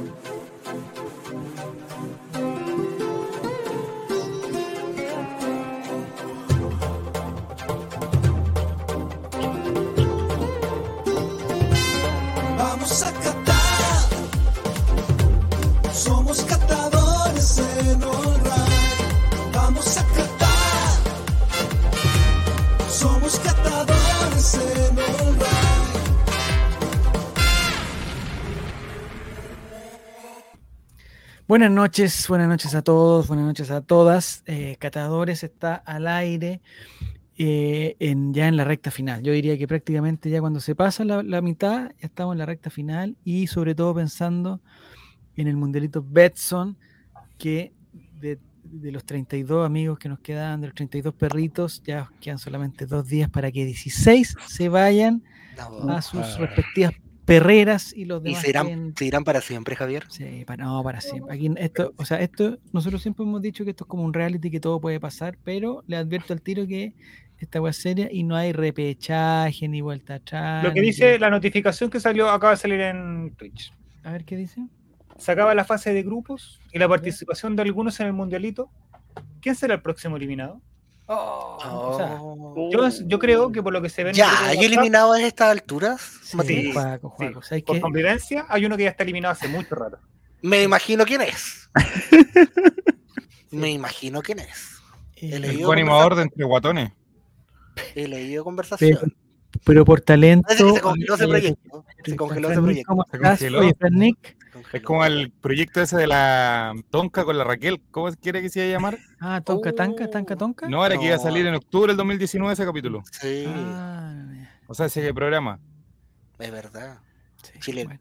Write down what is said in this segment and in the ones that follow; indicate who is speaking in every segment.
Speaker 1: Vamos
Speaker 2: Buenas noches, buenas noches a todos, buenas noches a todas. Eh, Catadores está al aire eh, en, ya en la recta final. Yo diría que prácticamente ya cuando se pasa la, la mitad, ya estamos en la recta final y sobre todo pensando en el mundialito Betson, que de, de los 32 amigos que nos quedan, de los 32 perritos, ya quedan solamente dos días para que 16 se vayan a sus respectivas perreras y los
Speaker 3: ¿Y
Speaker 2: demás
Speaker 3: se irán,
Speaker 2: queden-
Speaker 3: se irán para siempre, Javier?
Speaker 2: Sí, para, no, para siempre. Aquí esto, o sea, esto, nosotros siempre hemos dicho que esto es como un reality que todo puede pasar, pero le advierto al tiro que esta es seria y no hay repechaje ni vuelta atrás.
Speaker 4: Lo que dice la notificación que salió, acaba de salir en Twitch.
Speaker 2: A ver qué dice.
Speaker 4: Se acaba la fase de grupos y la participación de algunos en el mundialito. ¿Quién será el próximo eliminado?
Speaker 2: O sea,
Speaker 3: Oh.
Speaker 4: Yo, yo creo que por lo que se ve
Speaker 3: ya, ¿hay
Speaker 4: WhatsApp,
Speaker 3: eliminado a estas alturas?
Speaker 2: sí,
Speaker 4: por convivencia, hay uno que ya está eliminado hace mucho rato.
Speaker 3: Me imagino quién es. Me imagino quién es.
Speaker 2: Eh,
Speaker 3: el
Speaker 5: coanimador de entre guatones.
Speaker 3: He leído conversación.
Speaker 2: pero, pero por talento.
Speaker 3: Parece que se congeló ese
Speaker 2: eh,
Speaker 3: proyecto. Se congeló ese proyecto.
Speaker 2: ¿Cómo
Speaker 5: Se
Speaker 2: estás?
Speaker 5: congeló.
Speaker 2: Oye, Nick.
Speaker 5: Es como el proyecto ese de la Tonka con la Raquel. ¿Cómo quiere que se iba a llamar?
Speaker 2: Ah, Tonka, Tanka, Tanka, Tonka.
Speaker 5: No, era que iba a salir en octubre del 2019 ese capítulo.
Speaker 3: Sí,
Speaker 2: Ah,
Speaker 5: O sea, ese programa.
Speaker 3: es verdad.
Speaker 2: sí,
Speaker 3: Chile.
Speaker 2: bueno.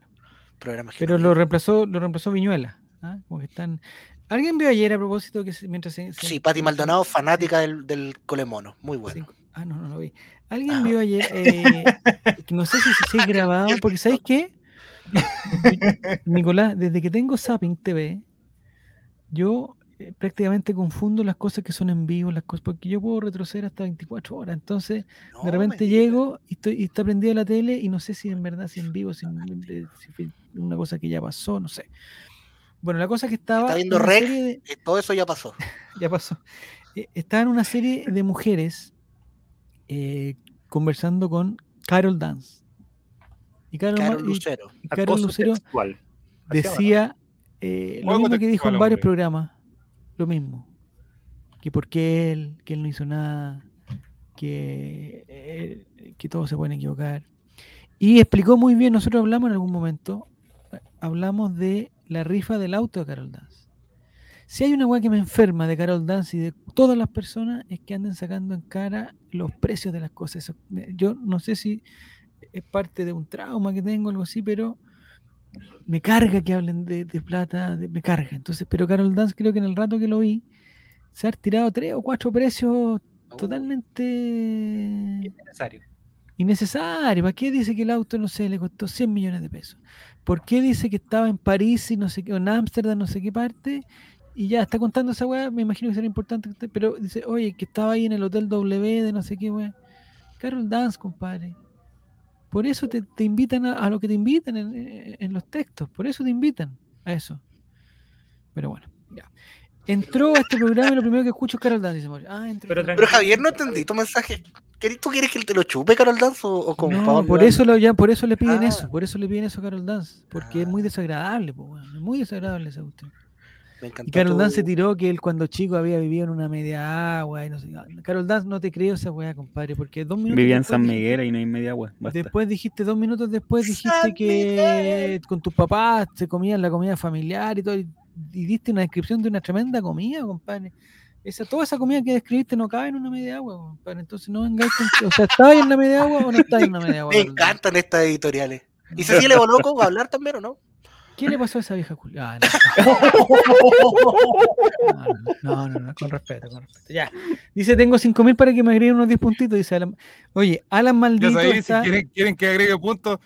Speaker 3: Que
Speaker 2: Pero lo reemplazó, lo reemplazó Viñuela. ¿ah? Como que están. ¿Alguien vio ayer a propósito que se- mientras se, se-
Speaker 3: Sí, Pati Maldonado, fanática del, del colemono. Muy bueno.
Speaker 2: Sí. Ah, no, no lo vi. ¿Alguien vio ayer? eh, que no sé si se sigue grabado, porque ¿sabéis qué? Nicolás, desde que tengo Zapping TV, yo eh, prácticamente confundo las cosas que son en vivo, las cosas, porque yo puedo retroceder hasta 24 horas. Entonces,
Speaker 3: No,
Speaker 2: de repente llego y, estoy, y está prendida la tele y no sé si en verdad, si en vivo, si, en- si una cosa que ya pasó, no sé. Bueno, la cosa es que estaba.
Speaker 3: Está viendo Rec.
Speaker 2: de-
Speaker 3: Todo eso ya pasó.
Speaker 2: ya pasó. Eh, estaba en una serie de mujeres eh, conversando con Carol Dance. Y Carol,
Speaker 3: Lucero.
Speaker 2: y Carol Lucero decía eh, lo
Speaker 5: Juego
Speaker 2: mismo que dijo en varios
Speaker 5: hombre.
Speaker 2: programas. Lo mismo. Que por qué él, que él no hizo nada, que, eh, que todos se pueden equivocar. Y explicó muy bien, nosotros hablamos en algún momento, eh, hablamos de la rifa del auto de Carol Dance. Si hay una weá que me enferma de Carol Dance y de todas las personas es que anden sacando en cara los precios de las cosas. Me- yo no sé si es parte de un trauma que tengo, algo así, pero me carga que hablen de, de plata, de- me carga. Entonces, pero Carol Dance creo que en el rato que lo vi, se ha tirado tres o cuatro precios totalmente
Speaker 4: Necesario.
Speaker 2: innecesario. ¿Para qué dice que el auto, no sé, le costó 100 millones de pesos? ¿Por qué dice que estaba en París y no sé qué, o en Ámsterdam, no sé qué parte? Y ya está contando esa weá, me imagino que será importante, pero dice, oye, que estaba ahí en el Hotel W de no sé qué weá. Carol Dance, compadre. Por eso te, te invitan a, a lo que te invitan en, en- los textos, por eso te invitan a eso. Pero bueno, ya. Entró a este programa y lo primero que escucho es Carol Dance. Dice, Mario, ah, entró
Speaker 4: Pero
Speaker 3: Pero Javier, no entendí tu mensaje. ¿Querés- ¿Tú quieres que él te lo chupe, Carol Dance? ¿O, o con
Speaker 2: No,
Speaker 3: Pablo
Speaker 2: por eso, lo, ya, por eso le piden
Speaker 3: Ah.
Speaker 2: eso, por eso le piden eso a Carol Dance, porque es muy
Speaker 3: Ah.
Speaker 2: desagradable, po, weón, es muy desagradable esa cuestión.
Speaker 3: Me
Speaker 2: Y Carol
Speaker 3: tu-
Speaker 2: Dance se tiró que él cuando chico había vivido en una media agua y no sé. Carol Dance no te creo esa weá, compadre, porque dos minutos
Speaker 6: Vivía en San Miguel y no hay media agua. Basta.
Speaker 2: Después dijiste, dos minutos después dijiste
Speaker 3: San
Speaker 2: que con tus papás se comían la comida familiar y todo, y, y diste una descripción de una tremenda comida, compadre. Esa, toda esa comida que describiste no cabe en una media agua, compadre. Entonces no vengáis con- O sea, ¿estabas en la media agua o no estabas en la media agua?
Speaker 3: Me encantan estas editoriales. ¿Y Cecilia Boloco va a hablar también o no?
Speaker 2: ¿Qué le pasó a esa vieja culia? Ah, no. No, no, no, no, con respeto, con respeto. Ya. Dice, tengo 5000 para que me agreguen unos 10 puntitos. Dice Alan. Oye, Alan Maldito está...
Speaker 5: si quieren, quieren que agregue puntos,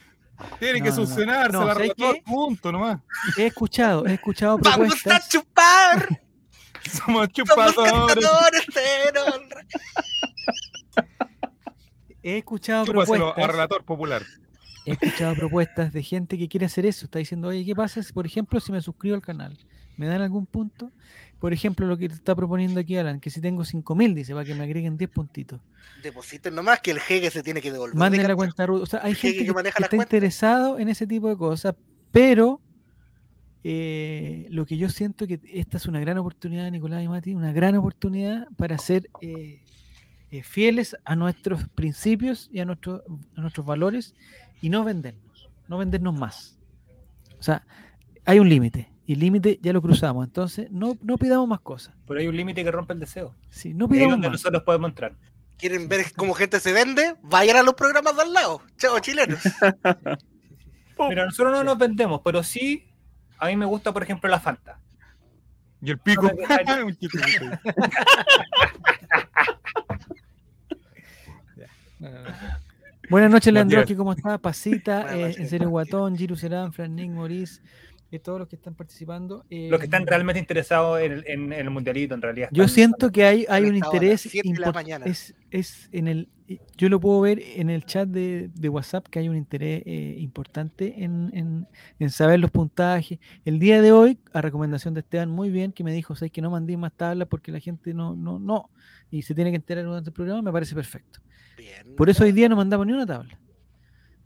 Speaker 5: tienen que
Speaker 2: No, no, no.
Speaker 5: subsanarse
Speaker 2: No,
Speaker 5: la
Speaker 2: ¿sabes
Speaker 5: relator,
Speaker 2: qué?
Speaker 5: punto nomás.
Speaker 2: He escuchado, he escuchado
Speaker 3: ¡Vamos a
Speaker 2: propuestas.
Speaker 3: chupar!
Speaker 5: Somos
Speaker 3: ¡Somos
Speaker 5: chupadores.
Speaker 3: honra!
Speaker 2: He escuchado
Speaker 5: Chúpaselo a
Speaker 2: propuestas.
Speaker 5: relator popular.
Speaker 2: He escuchado propuestas de gente que quiere hacer eso. Está diciendo, oye, ¿qué pasa si, por ejemplo, si me suscribo al canal? ¿Me dan algún punto? Por ejemplo, lo que está proponiendo aquí Alan, que si tengo 5000, dice, para que me agreguen 10 puntitos.
Speaker 3: Depositen nomás que el jeque se tiene que devolver.
Speaker 2: Manden
Speaker 3: de
Speaker 2: la cuenta. O sea, hay gente
Speaker 3: que
Speaker 2: que,
Speaker 3: maneja
Speaker 2: que está
Speaker 3: cuentas.
Speaker 2: interesado en ese tipo de cosas, pero eh, lo que yo siento que esta es una gran oportunidad, Nicolás y Mati, una gran oportunidad para ser eh, eh, fieles a nuestros principios y a, nuestro- a nuestros valores y no vendernos, no vendernos más. O sea, hay un límite y el límite ya lo cruzamos, entonces no, no pidamos más cosas.
Speaker 4: Pero hay un límite que rompe el deseo.
Speaker 2: Sí, no
Speaker 4: Y ahí es
Speaker 2: pidamos
Speaker 4: donde
Speaker 2: más.
Speaker 4: nosotros podemos entrar.
Speaker 3: ¿Quieren ver cómo gente se vende? Vayan a los programas de al lado. Chao, chilenos.
Speaker 4: Mira, nosotros no nos vendemos, pero sí, a mí me gusta, por ejemplo, la Fanta.
Speaker 5: Y el pico.
Speaker 4: No, no.
Speaker 2: Buenas noches, Leandroski, ¿cómo está? Pasita, eh, en serio Guatón, Giru Serán, Fran Nick, Moris, eh, todos los que están participando. eh,
Speaker 4: Los que están realmente interesados en el, en- en el mundialito, en realidad.
Speaker 2: Yo siento que hay, hay un interés es, es en el eh, yo lo puedo ver en el chat de, de WhatsApp que hay un interés eh, importante en, en- en saber los puntajes. El día de hoy, a recomendación de Esteban, muy bien, que me dijo, ¿sabes que no mandé más tablas porque la gente no, no, no, y se tiene que enterar durante el programa, me parece perfecto.
Speaker 3: Bien.
Speaker 2: Por eso hoy día no mandamos ni una tabla.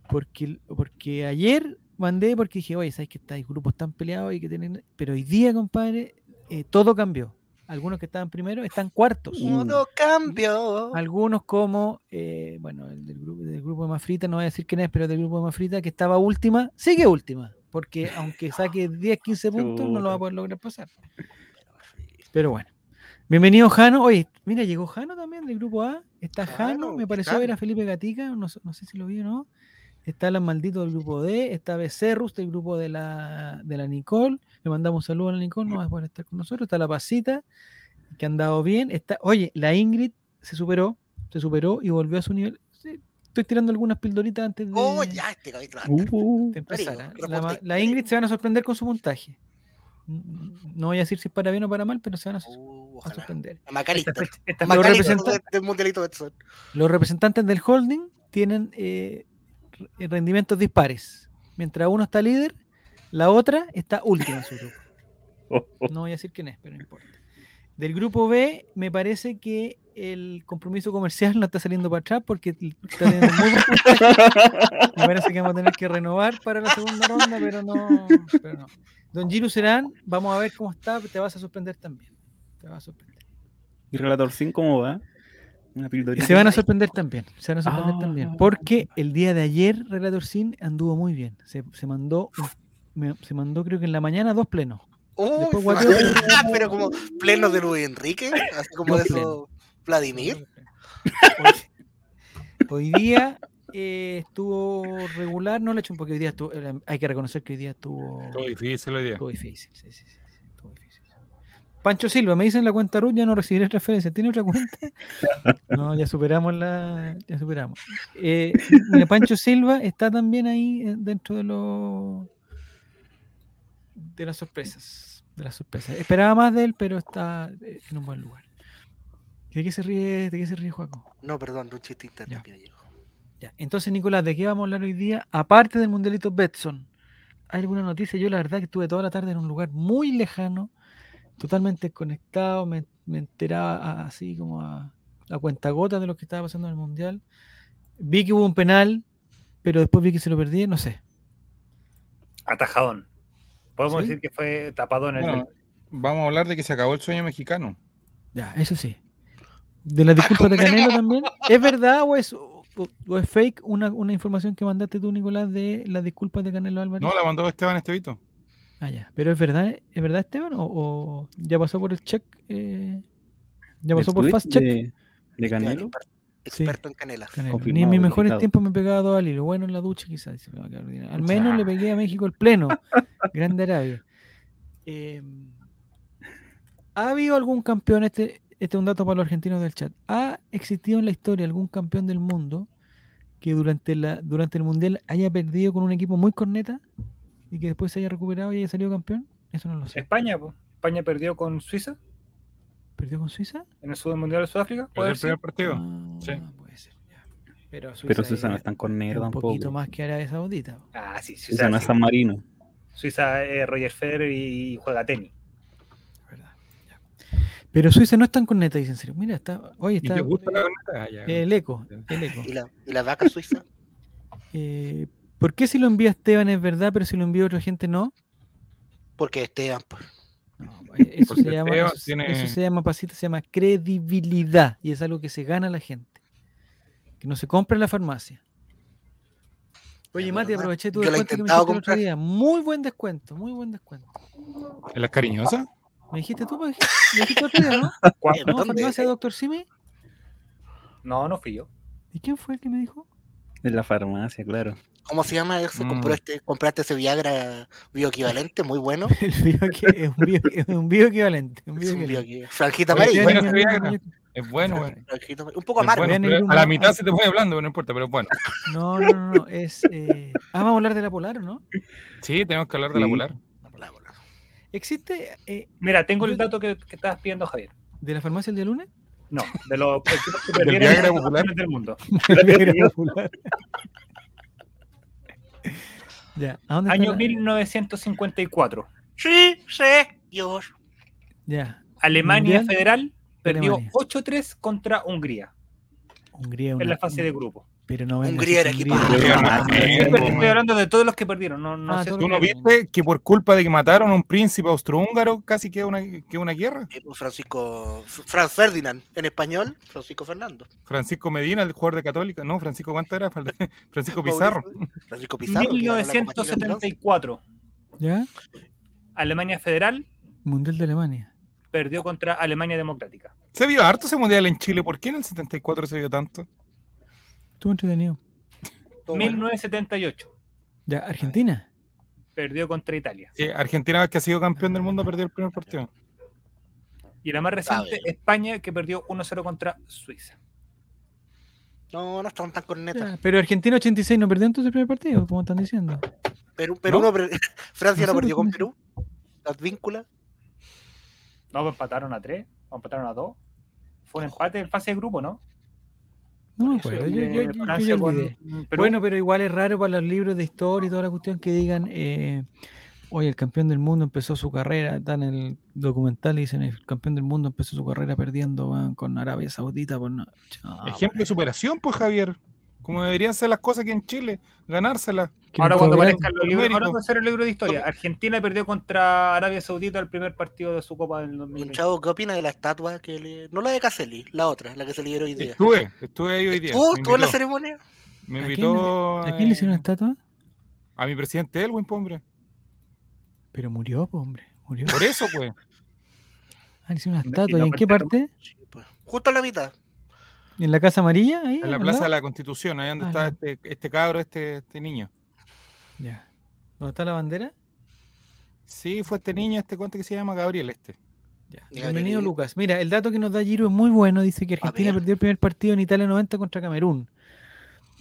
Speaker 2: Porque, porque ayer mandé porque dije, oye, sabes que estos grupos están peleados y que tienen. Pero hoy día, compadre, eh, todo cambió. Algunos que estaban primero están cuartos.
Speaker 3: Todo cambio.
Speaker 2: Algunos como, eh, bueno, el del grupo, del grupo de Mafrita, no voy a decir quién es, pero del grupo de Mafrita, que estaba última, sigue última. Porque aunque saque 10, 15 puntos, no lo va a poder lograr pasar. Pero bueno. Bienvenido Jano. Oye, mira, llegó Jano también del grupo A. Está Jano, me
Speaker 3: ¿qué
Speaker 2: pareció ver a Felipe Gatica, no, sé- no sé si lo vi o no. Está Alan Maldito del grupo D, está Becerrus del grupo de la, de la Nicole. Le mandamos un saludo a la Nicole, no va a poder estar con nosotros. Está la Pasita, que ha andado bien. Está, oye, la Ingrid se superó, se superó y volvió a su nivel. Estoy tirando algunas pildoritas antes de,
Speaker 3: Oh, ya, este capítulo.
Speaker 6: Uh,
Speaker 2: de empezar. La, la. Ingrid se van a sorprender con su montaje. Mm, No voy a decir si es para bien o para mal, pero se van a, sos-
Speaker 3: Uh,
Speaker 2: a.
Speaker 4: Esta esta
Speaker 3: del- Betson.
Speaker 2: Los representantes del holding tienen eh, re- rendimientos dispares. Mientras uno está líder, la otra está última en su grupo. No voy a decir quién es, pero no importa. Del grupo B, me parece que el compromiso comercial no está saliendo para atrás porque está teniendo muy. Me parece que vamos a tener que renovar para la segunda ronda, pero no. Pero no. Don Giru Serán, vamos a ver cómo está, te vas a sorprender también. Te vas a sorprender.
Speaker 6: ¿Y Relator 5 cómo va? Una
Speaker 2: Y se van a sorprender también, se van a sorprender
Speaker 6: Ah.
Speaker 2: también, porque el día de ayer Relator Sin anduvo muy bien. Se, se mandó, me- se mandó creo que en la mañana dos plenos.
Speaker 3: Se va- Ah, pero como pleno de Luis Enrique, así como de eso. Vladimir.
Speaker 2: Hoy, hoy día eh, estuvo regular, no le he hecho un porque hoy día estuvo, era- hay que reconocer que hoy día estuvo,
Speaker 5: Todo difícil hoy día.
Speaker 2: estuvo difícil. sí, sí, sí, estuvo. Pancho Silva, me dicen la cuenta RUT, ya no recibiré transferencia. ¿Tiene otra cuenta? No, ya superamos la. Ya superamos. Eh, Pancho Silva está también ahí eh, dentro de los. de las sorpresas. De las sorpresas. Esperaba más de él, pero está eh, en un buen lugar. ¿De qué se ríe, de qué se ríe Juaco?
Speaker 3: No, perdón, un chiste interno. Que llegó.
Speaker 2: Ya. Entonces, Nicolás, ¿de qué vamos a hablar hoy día? Aparte del Mundialito Betson, ¿hay alguna noticia? Yo la verdad que estuve toda la tarde en un lugar muy lejano, totalmente conectado, me, me enteraba a- así como a, a cuentagotas de lo que estaba pasando en el Mundial. Vi que hubo un penal, pero después vi que se lo perdí, no sé.
Speaker 4: Atajadón. Podemos
Speaker 2: ¿Sí?
Speaker 4: decir que fue tapadón en el
Speaker 5: Bueno, vamos a hablar de que se acabó el sueño mexicano.
Speaker 2: Ya, eso sí. De las disculpas de Canelo también. ¿Es verdad o es, o, o es fake una, una información que mandaste tú, Nicolás, de las disculpas de Canelo Álvarez?
Speaker 5: No, la mandó Esteban Estevito.
Speaker 2: Ah, ya. Pero es verdad, ¿es verdad, Esteban? ¿O, o ya pasó por el check? eh, ¿Ya
Speaker 6: ¿El
Speaker 2: pasó por fast check?
Speaker 6: De, de
Speaker 3: Esteban,
Speaker 6: Canelo.
Speaker 3: exper- Experto en canela.
Speaker 2: Canelo. Ni en mis mejores tiempos me he pegado a Lo bueno en la ducha, quizás. dice, me va a quedar ordinario. Al menos le pegué a México el pleno. Grande Arabia. Eh, ¿Ha habido algún campeón? Este, este es un dato para los argentinos del chat. ¿Ha existido en la historia algún campeón del mundo que durante, la, durante el mundial haya perdido con un equipo muy corneta y que después se haya recuperado y haya salido campeón? Eso no lo sé.
Speaker 4: España, po. España perdió con Suiza
Speaker 2: ¿Perdió con Suiza?
Speaker 4: en el Sud Mundial de Sudáfrica.
Speaker 5: Fue
Speaker 4: ¿Puede
Speaker 5: el
Speaker 4: ser?
Speaker 5: primer partido.
Speaker 2: Ah,
Speaker 5: Sí.
Speaker 2: puede ser, ya. Pero Suiza,
Speaker 6: Pero Suiza no
Speaker 2: es-
Speaker 6: tan cornero
Speaker 2: es un
Speaker 6: tampoco.
Speaker 2: poquito más que Arabia Saudita.
Speaker 4: Ah, sí, Suiza,
Speaker 6: Suiza no es
Speaker 4: sí.
Speaker 6: San Marino.
Speaker 4: Suiza es Roger Federer y juega tenis.
Speaker 2: ¿verdad? Ya. Pero Suiza no es tan corneta, dicen en serio. Mira, está. Oye,
Speaker 5: ¿Y
Speaker 2: está.
Speaker 5: te gusta la corneta? Ah.
Speaker 2: El eco, el eco.
Speaker 3: ¿Y la, y la vaca suiza?
Speaker 2: Eh, ¿Por qué si lo envía Esteban es verdad, pero si lo envía otra gente no?
Speaker 3: Porque Esteban, pues.
Speaker 2: No, eh, eso,
Speaker 5: Porque
Speaker 2: se llama,
Speaker 5: Esteban
Speaker 2: eso, se-
Speaker 5: tiene-
Speaker 2: eso se llama, pasito, se llama credibilidad y es algo que se gana a la gente. Que no se compra en la farmacia. Oye, Mati, aproveché tu
Speaker 3: Yo
Speaker 2: descuento que me dijiste el otro día. Muy buen descuento, muy buen descuento.
Speaker 5: ¿En las cariñosas?
Speaker 2: ¿Me dijiste tú? ¿Me dijiste, me dijiste otro día, no?
Speaker 4: ¿Cuál?
Speaker 2: ¿No?
Speaker 3: ¿Dónde?
Speaker 2: ¿Farmacia Doctor Simi?
Speaker 4: No, no fui yo.
Speaker 2: ¿Y quién fue el que me dijo?
Speaker 6: En la farmacia, claro.
Speaker 3: ¿Cómo se llama ese?
Speaker 5: Mm.
Speaker 3: Compró este, compraste ese Viagra bioequivalente, muy bueno.
Speaker 2: El bio que- es un bio, es un bio equivalente. Un
Speaker 3: Es
Speaker 2: bio
Speaker 3: Franjita
Speaker 5: bueno,
Speaker 2: vean,
Speaker 5: Viagra. Es bueno, bueno.
Speaker 3: Un poco
Speaker 5: Es
Speaker 3: amargo.
Speaker 5: bueno, a la mitad se te voy hablando, pero no importa, pero es bueno.
Speaker 2: No, no, no, no. Es, eh, Ah, vamos a hablar de la polar, ¿o no?
Speaker 5: Sí, tenemos que hablar de la
Speaker 6: Sí.
Speaker 5: polar.
Speaker 3: Bla, bla.
Speaker 2: ¿Existe eh,
Speaker 4: Mira, tengo el dato que, que estabas pidiendo, Javier.
Speaker 2: de la farmacia el día lunes?
Speaker 4: No, de los equipos que
Speaker 5: Del
Speaker 4: perdieron del mundo.
Speaker 2: Ya, ¿a dónde está
Speaker 4: Año
Speaker 2: la-
Speaker 4: 1954.
Speaker 3: Sí, sí, Dios.
Speaker 2: Ya,
Speaker 4: Alemania
Speaker 2: Mundial.
Speaker 4: Federal perdió
Speaker 2: Alemania.
Speaker 4: 8-3 contra Hungría
Speaker 2: Hungría.
Speaker 4: en la fase de grupo.
Speaker 2: Pero no
Speaker 3: Hungría era
Speaker 6: Ah,
Speaker 5: bien,
Speaker 4: Estoy hablando de todos los que perdieron. No,
Speaker 2: Ah,
Speaker 4: sé
Speaker 5: ¿Tú no viste que por culpa de que mataron a un príncipe austrohúngaro casi queda una, queda una guerra?
Speaker 3: Pues, Francisco, Franz Ferdinand, en español, Francisco Fernando.
Speaker 5: Francisco Medina, el jugador de Católica. No, Francisco, ¿cuánto era? Francisco Pizarro.
Speaker 3: Francisco Pizarro. que ganó la Copa Chile en
Speaker 4: 1974.
Speaker 2: ¿Ya?
Speaker 4: Alemania Federal
Speaker 2: Mundial de Alemania.
Speaker 4: perdió contra Alemania Democrática.
Speaker 5: Se vio harto ese mundial en Chile. ¿Por qué en el 74 se vio tanto?
Speaker 2: Estuvo entretenido.
Speaker 3: Todo bueno.
Speaker 4: 1978
Speaker 2: Ya, Argentina.
Speaker 4: perdió contra Italia.
Speaker 5: Sí, Argentina, que ha sido campeón del mundo, perdió el primer partido.
Speaker 4: Y la más reciente. España, que perdió 1-0 contra Suiza.
Speaker 3: No, no están tan cornetas.
Speaker 2: Ya, pero Argentina 86 no perdió entonces el primer partido, como están diciendo.
Speaker 3: Perú, Perú
Speaker 5: ¿No?
Speaker 3: no Francia
Speaker 2: No
Speaker 3: perdió con
Speaker 2: ¿cómo
Speaker 3: Perú. Las vínculas.
Speaker 4: No, pues empataron a 3, empataron a 2. Fue un empate en fase de grupo, ¿no?
Speaker 2: No acuerdo. Yo, yo- yo-
Speaker 4: con
Speaker 2: olvidé.
Speaker 4: Perú.
Speaker 2: Bueno, pero igual es raro para los libros de historia y toda la cuestión que digan, eh, oye, el campeón del mundo empezó su carrera, está en el documental y dicen, el campeón del mundo empezó su carrera perdiendo con Arabia Saudita por no... Chao,
Speaker 5: Ejemplo de superación, pues, Javier. Como deberían ser las cosas aquí en Chile. Ganárselas.
Speaker 4: Ahora cuando aparezcan los libros, ahora va a ser el libro de historia. Argentina perdió contra Arabia Saudita el primer partido de su Copa del
Speaker 3: Un
Speaker 4: 2020.
Speaker 3: chavo, ¿qué opina de la estatua que le... No la de Caselli, la otra, la que se liberó hoy día.
Speaker 5: Estuve, estuve ahí hoy día.
Speaker 3: ¿Tú en la ceremonia?
Speaker 5: me
Speaker 2: ¿A quién
Speaker 5: invitó
Speaker 2: ¿A quién le hicieron una estatua?
Speaker 5: a mi presidente Elwin, pues, hombre.
Speaker 2: Pero murió, pues, hombre. Murió.
Speaker 5: Por eso, pues.
Speaker 2: Ah, le hicieron una
Speaker 4: Y
Speaker 2: estatua.
Speaker 4: la
Speaker 2: ¿Y en qué
Speaker 4: parte-
Speaker 3: pues. Justo a la mitad.
Speaker 2: ¿En la Casa Amarilla? Ahí,
Speaker 5: En la Plaza
Speaker 2: lado?
Speaker 5: de la Constitución, ahí donde
Speaker 2: Ah,
Speaker 5: está este, este cabro, este, este niño.
Speaker 2: Ya. ¿Dónde está la bandera?
Speaker 5: Sí, fue este niño, este cuento que se llama Gabriel, este.
Speaker 2: Ya. Bienvenido. Lucas. Mira, el dato que nos da Giro es muy bueno. Dice que
Speaker 3: A
Speaker 2: Argentina perdió el primer partido en Italia 90 contra Camerún.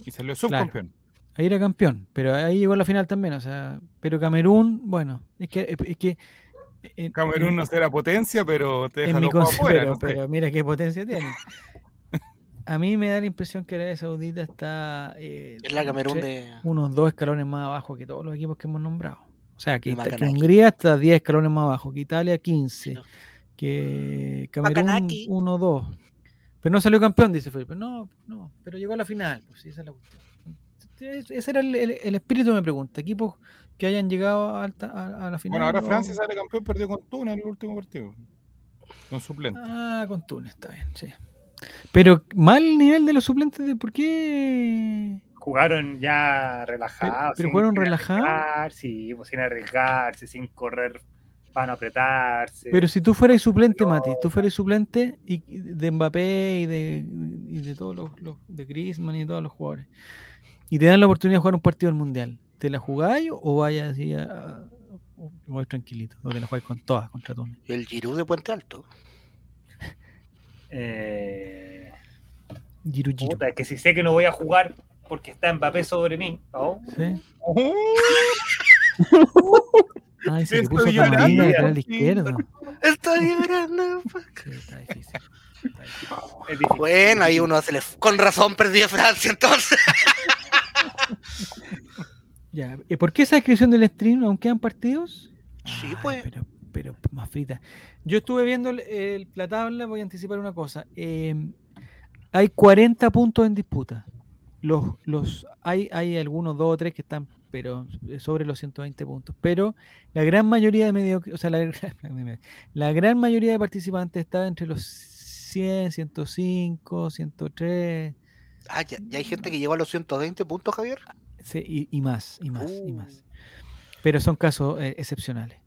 Speaker 5: Y salió subcampeón.
Speaker 2: Ahí era campeón, pero ahí llegó a la final también. O sea, pero Camerún, bueno, es que. Es que en-
Speaker 5: Camerún
Speaker 2: en-
Speaker 5: no será potencia, pero te
Speaker 2: en
Speaker 5: deja
Speaker 2: conce-
Speaker 5: afuera.
Speaker 2: pero,
Speaker 5: no sé.
Speaker 2: pero mira qué potencia tiene. A mí me da la impresión que Arabia Saudita está eh,
Speaker 3: Es la Camerún de.
Speaker 2: unos dos escalones más abajo que todos los equipos que hemos nombrado. O sea, que, que. Hungría está 10 escalones más abajo, que Italia 15,
Speaker 3: Sí.
Speaker 2: que Camerún
Speaker 3: Macanaki.
Speaker 2: 1 2. Pero no salió campeón, dice Felipe. No, no, pero llegó a la final. Pues esa es la cuestión. Ese era el, el- el espíritu, me pregunta. Equipos que hayan llegado a, alta- a, a la final.
Speaker 5: Bueno, ahora Francia sale campeón, perdió con Túnez en el último partido. Con suplente.
Speaker 2: Ah, con Túnez, está bien, sí. Pero mal nivel de los suplentes, de ¿por qué?
Speaker 4: Jugaron ya relajados.
Speaker 2: pero
Speaker 4: sin-
Speaker 2: jugaron relajados.
Speaker 4: Sí, pues sin arriesgarse, sin correr para no apretarse.
Speaker 2: Pero si tú fueras suplente,
Speaker 4: No.
Speaker 2: Mati, tú fueras suplente y, de Mbappé y de, y de todos los, los- de Griezmann y todos los jugadores, y te dan la oportunidad de jugar un partido del Mundial, ¿te la jugáis o vayas así a, a- tranquilito? O te la jugáis con todas contra Túnez.
Speaker 3: El Giroud de Puente Alto.
Speaker 4: Eh,
Speaker 2: Giru Giru.
Speaker 4: puta, es que si sé que no voy a jugar porque está Mbappé sobre mí, ¿no?
Speaker 2: ¿Sí?
Speaker 5: ¡Oh!
Speaker 2: Ay, se le
Speaker 5: Estoy
Speaker 2: puso
Speaker 5: llorando,
Speaker 2: lateral
Speaker 5: sí.
Speaker 2: izquierdo.
Speaker 3: Estoy llorando.
Speaker 2: Sí, está difícil. está
Speaker 4: Es difícil.
Speaker 3: Bueno, ahí uno se le. Con razón perdí a Francia entonces.
Speaker 2: Ya. ¿Y por qué esa descripción del stream? ¿Aún quedan partidos?
Speaker 3: Sí,
Speaker 2: Ay,
Speaker 3: pues.
Speaker 2: Pero, pero más frita. Yo estuve viendo el- el- la tabla, voy a anticipar una cosa. eh, hay 40 puntos en disputa. Los, los, hay, hay algunos, dos o tres que están pero sobre los 120 puntos. Pero la gran mayoría de medio, o sea, la, la gran mayoría de participantes está entre los 100, 105, 103
Speaker 3: Ah, ya, ya hay gente que llegó a los 120 puntos, Javier.
Speaker 2: sí, y, y más, y más, y
Speaker 3: Uh.
Speaker 2: más. Pero son casos eh, excepcionales.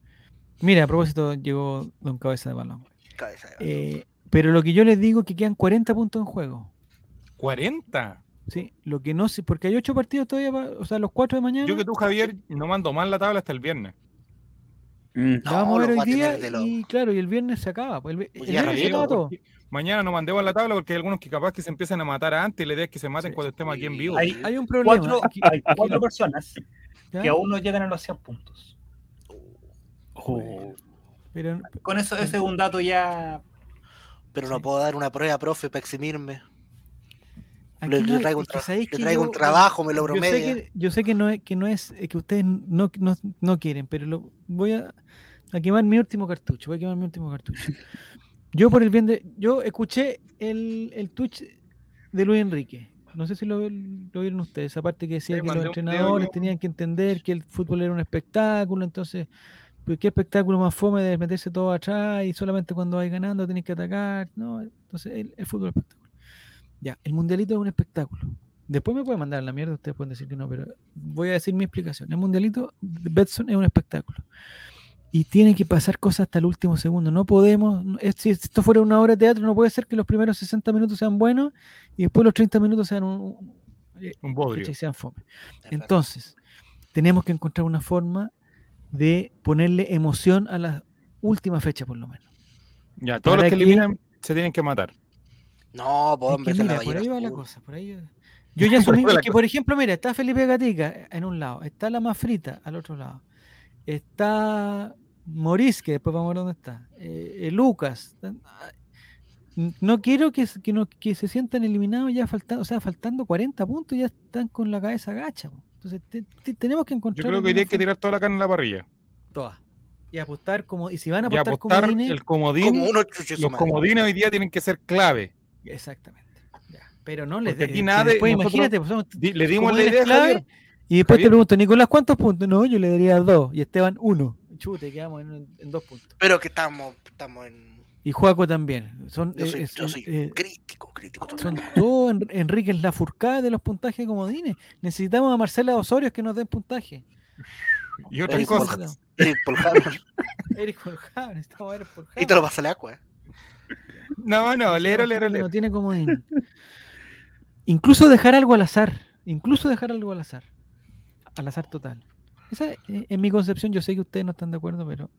Speaker 2: Mira, a propósito, llegó Don Cabeza de Balón.
Speaker 3: Cabeza de
Speaker 2: Eh, pero lo que yo les digo es que quedan 40 puntos en juego.
Speaker 5: 40.
Speaker 2: ¿sí? Lo que no sé, porque hay 8 partidos todavía, pa- o sea, los 4 de mañana.
Speaker 5: Yo que tú, Javier, no mando más la tabla hasta el viernes.
Speaker 6: Mm,
Speaker 2: la vamos a
Speaker 3: No,
Speaker 2: ver hoy día y claro, y el viernes se acaba. pues, El,
Speaker 3: Pues
Speaker 2: el viernes se
Speaker 3: Javier,
Speaker 2: acaba todo.
Speaker 5: Mañana no mandemos la tabla porque hay algunos que capaz que se empiezan a matar antes y la idea es que se maten
Speaker 2: Sí.
Speaker 5: cuando estemos aquí en vivo.
Speaker 4: Hay
Speaker 2: Hay un problema.
Speaker 4: cuatro,
Speaker 2: aquí-
Speaker 4: hay cuatro personas
Speaker 2: ¿ya?
Speaker 4: que aún no llegan a los 100 puntos.
Speaker 6: Oh,
Speaker 2: Pero,
Speaker 4: Con eso, ese es un dato ya.
Speaker 3: Pero no
Speaker 2: Sí.
Speaker 3: puedo dar una prueba, profe, para eximirme. Le, traigo, un,
Speaker 2: es que
Speaker 3: tra-
Speaker 2: sabéis
Speaker 3: le
Speaker 2: que
Speaker 3: traigo
Speaker 2: yo-
Speaker 3: un trabajo, me lo
Speaker 2: yo sé
Speaker 3: promedia.
Speaker 2: que, yo sé que no es que no es que ustedes no, no, no quieren, pero lo, voy a, a quemar mi último cartucho. Voy a quemar mi último cartucho. Yo por el bien de, yo escuché el, el Twitch de Luis Enrique. No sé si lo, lo vieron ustedes, aparte que decía
Speaker 5: Sí,
Speaker 2: que los entrenadores tenían que entender que el fútbol era un espectáculo, entonces, ¿qué espectáculo más fome de meterse todo atrás y solamente cuando vais ganando tenés que atacar? No, entonces el, el fútbol es espectáculo. Ya, el mundialito es un espectáculo. Después me pueden mandar a la mierda, ustedes pueden decir que no, pero voy a decir mi explicación. El mundialito de Betson es un espectáculo. Y tiene que pasar cosas hasta el último segundo. No podemos, si esto fuera una obra de teatro, no puede ser que los primeros 60 minutos sean buenos y después los 30 minutos sean un, un-
Speaker 5: Un bodrio.
Speaker 2: ¿cachai? sean fome. Entonces, tenemos que encontrar una forma de ponerle emoción a la última fecha, por lo menos.
Speaker 5: Ya, todos los que
Speaker 2: que-
Speaker 5: eliminan se tienen que matar.
Speaker 3: No, pues
Speaker 2: Es
Speaker 3: hombre, es
Speaker 2: mira, por ahí va la cosa. Por ahí... Yo ya asumí que, por ejemplo, mira, está Felipe Gatica en un lado, está la más frita al otro lado, está Moris, que después vamos a ver dónde está, eh, eh, Lucas. No quiero que, se- que, no- que se sientan eliminados ya faltando, o sea, faltando 40 puntos, ya están con la cabeza gacha. po. Entonces, te- te- tenemos que
Speaker 5: Yo
Speaker 2: encontrar.
Speaker 5: creo que hoy hay que tirar toda la carne en la parrilla.
Speaker 2: todas. Y apostar como. Y si van a apostar,
Speaker 5: apostar
Speaker 2: comodines,
Speaker 5: el comodín.
Speaker 3: Como uno
Speaker 5: Los comodines hoy día tienen que ser clave.
Speaker 2: Exactamente. ya. Pero no les
Speaker 5: Porque aquí
Speaker 2: de-
Speaker 5: nada de-
Speaker 2: después
Speaker 5: nosotros
Speaker 2: imagínate, pues, somos
Speaker 5: Di- Le dimos la idea,
Speaker 2: clave,
Speaker 5: Javier.
Speaker 2: Y después te
Speaker 5: Javier.
Speaker 2: pregunto, Nicolás, ¿cuántos puntos? No, yo le daría dos. Y Esteban, uno. Chute, quedamos en, en dos puntos.
Speaker 3: Pero que estamos, estamos en.
Speaker 2: Y Juaco también. Son,
Speaker 3: Yo
Speaker 2: eh,
Speaker 3: soy,
Speaker 2: es-
Speaker 3: yo soy
Speaker 2: eh,
Speaker 3: crítico, crítico.
Speaker 2: son
Speaker 3: total.
Speaker 2: todos en- Enrique la furcada de los puntajes de comodines. Necesitamos a Marcela Osorio que nos den puntaje.
Speaker 5: Y otra
Speaker 3: Eric
Speaker 2: Eso
Speaker 5: cosa.
Speaker 3: Borja.
Speaker 2: necesitamos.
Speaker 3: Sí, por.
Speaker 2: Eric Forjado, necesitamos a Eric.
Speaker 3: Y te lo pasa el agua.
Speaker 5: No, no, lero, lero, lero.
Speaker 2: No tiene comodín. Incluso dejar algo al azar. Incluso dejar algo al azar. Al azar total. Esa, eh, en mi concepción, yo sé que ustedes no están de acuerdo, pero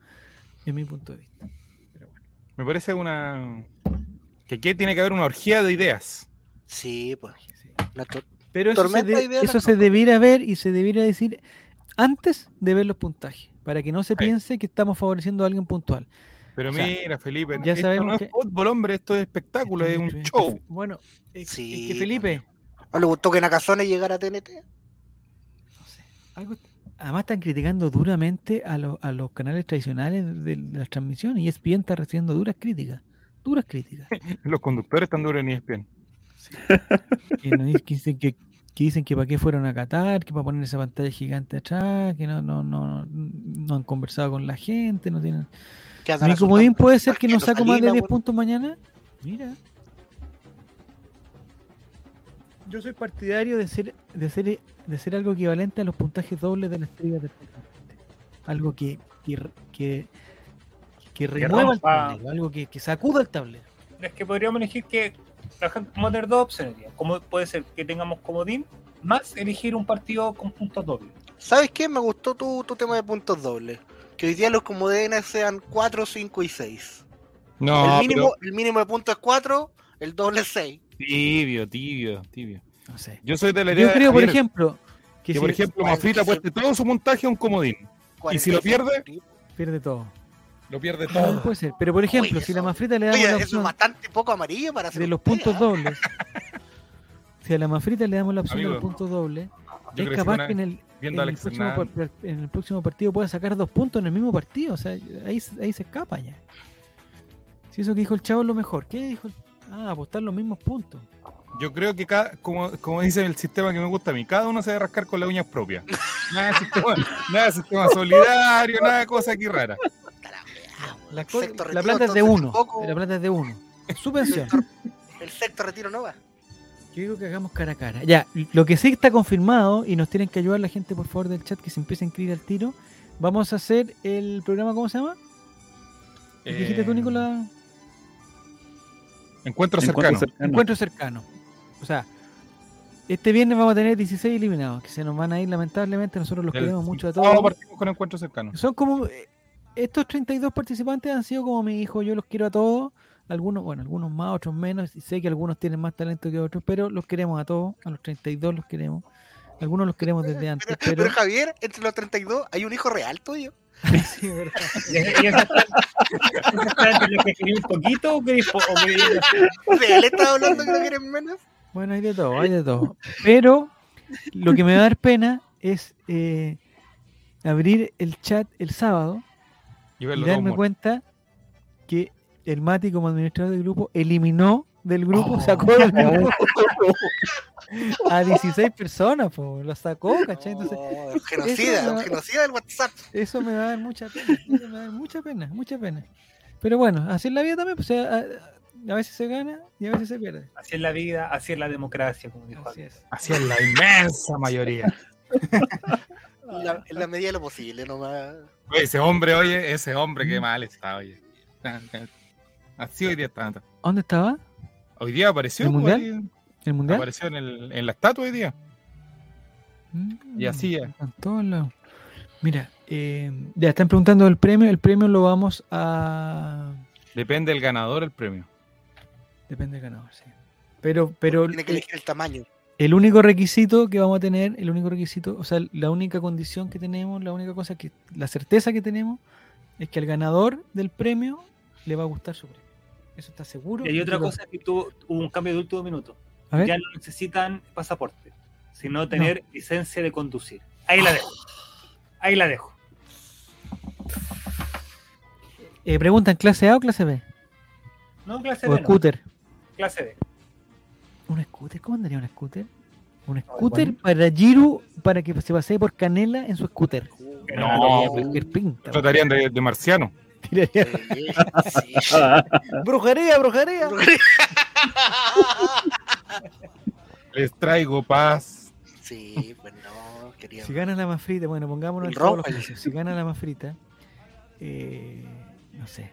Speaker 2: es mi punto de vista.
Speaker 5: Me parece una. Que aquí tiene que haber una orgía de ideas.
Speaker 3: Sí, pues.
Speaker 2: Sí.
Speaker 3: una to-
Speaker 2: Pero eso, se,
Speaker 3: Tormenta
Speaker 2: de-
Speaker 3: de ideas
Speaker 2: eso
Speaker 3: las
Speaker 2: se debiera ver y se debiera decir antes de ver los puntajes, para que no se
Speaker 5: Sí.
Speaker 2: piense que estamos favoreciendo a alguien puntual.
Speaker 5: Pero
Speaker 2: O sea,
Speaker 5: mira, Felipe,
Speaker 2: ya
Speaker 5: esto
Speaker 2: sabemos
Speaker 5: no es
Speaker 2: que-
Speaker 5: fútbol, hombre, esto es espectáculo, es un show.
Speaker 2: Bueno, es, es
Speaker 3: Sí,
Speaker 2: que Felipe,
Speaker 3: ¿No le gustó que Nakazone llegara a TNT?
Speaker 2: no sé, algo- además están criticando duramente a, los- a los canales tradicionales de, de las transmisiones y ESPN está recibiendo duras críticas, duras críticas.
Speaker 5: Los conductores están duros en ESPN.
Speaker 2: que, di- que dicen que, que dicen que para qué fueron a Qatar, que para poner esa pantalla gigante atrás, que no, no, no, no han conversado con la gente, no tienen... Mi comodín puede ser que no saco más de
Speaker 3: Salinas,
Speaker 2: 10
Speaker 3: weón.
Speaker 2: puntos mañana. Mira. Yo soy partidario de ser, de ser, de ser algo equivalente a los puntajes dobles de la estrella del Algo que, que, que, que remueva el tablero, algo que, que sacuda el tablero.
Speaker 4: Es que podríamos elegir que la gente vamos a tener dos opciones. Como puede ser que tengamos comodín, más elegir un partido con puntos dobles.
Speaker 3: ¿Sabes qué? Me gustó tu, tu tema de puntos dobles. Que hoy día los comodines sean 4, 5 y 6.
Speaker 5: No,
Speaker 3: el, mínimo, el mínimo de puntos es 4, el doble es 6.
Speaker 5: Tibio, tibio, tibio.
Speaker 2: No sé.
Speaker 5: Yo soy de la idea
Speaker 2: Yo creo, por
Speaker 5: Javier,
Speaker 2: ejemplo, que,
Speaker 5: que, por
Speaker 2: si
Speaker 5: ejemplo,
Speaker 3: Bueno,
Speaker 5: Mafrita apueste todo su montaje a un comodín. ¿Y si lo pierde?
Speaker 2: pierde todo.
Speaker 5: Lo pierde todo.
Speaker 2: puede ser. Pero por ejemplo,
Speaker 3: Oye,
Speaker 2: si la Mafrita le damos
Speaker 3: Oye,
Speaker 2: la
Speaker 3: eso es
Speaker 2: opción
Speaker 3: bastante poco amarillo para hacer
Speaker 2: de los puntos dobles, si a la Mafrita le damos la opción de los puntos dobles, es capaz
Speaker 5: que
Speaker 2: que en el, en, próximo,
Speaker 5: Hernández,
Speaker 2: par- en el próximo partido pueda sacar dos puntos en el mismo partido. O sea, ahí, se- ahí se escapa ya. Si eso que dijo el chavo es lo mejor. ¿Qué dijo? el- Ah, apostar los mismos puntos.
Speaker 5: yo creo que cada, como, como dice el sistema que me gusta a mí, cada uno se debe rascar con las uñas propias. Nada de sistema, nada de sistema solidario, nada de cosas aquí raras.
Speaker 2: La, la plata es de uno.
Speaker 3: tampoco-
Speaker 2: La plata es de uno. Subvención.
Speaker 3: El sexto retiro no va.
Speaker 2: Yo digo que hagamos cara a cara. Ya, lo que sí está confirmado, y nos tienen que ayudar la gente, por favor, del chat, que se empiece a inscribir al tiro. Vamos a hacer el programa, ¿cómo se llama? ¿El que dijiste tú,
Speaker 5: Eh,
Speaker 2: Nicolás?
Speaker 5: Encuentro
Speaker 6: Encuentro
Speaker 5: cercano.
Speaker 6: cercano.
Speaker 2: Encuentro cercano. O sea, este viernes vamos a tener 16 eliminados, que se nos van a ir lamentablemente. Nosotros los queremos mucho a
Speaker 5: sábado
Speaker 2: todos.
Speaker 5: partimos con encuentro cercano.
Speaker 2: Son como. eh, Estos 32 participantes han sido como mi hijo. Yo los quiero a todos. Algunos, bueno, algunos más, otros menos. Y sé que algunos tienen más talento que otros, pero los queremos a todos. A los 32 los queremos. Algunos los queremos desde antes,
Speaker 3: Pero,
Speaker 2: pero.
Speaker 3: pero, Javier, entre los 32 hay un hijo real tuyo.
Speaker 2: Sí, verdad.
Speaker 4: ¿Y esa- y esa está- esa está entre los que poquito o quería po- o quería-
Speaker 3: ¿Real estaba hablando que no quieren menos?
Speaker 2: Bueno, hay de todo, hay de todo. Pero lo que me va a dar pena es eh, abrir el chat el sábado
Speaker 5: Y
Speaker 2: y darme cuenta que el Mati como administrador del grupo eliminó del grupo, sacó del grupo a 16 personas, po, lo sacó, ¿cachai? Entonces,
Speaker 3: Oh, genocida, genocida del WhatsApp.
Speaker 2: eso me va a dar mucha pena, eso me va a dar mucha pena, mucha pena. Pero bueno, así es la vida también, pues, a, a veces se gana y a veces se pierde.
Speaker 4: Así es la vida, así es la democracia, como dijo
Speaker 2: Así es.
Speaker 5: Así es la inmensa mayoría.
Speaker 3: En la, en la medida de lo posible, nomás.
Speaker 5: Oye, ese hombre, oye, ese hombre, qué mal está, oye. Así hoy día está.
Speaker 2: ¿Dónde estaba?
Speaker 5: Hoy día apareció.
Speaker 2: ¿El
Speaker 5: pues,
Speaker 2: mundial?
Speaker 5: ahí,
Speaker 2: ¿El mundial?
Speaker 5: Apareció en, el, en la estatua hoy día. Y así es.
Speaker 2: En todos lados. Mira, eh, ya están preguntando el premio. El premio lo vamos a.
Speaker 5: Depende del ganador el premio.
Speaker 2: Depende del ganador, sí. Pero, pero
Speaker 3: Tiene que
Speaker 2: el,
Speaker 3: elegir el tamaño.
Speaker 2: el único requisito que vamos a tener, el único requisito, o sea, la única condición que tenemos, la única cosa que, la certeza que tenemos, es que al ganador del premio le va a gustar su premio. Eso está seguro.
Speaker 4: Y hay otra cosa que tuvo, hubo un cambio de último minuto.
Speaker 2: A ver,
Speaker 4: Ya no necesitan pasaporte, sino tener licencia de conducir. Ahí la dejo. Ahí la dejo.
Speaker 2: eh, preguntan, ¿clase A o clase B?
Speaker 4: No clase
Speaker 2: O
Speaker 4: B, no,
Speaker 2: scooter.
Speaker 4: clase B.
Speaker 2: ¿Un scooter? ¿Cómo andaría un scooter? Un scooter para Giru para que se pasee por Canela en su scooter.
Speaker 5: No,
Speaker 2: pinta.
Speaker 5: Tratarían de, de marciano.
Speaker 2: Tiraría-
Speaker 3: Sí, sí.
Speaker 2: Brujería, brujería.
Speaker 5: Les traigo paz.
Speaker 3: Sí, pues no, quería.
Speaker 2: Si gana la más frita, bueno, pongámonos en todos los. Si gana la más frita, eh, no sé.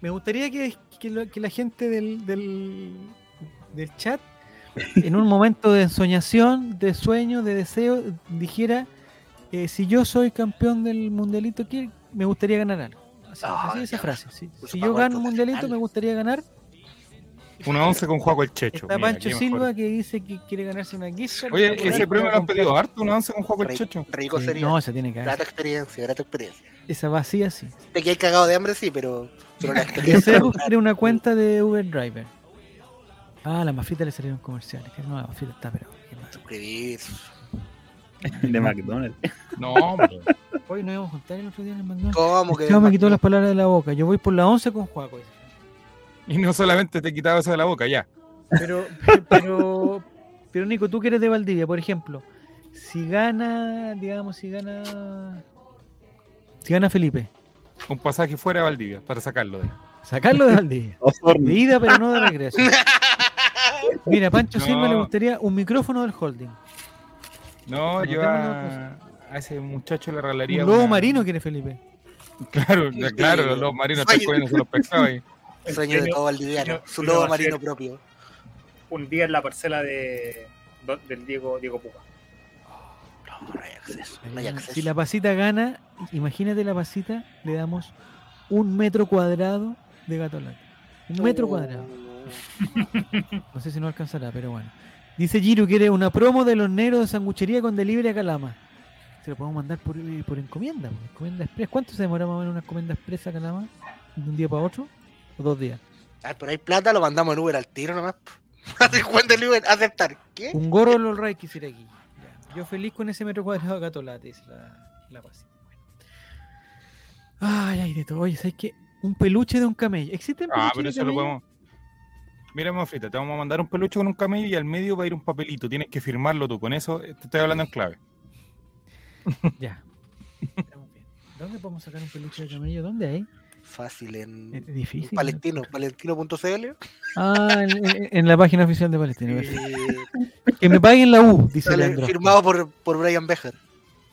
Speaker 2: Me gustaría que, que lo- que la gente del, del, del chat, en un momento de ensoñación, de sueño, de deseo, dijera: eh, Si yo soy campeón del mundialito, ¿qué- me gustaría ganar algo. Así,
Speaker 3: Ah,
Speaker 2: así esa
Speaker 3: ya.
Speaker 2: frase. sí. Si yo gano un mundialito, me gustaría ganar.
Speaker 5: Una once con Juaco el Checho.
Speaker 2: Está
Speaker 5: Mira,
Speaker 2: Pancho Silva que dice que quiere ganarse una card.
Speaker 5: Oye, ese premio lo han pedido harto, una once con Juaco el Checho.
Speaker 3: Rico
Speaker 2: Sí,
Speaker 3: sería.
Speaker 2: No, esa tiene que.
Speaker 3: Grata experiencia, grata experiencia.
Speaker 2: Esa vacía sí.
Speaker 3: Te quedas cagado de hambre, sí, pero, pero la experiencia.
Speaker 2: Una cuenta de Uber Driver. Ah, la mafrita le salieron comerciales. Que no, la mafrita está, pero.
Speaker 3: Suscribirse.
Speaker 6: De McDonald's.
Speaker 5: No, hombre.
Speaker 2: Hoy nos íbamos a juntar el otro día en el McDonald's.
Speaker 3: ¿Cómo que?
Speaker 2: Chavo me quitó las palabras de la boca. Yo voy por la 11 con Juaco.
Speaker 5: Y no solamente te quitaba eso de la boca, ya.
Speaker 2: Pero, pero, pero Nico, tú que eres de Valdivia, por ejemplo, si gana, digamos, si gana, si gana Felipe,
Speaker 5: Un pasaje fuera de Valdivia para sacarlo de
Speaker 2: sacarlo de Valdivia, de
Speaker 6: Osorno.
Speaker 2: ida pero no de regreso. Mira, Pancho
Speaker 5: No.
Speaker 2: Silva le gustaría un micrófono del holding.
Speaker 5: No, yo a, a ese muchacho le regalaría.
Speaker 2: Un lobo
Speaker 5: una-
Speaker 2: marino quiere Felipe.
Speaker 5: Claro, claro, los lobos marinos están comiéndose los pescados ahí.
Speaker 4: El
Speaker 3: Sueño de todo valdiviano. Su lobo marino propio.
Speaker 4: Un día en la parcela de, del Diego, Diego Puga.
Speaker 3: No, no hay acceso. No hay acceso.
Speaker 2: Si la pasita gana, imagínate la pasita, le damos un metro cuadrado de gato lata. Un metro
Speaker 3: Uh,
Speaker 2: cuadrado. No sé si no alcanzará, pero bueno. Dice Giro, quiere una promo de los negros de sanguchería con delivery a Calama. te lo podemos mandar por, eh, por encomienda, por encomienda express. ¿Cuánto se demora más o menos una encomienda express acá nada más? ¿De un día para otro? ¿O dos días?
Speaker 3: Ah, pero hay plata, lo mandamos en Uber al tiro nomás. Hace cuenta el Uber, aceptar. ¿Qué?
Speaker 2: Un gorro de los Ray quisiera aquí. Ya. Yo feliz con ese metro cuadrado de Gatolate, dice la, la Paz. Ay, ay, de todo. Oye, ¿sabes qué? Un peluche de un camello. ¿Existen
Speaker 5: Ah,
Speaker 2: peluches
Speaker 5: pero
Speaker 2: de
Speaker 5: eso lo podemos. Mira, Mafita, te vamos a mandar un peluche con un camello y al medio va a ir un papelito. Tienes que firmarlo tú. Con eso eh, te estoy hablando en clave.
Speaker 2: Ya. Estamos bien. ¿Dónde podemos sacar un peluche de camello? ¿Dónde hay?
Speaker 3: Fácil en
Speaker 2: Es difícil.
Speaker 3: Palestino, palestino.cl.
Speaker 2: Ah, en, la página oficial de.
Speaker 3: Eh,
Speaker 2: Que me paguen la U, dice
Speaker 3: sale
Speaker 2: Leandro.
Speaker 3: firmado por, por Brian Becker.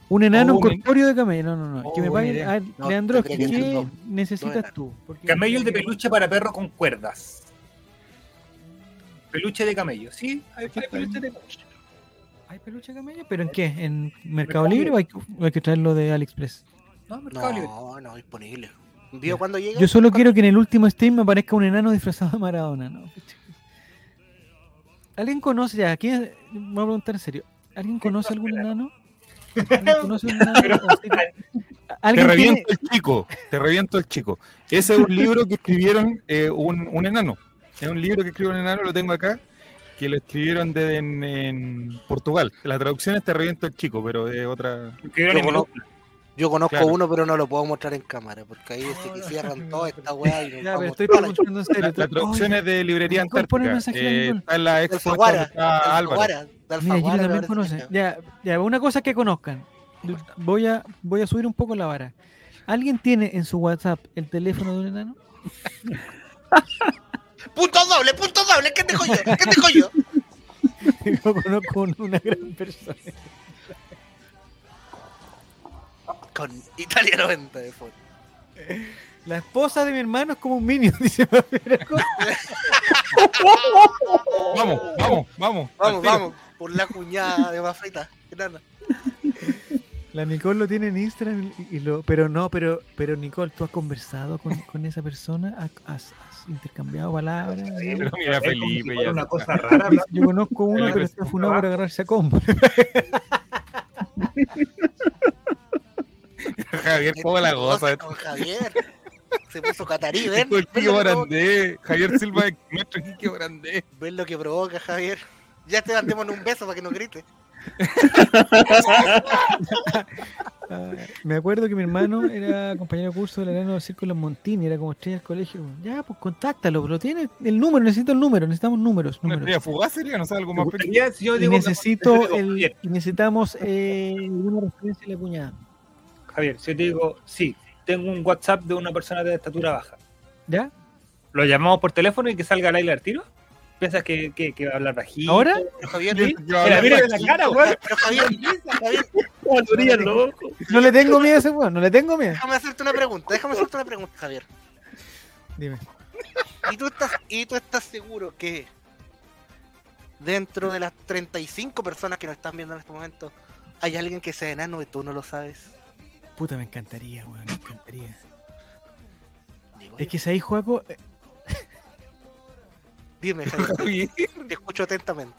Speaker 2: Un enano
Speaker 5: Oh,
Speaker 2: corpóreo de camello. No, no, no. que
Speaker 5: Oh,
Speaker 2: me
Speaker 5: buena
Speaker 2: paguen.
Speaker 5: idea.
Speaker 2: a ver,
Speaker 3: No,
Speaker 2: Leandro,
Speaker 3: que
Speaker 2: ¿qué necesitas
Speaker 3: enanos.
Speaker 2: tú? Porque-
Speaker 4: Camello de peluche para perro con cuerdas. Peluche de camello, sí, hay, hay peluche de camello.
Speaker 2: ¿Hay peluche de camello? ¿Pero en qué? ¿En Mercado Libre o hay, que- o hay que traerlo de AliExpress?
Speaker 4: No, Mercado Libre.
Speaker 3: No, no, disponible. ¿Envío cuando llega?
Speaker 2: Yo solo quiero que en el último stream me aparezca un enano disfrazado de Maradona. ¿no? ¿Alguien conoce ya? Aquí me voy a preguntar en serio. ¿Alguien conoce algún enano? ¿Alguien conoce un enano?
Speaker 5: Te
Speaker 2: ¿Alguien tiene-
Speaker 5: reviento el chico. Te reviento el chico. Ese es un libro que escribieron eh, un, un enano. Es un libro que escribió un enano, lo tengo acá, que lo escribieron de, en, en Portugal. La traducción es Te reviento el chico, pero de otra.
Speaker 3: Yo
Speaker 4: en
Speaker 3: conozco-. Yo conozco
Speaker 5: Claro.
Speaker 3: uno, pero no lo puedo mostrar en cámara, porque ahí se que cierran toda esta weá y
Speaker 2: Ya, pero estoy preguntando en serio.
Speaker 5: La, traducción es de Librería Antártica. Eh, está en la expo
Speaker 3: Alfaguara,
Speaker 5: está.
Speaker 3: Alfaguara, de
Speaker 2: Mira, yo también conoce. Ya, ya, una cosa que conozcan. Voy a, voy a subir un poco la vara. ¿Alguien tiene en su WhatsApp el teléfono de un enano?
Speaker 3: Punto doble, punto doble, ¿qué te yo? ¿Qué te yo?
Speaker 2: Yo conozco un- una gran persona.
Speaker 3: Con Italia 90 de fondo.
Speaker 2: La esposa de mi hermano es como un minion, dice.
Speaker 5: Vamos, vamos, vamos.
Speaker 3: Vamos, vamos, por la cuñada de Mafrita. enana.
Speaker 2: La Nicole lo tiene en Instagram, y, lo, pero no, pero, pero Nicole, ¿tú has conversado con, con esa persona? ¿Has, has- intercambiado palabras?
Speaker 4: Sí,
Speaker 5: Pero mira,
Speaker 4: Es como si
Speaker 5: Felipe, ya
Speaker 4: una cosa rara.
Speaker 2: Dice, Yo conozco uno, pero está funado por agarrarse a combo.
Speaker 5: Javier, ¿cómo la goza?
Speaker 3: Con Javier. Se puso catarí, ven.
Speaker 5: Morandé. Javier Silva, nuestro Quique Morandé.
Speaker 3: ven lo que provoca, Javier. Ya te mandemos un beso para que no grites.
Speaker 2: Me acuerdo que mi hermano era compañero de curso del enano del Círculo en Montini, era como estrella del colegio. Ya, pues contáctalo, pero tiene el número, necesito el número, necesitamos números.
Speaker 5: Una
Speaker 2: números.
Speaker 5: estrella fugaz sería, no sé, algo más pequeño.
Speaker 4: gustaría, si yo digo,
Speaker 2: necesito el, necesitamos eh, una referencia de la cuñada.
Speaker 4: Javier, si yo te digo, sí, tengo un WhatsApp de una persona de estatura baja.
Speaker 2: ¿Ya?
Speaker 4: ¿Lo llamamos por teléfono y que salga al aire al tiro? ¿Piensas que, que, que va a hablar bajito?
Speaker 2: ¿Ahora?
Speaker 3: Pero Javier,
Speaker 4: Sí. Mira, la cara, weón.
Speaker 3: pero Javier, Javier,
Speaker 2: No le tengo miedo a ese weón, no le tengo miedo.
Speaker 3: déjame hacerte una pregunta, déjame hacerte una pregunta, Javier.
Speaker 2: Dime.
Speaker 3: ¿Y tú estás, y tú estás seguro que dentro de las 35 personas que nos están viendo en este momento hay alguien que sea enano y tú no lo sabes?
Speaker 2: Puta, me encantaría, weón, me encantaría.
Speaker 3: Digo,
Speaker 2: Es que si ahí juego, eh,
Speaker 3: Dime, Javier, te escucho atentamente.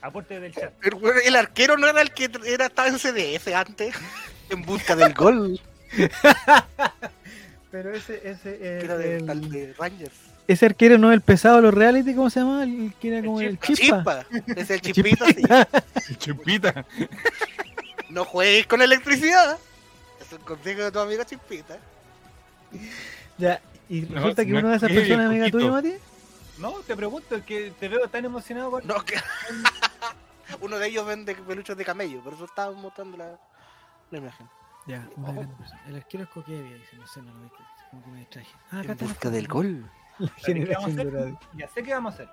Speaker 4: Aporte del chat.
Speaker 3: El, el arquero no era el que era, estaba en CDF antes, en busca del gol,
Speaker 2: Pero ese, ese, el-
Speaker 3: era de,
Speaker 2: el-
Speaker 3: tal de Rangers.
Speaker 2: ese arquero no es el pesado de los reality, ¿cómo se llama? El que era como el, chispa.
Speaker 3: Chispa, es el chispito, sí.
Speaker 5: Chupita.
Speaker 3: No juegues con electricidad. Es un consejo de tu amigo Chispita.
Speaker 2: Ya, y
Speaker 5: No,
Speaker 2: resulta que
Speaker 5: no
Speaker 2: una de esas
Speaker 5: es
Speaker 2: personas es amiga tuya, Mati.
Speaker 4: No, te pregunto, es que te veo tan emocionado con...
Speaker 3: No, que... Uno de ellos vende peluches de camello, por eso estaba mostrando la, la imagen.
Speaker 2: Ya, una gran persona. El arquero es Coquevia, dice, no sé, no lo como que me distraje. Ah, acá
Speaker 3: En
Speaker 2: está la
Speaker 3: busca del gol.
Speaker 2: La
Speaker 4: ¿Sabes qué vamos a
Speaker 2: generación
Speaker 4: hacer?
Speaker 2: dorada.
Speaker 4: Ya sé qué vamos a hacer.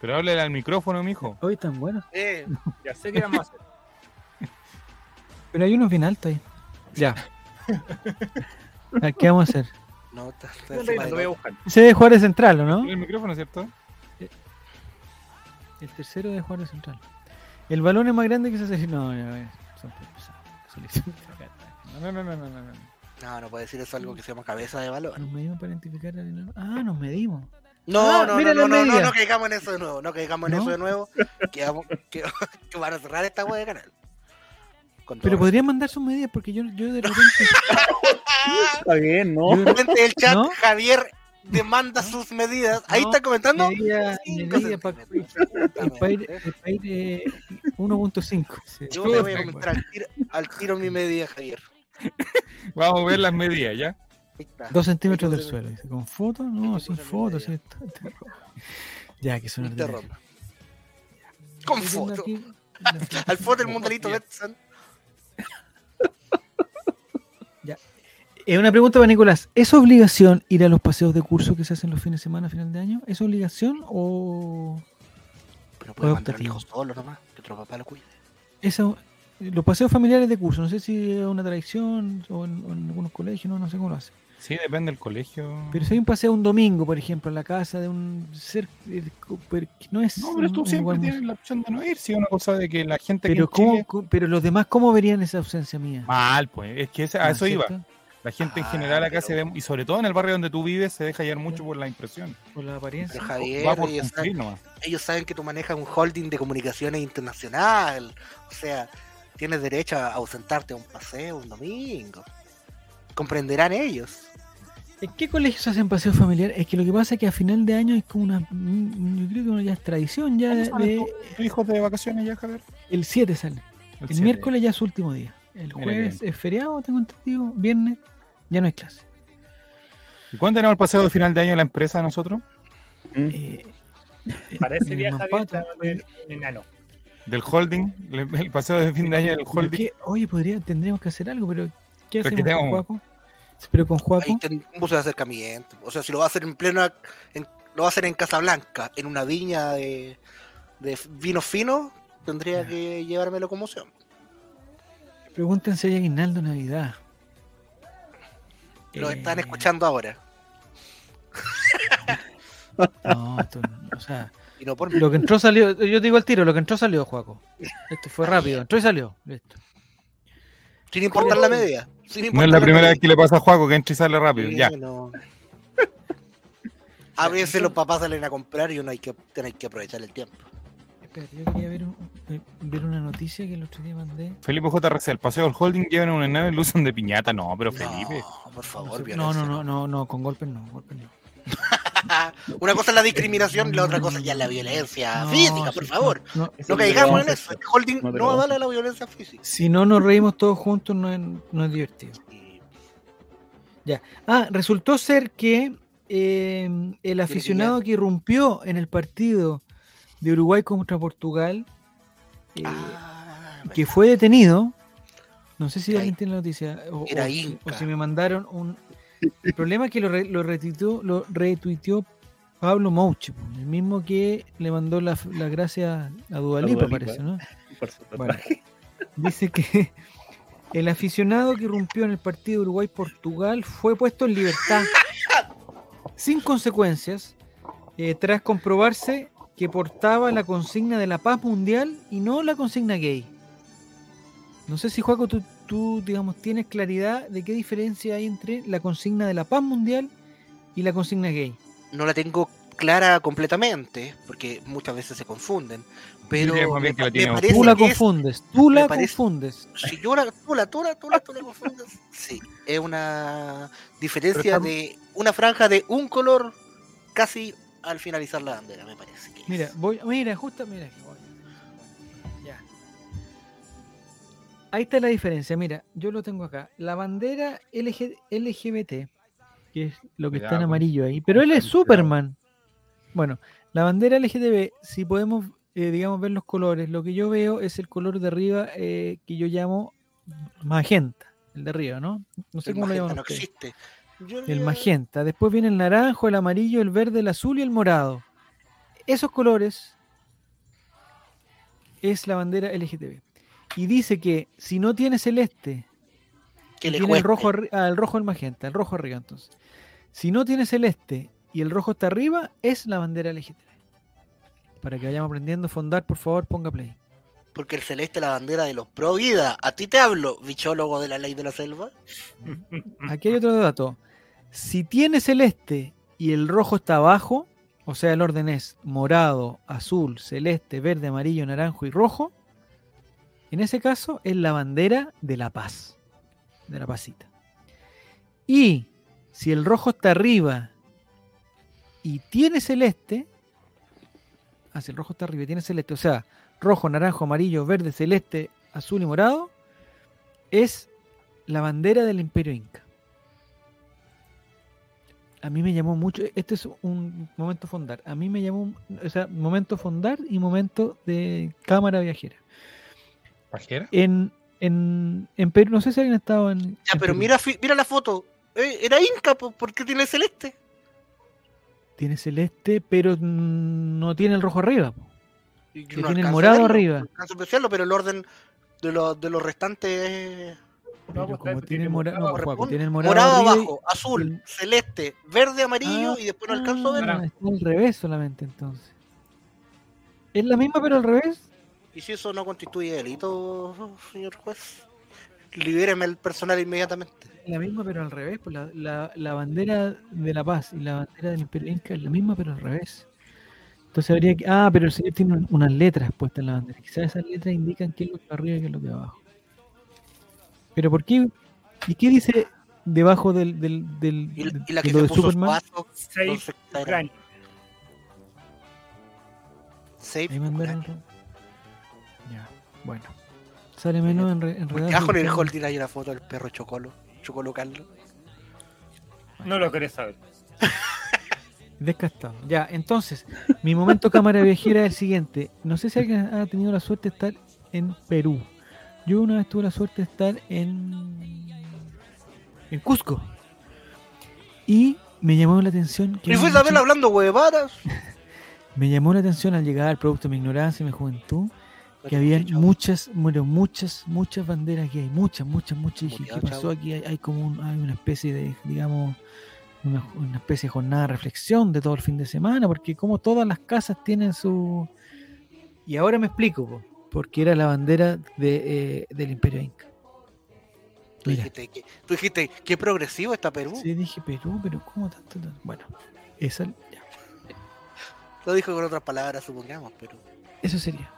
Speaker 5: Pero háblale al micrófono, mijo.
Speaker 2: Hoy tan bueno.
Speaker 3: Eh,
Speaker 4: Ya sé qué vamos a hacer.
Speaker 2: Pero hay unos bien altos ahí. Ya. ¿Qué vamos a hacer?
Speaker 3: No, está, está encima de
Speaker 4: voy a
Speaker 3: todo.
Speaker 4: buscar.
Speaker 2: Se debe jugar de central, ¿o no?
Speaker 5: El micrófono, ¿cierto?
Speaker 2: El tercero de de central. El balón es más grande que ese. No, no, no. Son pesados. Selección de Qatar. No, no, no, no, no, no.
Speaker 3: No, no puede decir eso algo que se llama cabeza de balón.
Speaker 2: Nos medimos para identificar al enano. Ah, nos medimos.
Speaker 3: No,
Speaker 2: Ah,
Speaker 3: no,
Speaker 2: mira
Speaker 3: no, no,
Speaker 2: la
Speaker 3: no, no,
Speaker 2: media.
Speaker 3: no caigamos en eso de nuevo, no caigamos en
Speaker 2: ¿No?
Speaker 3: eso de nuevo, que, vamos- que, que van a cerrar esta wea de canal. Con todo
Speaker 2: Pero podrían mandar sus medidas porque yo, yo de repente.
Speaker 6: Está bien, ¿no?
Speaker 3: del chat,
Speaker 2: ¿No?
Speaker 3: Javier demanda sus medidas. Ahí
Speaker 2: No,
Speaker 3: está comentando.
Speaker 2: medida, medida para ir, pa' ir, eh, 1.5. sí.
Speaker 3: Yo te voy a comentar al tiro, al tiro mi medida, Javier.
Speaker 5: Vamos a ver las medidas, ¿ya?
Speaker 2: Dos centímetros del suelo. dice, ¿Con foto? No, sin foto.
Speaker 3: medida.
Speaker 2: sí, está- está rojo. Ya, que son.
Speaker 3: Con foto. Al foto del mundialito Betson.
Speaker 2: Eh, una pregunta para Nicolás. ¿Es obligación ir a los paseos de curso que se hacen los fines de semana a final de año? ¿Es obligación o
Speaker 3: Pero puede mandar al hijo solo nomás, que otro papá lo cuide.
Speaker 2: eso, los paseos familiares de curso? No sé si es una tradición o en, o en algunos colegios, no, no sé cómo lo hacen.
Speaker 5: Sí, depende del colegio.
Speaker 2: Pero si hay un paseo un domingo, por ejemplo, en la casa de un ser, eh, que no es
Speaker 5: No, pero tú siempre tienes la opción de no ir, si es una cosa de que la gente
Speaker 2: pero,
Speaker 5: en
Speaker 2: ¿cómo,
Speaker 5: Chile-
Speaker 2: co- pero los demás, ¿cómo verían esa ausencia mía?
Speaker 5: Mal, pues, es que a
Speaker 2: ¿No
Speaker 5: eso
Speaker 2: es
Speaker 5: iba. La gente en
Speaker 3: Ah,
Speaker 5: general acá
Speaker 3: pero-
Speaker 5: se ve, y sobre todo en el barrio donde tú vives, se deja llevar mucho por la impresión.
Speaker 2: Por la apariencia.
Speaker 3: Pero
Speaker 5: Va
Speaker 3: Javier,
Speaker 5: por
Speaker 3: ellos
Speaker 5: cumplir
Speaker 3: saben,
Speaker 5: nomás.
Speaker 3: ellos saben que tú manejas un holding de comunicaciones internacional. O sea, tienes derecho a ausentarte a un paseo un domingo. Comprenderán ellos.
Speaker 2: ¿En qué colegios hacen paseo familiar? Es que lo que pasa es que a final de año es como una. Yo creo que una ya es tradición ya
Speaker 5: ¿Cuándo
Speaker 2: de, de-
Speaker 5: tu- tus hijos de vacaciones ya, Javier?
Speaker 2: el 7 sale. El,
Speaker 5: siete.
Speaker 2: miércoles ya es su último día. El jueves es feriado, tengo entendido. Viernes ya no hay clase.
Speaker 5: ¿Y cuándo tenemos el paseo de final de año en la empresa nosotros?
Speaker 6: Mm.
Speaker 2: Eh,
Speaker 4: Para ese
Speaker 2: Mi
Speaker 4: día,
Speaker 2: mamá
Speaker 4: Javier,
Speaker 2: pata,
Speaker 4: te va a ver un enano.
Speaker 5: Del holding, el, paseo de fin de año del holding.
Speaker 2: qué- oye, podría, tendríamos que hacer algo, pero ¿qué hacemos con Juaco? Pero con
Speaker 3: Ahí
Speaker 2: Juaco,
Speaker 3: bus de acercamiento. O sea, si lo va a hacer en plena. en- lo va a hacer en Casablanca, en una viña de, de vino fino, tendría que llevarme locomoción.
Speaker 2: pregúntense si hay aguinaldo Navidad.
Speaker 3: Lo
Speaker 2: Eh,
Speaker 3: están escuchando ahora.
Speaker 2: No, esto no, o sea,
Speaker 3: Y no por
Speaker 2: lo que entró salió, yo digo al tiro, lo que entró salió, Juaco. Esto fue rápido, entró y salió. Listo.
Speaker 3: Sin importar la media. Sin
Speaker 5: No es la primera
Speaker 3: media.
Speaker 5: vez que le pasa a Juaco que entra y sale rápido.
Speaker 3: Sí,
Speaker 5: Ya.
Speaker 3: no. A veces los papás salen a comprar y uno hay que, tiene que aprovechar el tiempo.
Speaker 2: Espérate, yo quería ver, un- eh, ver una noticia que el otro día mandé.
Speaker 5: Felipe JRC, el paseo del holding llevan una nave y lo usan de piñata. No, pero Felipe.
Speaker 3: No, por favor,
Speaker 2: no,
Speaker 3: violencia.
Speaker 2: no, no, no, no, con golpes no, golpes no.
Speaker 3: Una cosa es la discriminación y la otra cosa ya es la violencia
Speaker 2: No,
Speaker 3: física, por favor.
Speaker 2: no, no.
Speaker 3: No caigamos en
Speaker 6: no,
Speaker 3: eso. El holding
Speaker 6: no
Speaker 3: avala la violencia física.
Speaker 2: Si no nos reímos todos juntos, no es, no es divertido.
Speaker 3: Y
Speaker 2: Ah, resultó ser que eh, el aficionado que irrumpió en el partido de Uruguay contra Portugal, eh,
Speaker 3: Ah,
Speaker 2: que fue detenido, no sé si alguien tiene la noticia, o,
Speaker 3: era
Speaker 2: o o si me mandaron un... El problema es que lo, re- lo, retuiteó, lo retuiteó Pablo Mouche, el mismo que le mandó la, la gracia a Dualipa, parece, ¿no? Bueno. Dice que el aficionado que irrumpió en el partido Uruguay-Portugal fue puesto en libertad sin consecuencias eh, tras comprobarse que portaba la consigna de la paz mundial y no la consigna gay. No sé si, Juaco, tú, tú, digamos, tienes claridad de qué diferencia hay entre la consigna de la paz mundial y la consigna gay.
Speaker 3: no la tengo clara completamente, porque muchas veces se confunden. Pero me,
Speaker 5: que
Speaker 3: parece
Speaker 2: Tú la
Speaker 3: es-
Speaker 2: confundes, tú la
Speaker 3: parece-
Speaker 2: confundes.
Speaker 3: si yo la, tú la, tú la, tú la, tú la confundes, sí, es una diferencia de una franja de un color casi al finalizar la bandera, me parece. que es.
Speaker 2: Mira, voy, mira, justo, mira. aquí voy. Ya. Ahí está la diferencia. Mira, yo lo tengo acá. La bandera LG LGBT, que es lo que está en
Speaker 5: Cuidado.
Speaker 2: amarillo ahí. Pero él es. Superman. Bueno, la bandera LGTB, si podemos, eh, digamos, ver los colores, lo que yo veo es el color de arriba eh, que yo llamo magenta. El de arriba, ¿no? No sé
Speaker 3: el
Speaker 2: cómo lo
Speaker 3: magenta
Speaker 2: llaman
Speaker 3: no
Speaker 2: ustedes.
Speaker 3: existe.
Speaker 2: El magenta. Después viene el naranjo, el amarillo, el verde, el azul y el morado. Esos colores es la bandera LGTB. Y dice que si no tiene celeste,
Speaker 3: que
Speaker 2: y
Speaker 3: le
Speaker 2: tiene el rojo, ah, el rojo el magenta, el rojo arriba entonces. Si no tiene celeste y el rojo está arriba, es la bandera LGTB. Para que vayamos aprendiendo a fondar, por favor, ponga play.
Speaker 3: Porque el celeste es la bandera de los pro vida. A ti te hablo, bichólogo de la ley de la selva.
Speaker 2: Aquí hay otro dato. Si tiene celeste y el rojo está abajo, o sea, el orden es morado, azul, celeste, verde, amarillo, naranjo y rojo, en ese caso es la bandera de la paz, de la pasita. Y si el rojo está arriba y tiene celeste, ah, si el rojo está arriba y tiene celeste, o sea, rojo, naranjo, amarillo, verde, celeste, azul y morado, es la bandera del imperio inca. A mí me llamó mucho, este es un momento fondar, a mí me llamó, o sea, momento fondar y momento de cámara viajera.
Speaker 5: ¿Pajera?
Speaker 2: En, en, en Perú, no sé si alguien ha estado en...
Speaker 3: Ya,
Speaker 2: en
Speaker 3: pero
Speaker 2: Perú.
Speaker 3: mira, fi- mira la foto. Eh, era Inca, po, ¿por qué tiene celeste?
Speaker 2: Tiene celeste, pero no tiene el rojo arriba. po.
Speaker 3: Y
Speaker 2: Que
Speaker 3: no
Speaker 2: tiene el morado
Speaker 3: verlo,
Speaker 2: arriba.
Speaker 3: no pero el orden de los de los restantes
Speaker 2: Pero
Speaker 4: pues,
Speaker 2: como tiene el morado, no,
Speaker 3: corresponde.
Speaker 2: Juaco, tiene el morado,
Speaker 3: morado,
Speaker 2: arriba
Speaker 3: abajo, azul,
Speaker 2: el-
Speaker 3: celeste, verde, amarillo
Speaker 2: Ah,
Speaker 3: y después no alcanzo a ver.
Speaker 2: ah, está al revés solamente entonces. Es la misma pero al revés.
Speaker 3: Y si eso no constituye delito, señor juez, libéreme el personal inmediatamente.
Speaker 2: Es la misma pero al revés. pues la, la- la bandera de la paz y la bandera del imperio inca es la misma pero al revés. Entonces habría que... Ah, pero el señor tiene un- unas letras puestas en la bandera. Quizás esas letras indican qué es lo que arriba y qué es lo que abajo. Pero ¿por qué? ¿Y qué dice debajo del... del, del
Speaker 3: Y,
Speaker 2: de-
Speaker 3: y la
Speaker 2: de
Speaker 3: que
Speaker 2: lo
Speaker 3: se
Speaker 2: de
Speaker 3: puso
Speaker 2: Superman?
Speaker 3: paso,
Speaker 4: Safe Ucrania.
Speaker 3: safe. Ucrania.
Speaker 2: Ya, bueno. Sale menos enre- enredado.
Speaker 3: Abajo en el
Speaker 2: el
Speaker 3: holding hay una foto del perro Chocolo, Chocolo Carlos.
Speaker 4: No lo querés saber.
Speaker 2: Descastado. Ya, entonces, mi momento cámara viajera es el siguiente. No sé si alguien ha tenido la suerte de estar en Perú. Yo una vez tuve la suerte de estar en, en Cusco. Y me llamó la atención que
Speaker 3: Y
Speaker 2: había
Speaker 3: Isabel
Speaker 2: mucha-
Speaker 3: hablando huevadas.
Speaker 2: me llamó la atención al llegar, producto de mi ignorancia y mi juventud, que había muchas, bueno, muchas, muchas banderas que hay, muchas, muchas, muchas. Dije, ¿qué pasó aquí? Hay, hay como un- hay una especie de, digamos, una, una especie de jornada de reflexión de todo el fin de semana, porque como todas las casas tienen su... Y ahora me explico, po, porque era la bandera de, eh, del Imperio Inca.
Speaker 3: Tú dijiste, que, tú dijiste, qué progresivo está Perú.
Speaker 2: sí dije Perú, pero ¿cómo tanto? tanto? Bueno, esa, ya,
Speaker 3: Lo dijo con otras palabras, supongamos, pero.
Speaker 2: eso sería.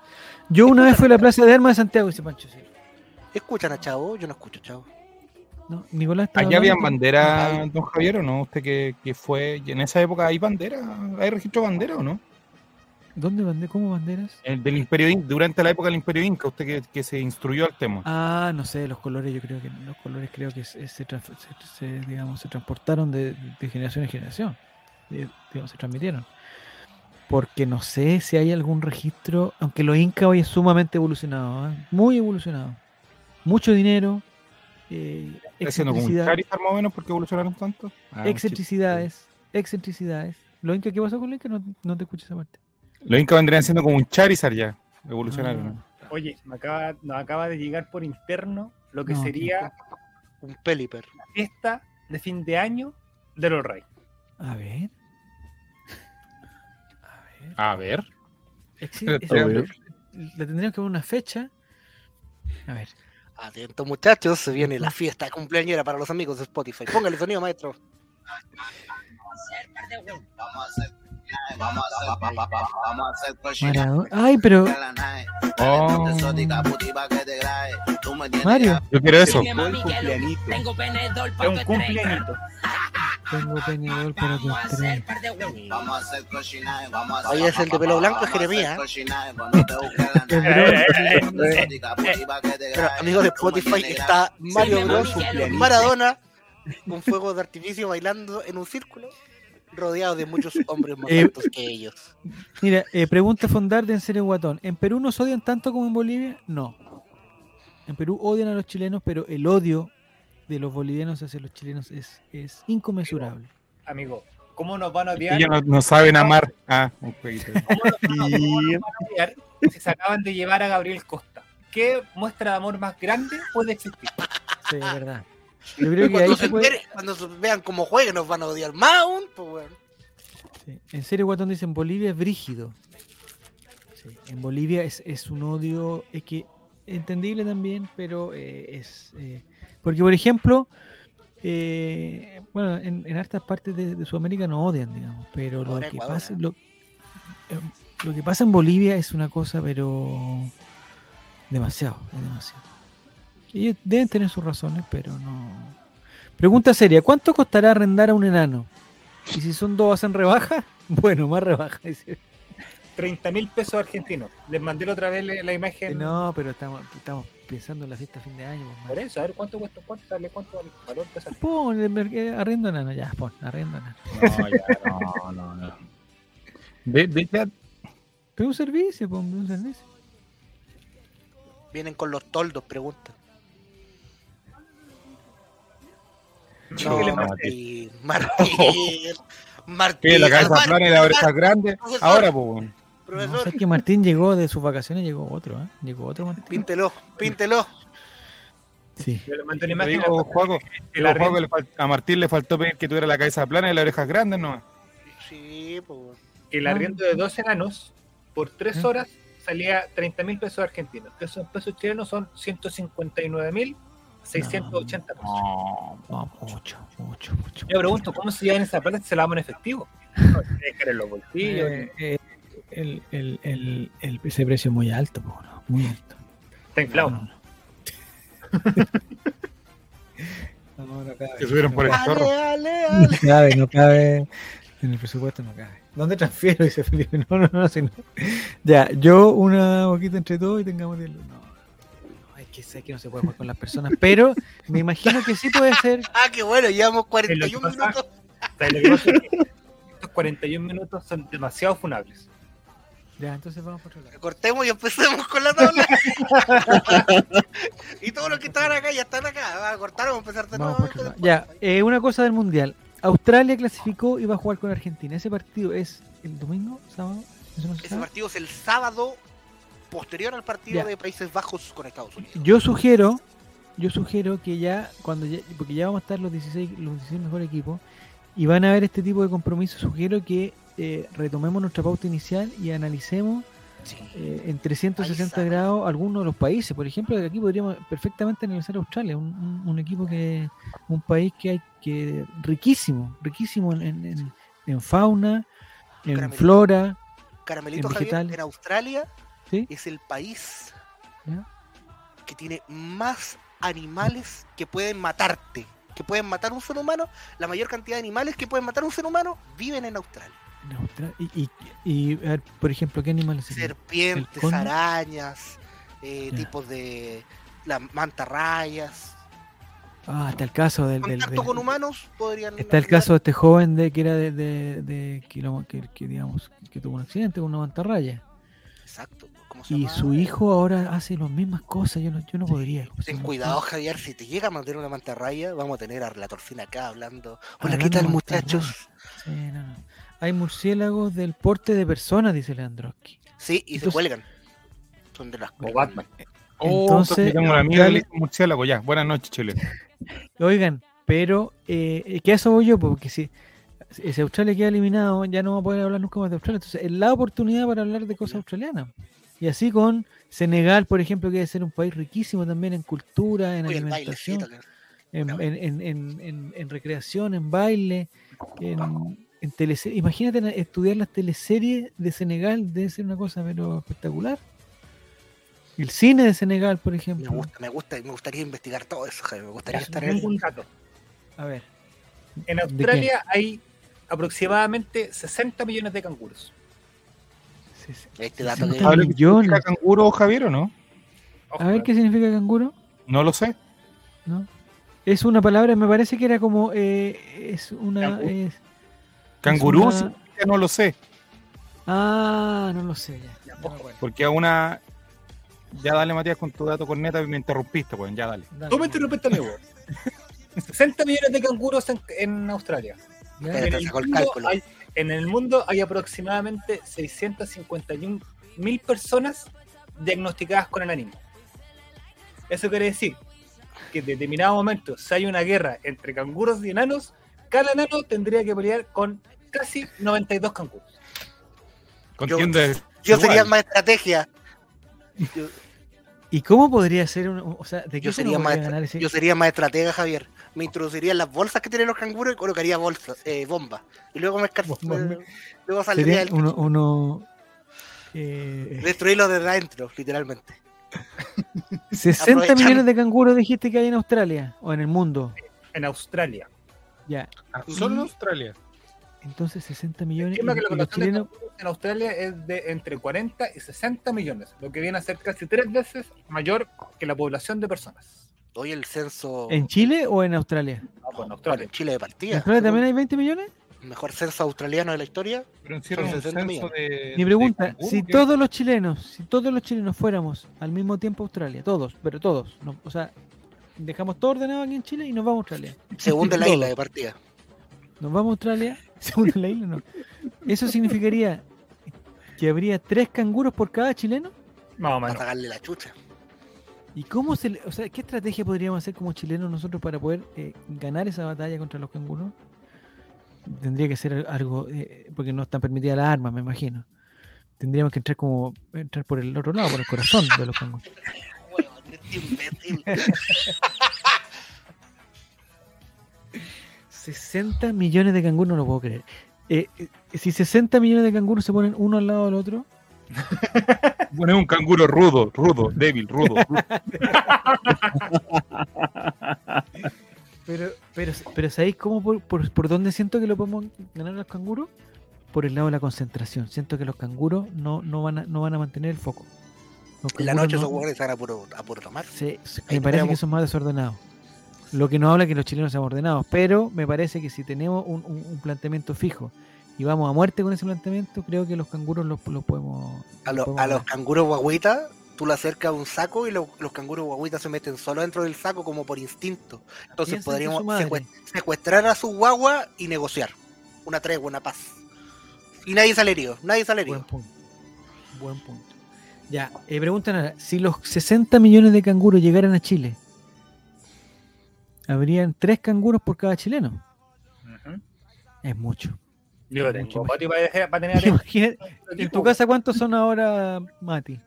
Speaker 2: Yo una vez fui a la Plaza de Armas de Santiago, dice Pancho, sí.
Speaker 3: ¿Escuchan a Chavo? Yo no escucho a Chavo.
Speaker 2: No, Nicolás
Speaker 5: ¿Allá habían bandera, don Javier, o no? ¿Usted que, que fue, y en esa época hay bandera? ¿Hay registro de bandera o no?
Speaker 2: ¿Dónde bandera? ¿Cómo banderas?
Speaker 5: El del Imperio Inca, durante la época del Imperio Inca, usted que, que se instruyó al tema.
Speaker 2: Ah, no sé, los colores, yo creo que los colores creo que se, digamos, se transportaron de, de generación en generación, de- digamos, se transmitieron. Porque no sé si hay algún registro, aunque los Inca hoy es sumamente evolucionado, ¿eh? muy evolucionado. Mucho dinero, eh,
Speaker 5: ¿Está haciendo como más o menos porque evolucionaron tanto? Ah,
Speaker 2: excentricidades, excentricidades. ¿Los Inca qué pasó con los Inca? No, no te escucho esa parte.
Speaker 5: Los Incas vendrían siendo como un Charizard ya, evolucionaron.
Speaker 2: Ah,
Speaker 4: Oye, me acaba, nos acaba de llegar por interno lo que
Speaker 2: No,
Speaker 4: sería
Speaker 3: Un Peliper.
Speaker 4: la fiesta de fin de año de los Reyes.
Speaker 2: a ver. A ver.
Speaker 5: A ver.
Speaker 2: Exi-
Speaker 5: Pero
Speaker 2: es-
Speaker 5: todo
Speaker 2: le, tendríamos que poner una fecha. A ver.
Speaker 3: Atento, muchachos, se viene la fiesta cumpleañera para los amigos de Spotify. Póngale sonido, maestro.
Speaker 2: Maradona. Ay, pero
Speaker 5: Oh,
Speaker 2: Mario,
Speaker 5: yo quiero eso.
Speaker 6: Cumpleañito.
Speaker 4: Es un cumpleañito.
Speaker 2: tengo penedol para tu estrés.
Speaker 3: Oye, es el de pelo blanco, es Jeremías. Pero, amigos de Spotify, está Mario Bros. Maradona con fuegos de artificio bailando en un círculo, rodeado de muchos hombres más
Speaker 2: Eh,
Speaker 3: altos que ellos.
Speaker 2: Mira, eh, pregunta Fondar de En serio Guatón. ¿En Perú nos odian tanto como en Bolivia? No. En Perú odian a los chilenos, pero el odio de los bolivianos hacia los chilenos es, es inconmensurable.
Speaker 4: Amigo, ¿cómo nos van a odiar?
Speaker 5: Ellos no, no saben amar. Ah, un jueguito.
Speaker 6: Y
Speaker 4: odiar si se acaban de llevar a Gabriel Costa? ¿Qué muestra de amor más grande puede existir?
Speaker 2: Sí, es verdad. Yo creo que
Speaker 3: Cuando
Speaker 2: ahí
Speaker 3: se,
Speaker 2: se puede...
Speaker 3: enteren- cuando se vean cómo jueguen, nos van a odiar más aún. Pues.
Speaker 2: Sí. En serio, Guatón dice, en Bolivia es brígido. Sí, En Bolivia es, es un odio, es que entendible también, pero eh, es... eh, porque, por ejemplo, eh, bueno, en, en hartas partes de, de Sudamérica no odian, digamos, pero lo que,
Speaker 3: Ecuador,
Speaker 2: pasa, lo, eh, lo que pasa en Bolivia es una cosa, pero demasiado, es demasiado. Ellos deben tener sus razones, pero no. Pregunta seria: ¿cuánto costará arrendar a un enano? Y si son dos, hacen rebaja. Bueno, más rebaja. dice.
Speaker 4: 30 mil pesos argentinos. Les mandé la otra vez la imagen.
Speaker 2: No, pero estamos, estamos pensando en la fiesta de fin de año. pues,
Speaker 4: Por eso, a ver cuánto cuesta, cuánto sale, cuánto vale el valor
Speaker 2: Pon eh, arrendo enano, ya, pon, arrendo enano.
Speaker 5: No, ya, no, no, no. Ve, ve ya,
Speaker 2: Pero un servicio, pon un servicio.
Speaker 3: Vienen con los toldos, preguntan. No,
Speaker 4: Martín.
Speaker 3: Martín. Martín. Martín.
Speaker 5: que la cabeza
Speaker 3: Martín,
Speaker 5: plana y las orejas grandes.
Speaker 3: profesor.
Speaker 5: Ahora, pues.
Speaker 2: No, sé que Martín llegó de sus vacaciones, llegó otro, ¿eh? Llegó otro Martín.
Speaker 3: píntelo, píntelo.
Speaker 2: Sí.
Speaker 4: Yo le mandé una
Speaker 5: Te
Speaker 4: imagen.
Speaker 5: digo, Juaco,
Speaker 4: el
Speaker 5: digo, Juaco,
Speaker 4: arriendo-
Speaker 5: le fal- a Martín le faltó pedir que tuviera la cabeza plana y las orejas grandes, ¿no?
Speaker 3: Sí, pues.
Speaker 4: el arriendo de dos enanos por tres
Speaker 2: ¿Eh?
Speaker 4: horas salía 30 mil pesos argentinos. Que eso en pesos chilenos son 159 mil 680 pesos.
Speaker 5: No,
Speaker 2: No, mucho, mucho, mucho.
Speaker 4: Yo pregunto, ¿cómo se llevan esa plata si se la damos en efectivo? No, en los bolsillos.
Speaker 2: Eh, eh, el, el, el, el- ese precio es muy alto, po, ¿no? muy alto.
Speaker 4: Está inflado.
Speaker 2: No, no. No, no cabe.
Speaker 5: se subieron por el zorro.
Speaker 3: Ale, ale, ale.
Speaker 2: No cabe, no cabe. En el presupuesto no cabe. ¿Dónde transfiero? Dice Felipe. No, no, no, si no. Ya, yo una boquita entre todos y tengamos diez lucas. No, no, es que sé que no se puede jugar con las personas, pero me imagino que sí puede ser.
Speaker 3: Ah, qué bueno, llevamos
Speaker 4: Es
Speaker 3: 41
Speaker 4: lo que pasa.
Speaker 3: minutos.
Speaker 4: ¿Sabes lo que pasa? Es que Estos 41 minutos son demasiado funables.
Speaker 2: Ya, entonces vamos por otro lado.
Speaker 3: Cortemos y empecemos con la tabla. y todos los que estaban acá ya están acá. Va a cortar, empezar de
Speaker 2: Vamos
Speaker 3: nuevo.
Speaker 2: Ya, eh, una cosa del mundial. Australia clasificó y va a jugar con Argentina. Ese partido es el domingo, sábado. ¿Eso no se
Speaker 3: Ese partido es el sábado posterior al partido
Speaker 2: Ya.
Speaker 3: de Países Bajos con Estados Unidos.
Speaker 2: Yo sugiero, yo sugiero que ya, cuando ya, porque ya vamos a estar los 16, los 16 mejores equipos, y van a haber este tipo de compromisos, sugiero que eh, retomemos nuestra pauta inicial y analicemos
Speaker 3: Sí.
Speaker 2: eh, en 360
Speaker 3: Ahí está.
Speaker 2: grados algunos de los países. Por ejemplo, aquí podríamos perfectamente analizar Australia, un, un- un equipo que, un país que hay que riquísimo, riquísimo en, en- en- en fauna, en
Speaker 3: Caramelito.
Speaker 2: flora,
Speaker 3: Caramelito
Speaker 2: en
Speaker 3: Javier, en Australia
Speaker 2: ¿sí?
Speaker 3: es el país
Speaker 2: ¿Ya?
Speaker 3: que tiene más animales que pueden matarte. Que pueden matar un ser humano. La mayor cantidad de animales que pueden matar un ser humano viven en Australia.
Speaker 2: Y, y- y, a ver, por ejemplo, ¿qué animales?
Speaker 3: Serpientes, arañas, eh, tipos de las mantarrayas.
Speaker 2: Ah, está el caso del,
Speaker 3: Contacto
Speaker 2: del-
Speaker 3: con humanos podrían.
Speaker 2: Está el caso de este joven de que era de, de, de que, lo- que- que, digamos que tuvo un accidente con una mantarraya
Speaker 3: Exacto. ¿Cómo se
Speaker 2: y
Speaker 3: llama?
Speaker 2: su hijo ahora hace las mismas cosas. Yo no, yo no podría. ¿cómo se
Speaker 3: Ten cuidado, Javier, si te llega a mantener una mantarraya, vamos a tener a la torfina acá hablando. Hola,
Speaker 2: Hablando
Speaker 3: ¿qué tal, muchachos?
Speaker 2: Sí, no, no. Hay murciélagos del porte de personas, dice Leandroski.
Speaker 3: Sí, y se cuelgan. Son de las
Speaker 4: Como Batman.
Speaker 5: Oh,
Speaker 2: Entonces,
Speaker 5: murciélago, ya. Buenas noches, Chile.
Speaker 2: Oigan, pero eh, ¿qué a eso voy yo? Porque si, si Australia queda eliminado, ya no vamos a poder hablar nunca más de Australia. Entonces, es la oportunidad para hablar de cosas australianas. Y así con Senegal, por ejemplo, que debe ser un país riquísimo también en cultura, en
Speaker 3: Uy, el
Speaker 2: alimentación. en,
Speaker 3: Bueno.
Speaker 2: en, en, en, en- en recreación, en baile, en, Imagínate na- estudiar las teleseries de Senegal, debe ser una cosa pero espectacular. El cine de Senegal, por
Speaker 3: Me
Speaker 2: ejemplo.
Speaker 3: gusta, me gusta, me gustaría investigar todo eso, Javier. Me gustaría
Speaker 4: Ya,
Speaker 3: estar en
Speaker 4: dato.
Speaker 2: A ver.
Speaker 4: En? Australia hay aproximadamente 60 millones de canguros.
Speaker 3: Este dato que.
Speaker 2: 60
Speaker 5: ¿Sabe lo que
Speaker 2: millones.
Speaker 5: significa canguro, Javier, o no?
Speaker 2: A ver qué significa canguro,
Speaker 5: No lo sé.
Speaker 2: ¿no? Es una palabra, me parece que era como. eh, es una.
Speaker 4: Canguro.
Speaker 2: es-
Speaker 5: Cangurú
Speaker 2: una-
Speaker 5: significa no lo sé.
Speaker 2: ah, no lo sé. Ya,
Speaker 4: Ya,
Speaker 2: no.
Speaker 5: Porque a una. Ya dale, Matías, con tu dato corneta y me interrumpiste, pues. Ya dale.
Speaker 2: Dale,
Speaker 4: Tú me interrumpiste, amigo. 60 millones de canguros en, en Australia. En el,
Speaker 3: sacó el
Speaker 4: mundo
Speaker 3: cálculo.
Speaker 4: hay, en el mundo hay aproximadamente 651 mil personas diagnosticadas con enanismo. Eso quiere decir que en determinado momento, si hay una guerra entre canguros y enanos, cada enano tendría que pelear con casi 92 canguros.
Speaker 5: Con
Speaker 3: Yo- Yo sería más estrategia. Yo-
Speaker 2: ¿Y cómo podría ser un, o sea, de qué
Speaker 3: Yo
Speaker 2: se
Speaker 3: sería, más,
Speaker 2: podría ganar ese?
Speaker 3: yo sería más estratega, Javier. Me introduciría en las bolsas que tienen los canguros y colocaría bolsas, eh, bombas. Y luego me escar-
Speaker 2: Bombas.
Speaker 3: Luego saldría el
Speaker 2: uno, uno eh,
Speaker 3: destruirlo desde adentro, literalmente.
Speaker 2: 60
Speaker 3: aprovechan-
Speaker 2: millones de canguros dijiste que hay en Australia o en el mundo.
Speaker 4: En Australia.
Speaker 2: Ya.
Speaker 5: Ah, Solo en Australia.
Speaker 2: Entonces 60 millones. Y-
Speaker 4: que la
Speaker 2: chilenos,
Speaker 4: canguros en Australia es de entre 40 y 60 millones, lo que viene a ser casi tres veces mayor que la población de personas.
Speaker 3: Hoy el censo.
Speaker 2: ¿En Chile o en Australia?
Speaker 4: Ah, pues en
Speaker 3: bueno,
Speaker 4: Australia.
Speaker 3: en Chile de
Speaker 2: ¿En
Speaker 3: partida.
Speaker 2: Australia también hay 20 millones?
Speaker 3: El mejor censo australiano de la historia.
Speaker 5: Pero
Speaker 3: Son
Speaker 5: un
Speaker 3: 60
Speaker 5: censo de.
Speaker 2: Mi pregunta,
Speaker 5: de
Speaker 2: si
Speaker 5: ¿qué?
Speaker 2: todos los chilenos, si todos los chilenos fuéramos al mismo tiempo a Australia, todos, pero todos, no, o sea, dejamos todo ordenado aquí en Chile y nos vamos a Australia.
Speaker 3: Se hunde la isla de partida.
Speaker 2: Nos vamos a Australia, se hunde la isla, no. Eso significaría que habría tres canguros por cada chileno.
Speaker 4: Más o
Speaker 3: Para sacarle la chucha.
Speaker 2: ¿Y cómo se, le- o sea, qué estrategia podríamos hacer como chilenos nosotros para poder eh, ganar esa batalla contra los canguros? Tendría que ser algo, eh, porque no están permitidas las armas, me imagino. Tendríamos que entrar como entrar por el otro lado, por el corazón de los canguros.
Speaker 3: Weón, este imbécil.
Speaker 2: 60 millones de canguros, no lo puedo creer. Eh, si 60 millones de canguros se ponen uno al lado del otro,
Speaker 5: Bueno, es un canguro rudo, rudo, débil, rudo. rudo.
Speaker 2: pero, pero, pero ¿sabéis cómo por, por, por dónde siento que lo podemos ganar a los canguros? Por el lado de la concentración. Siento que los canguros no, no, van, a, no van a mantener el foco.
Speaker 3: En la noche
Speaker 2: no-
Speaker 3: esos se van a puro, a puro tomar.
Speaker 2: me parece que son más desordenados. Lo que no habla que los chilenos sean ordenados, pero me parece que si tenemos un, un- un planteamiento fijo y vamos a muerte con ese planteamiento, creo que los canguros los, los podemos.
Speaker 3: A,
Speaker 2: los
Speaker 3: los-
Speaker 2: podemos
Speaker 3: a los canguros guaguitas, tú le acercas un saco y lo- los canguros guaguitas se meten solo dentro del saco como por instinto. Entonces podríamos secuestrar a su guagua y negociar. Una tregua, una paz. Y nadie sale herido, nadie sale
Speaker 2: Buen
Speaker 3: herido.
Speaker 2: punto. Buen punto. Ya, eh, preguntan ahora, si los 60 millones de canguros llegaran a Chile, habrían tres canguros por cada chileno. Es mucho.
Speaker 4: Yo tengo
Speaker 2: más.
Speaker 4: patio para, para tener.
Speaker 2: Imagínate, en tu casa, ¿cuántos son ahora, Mati?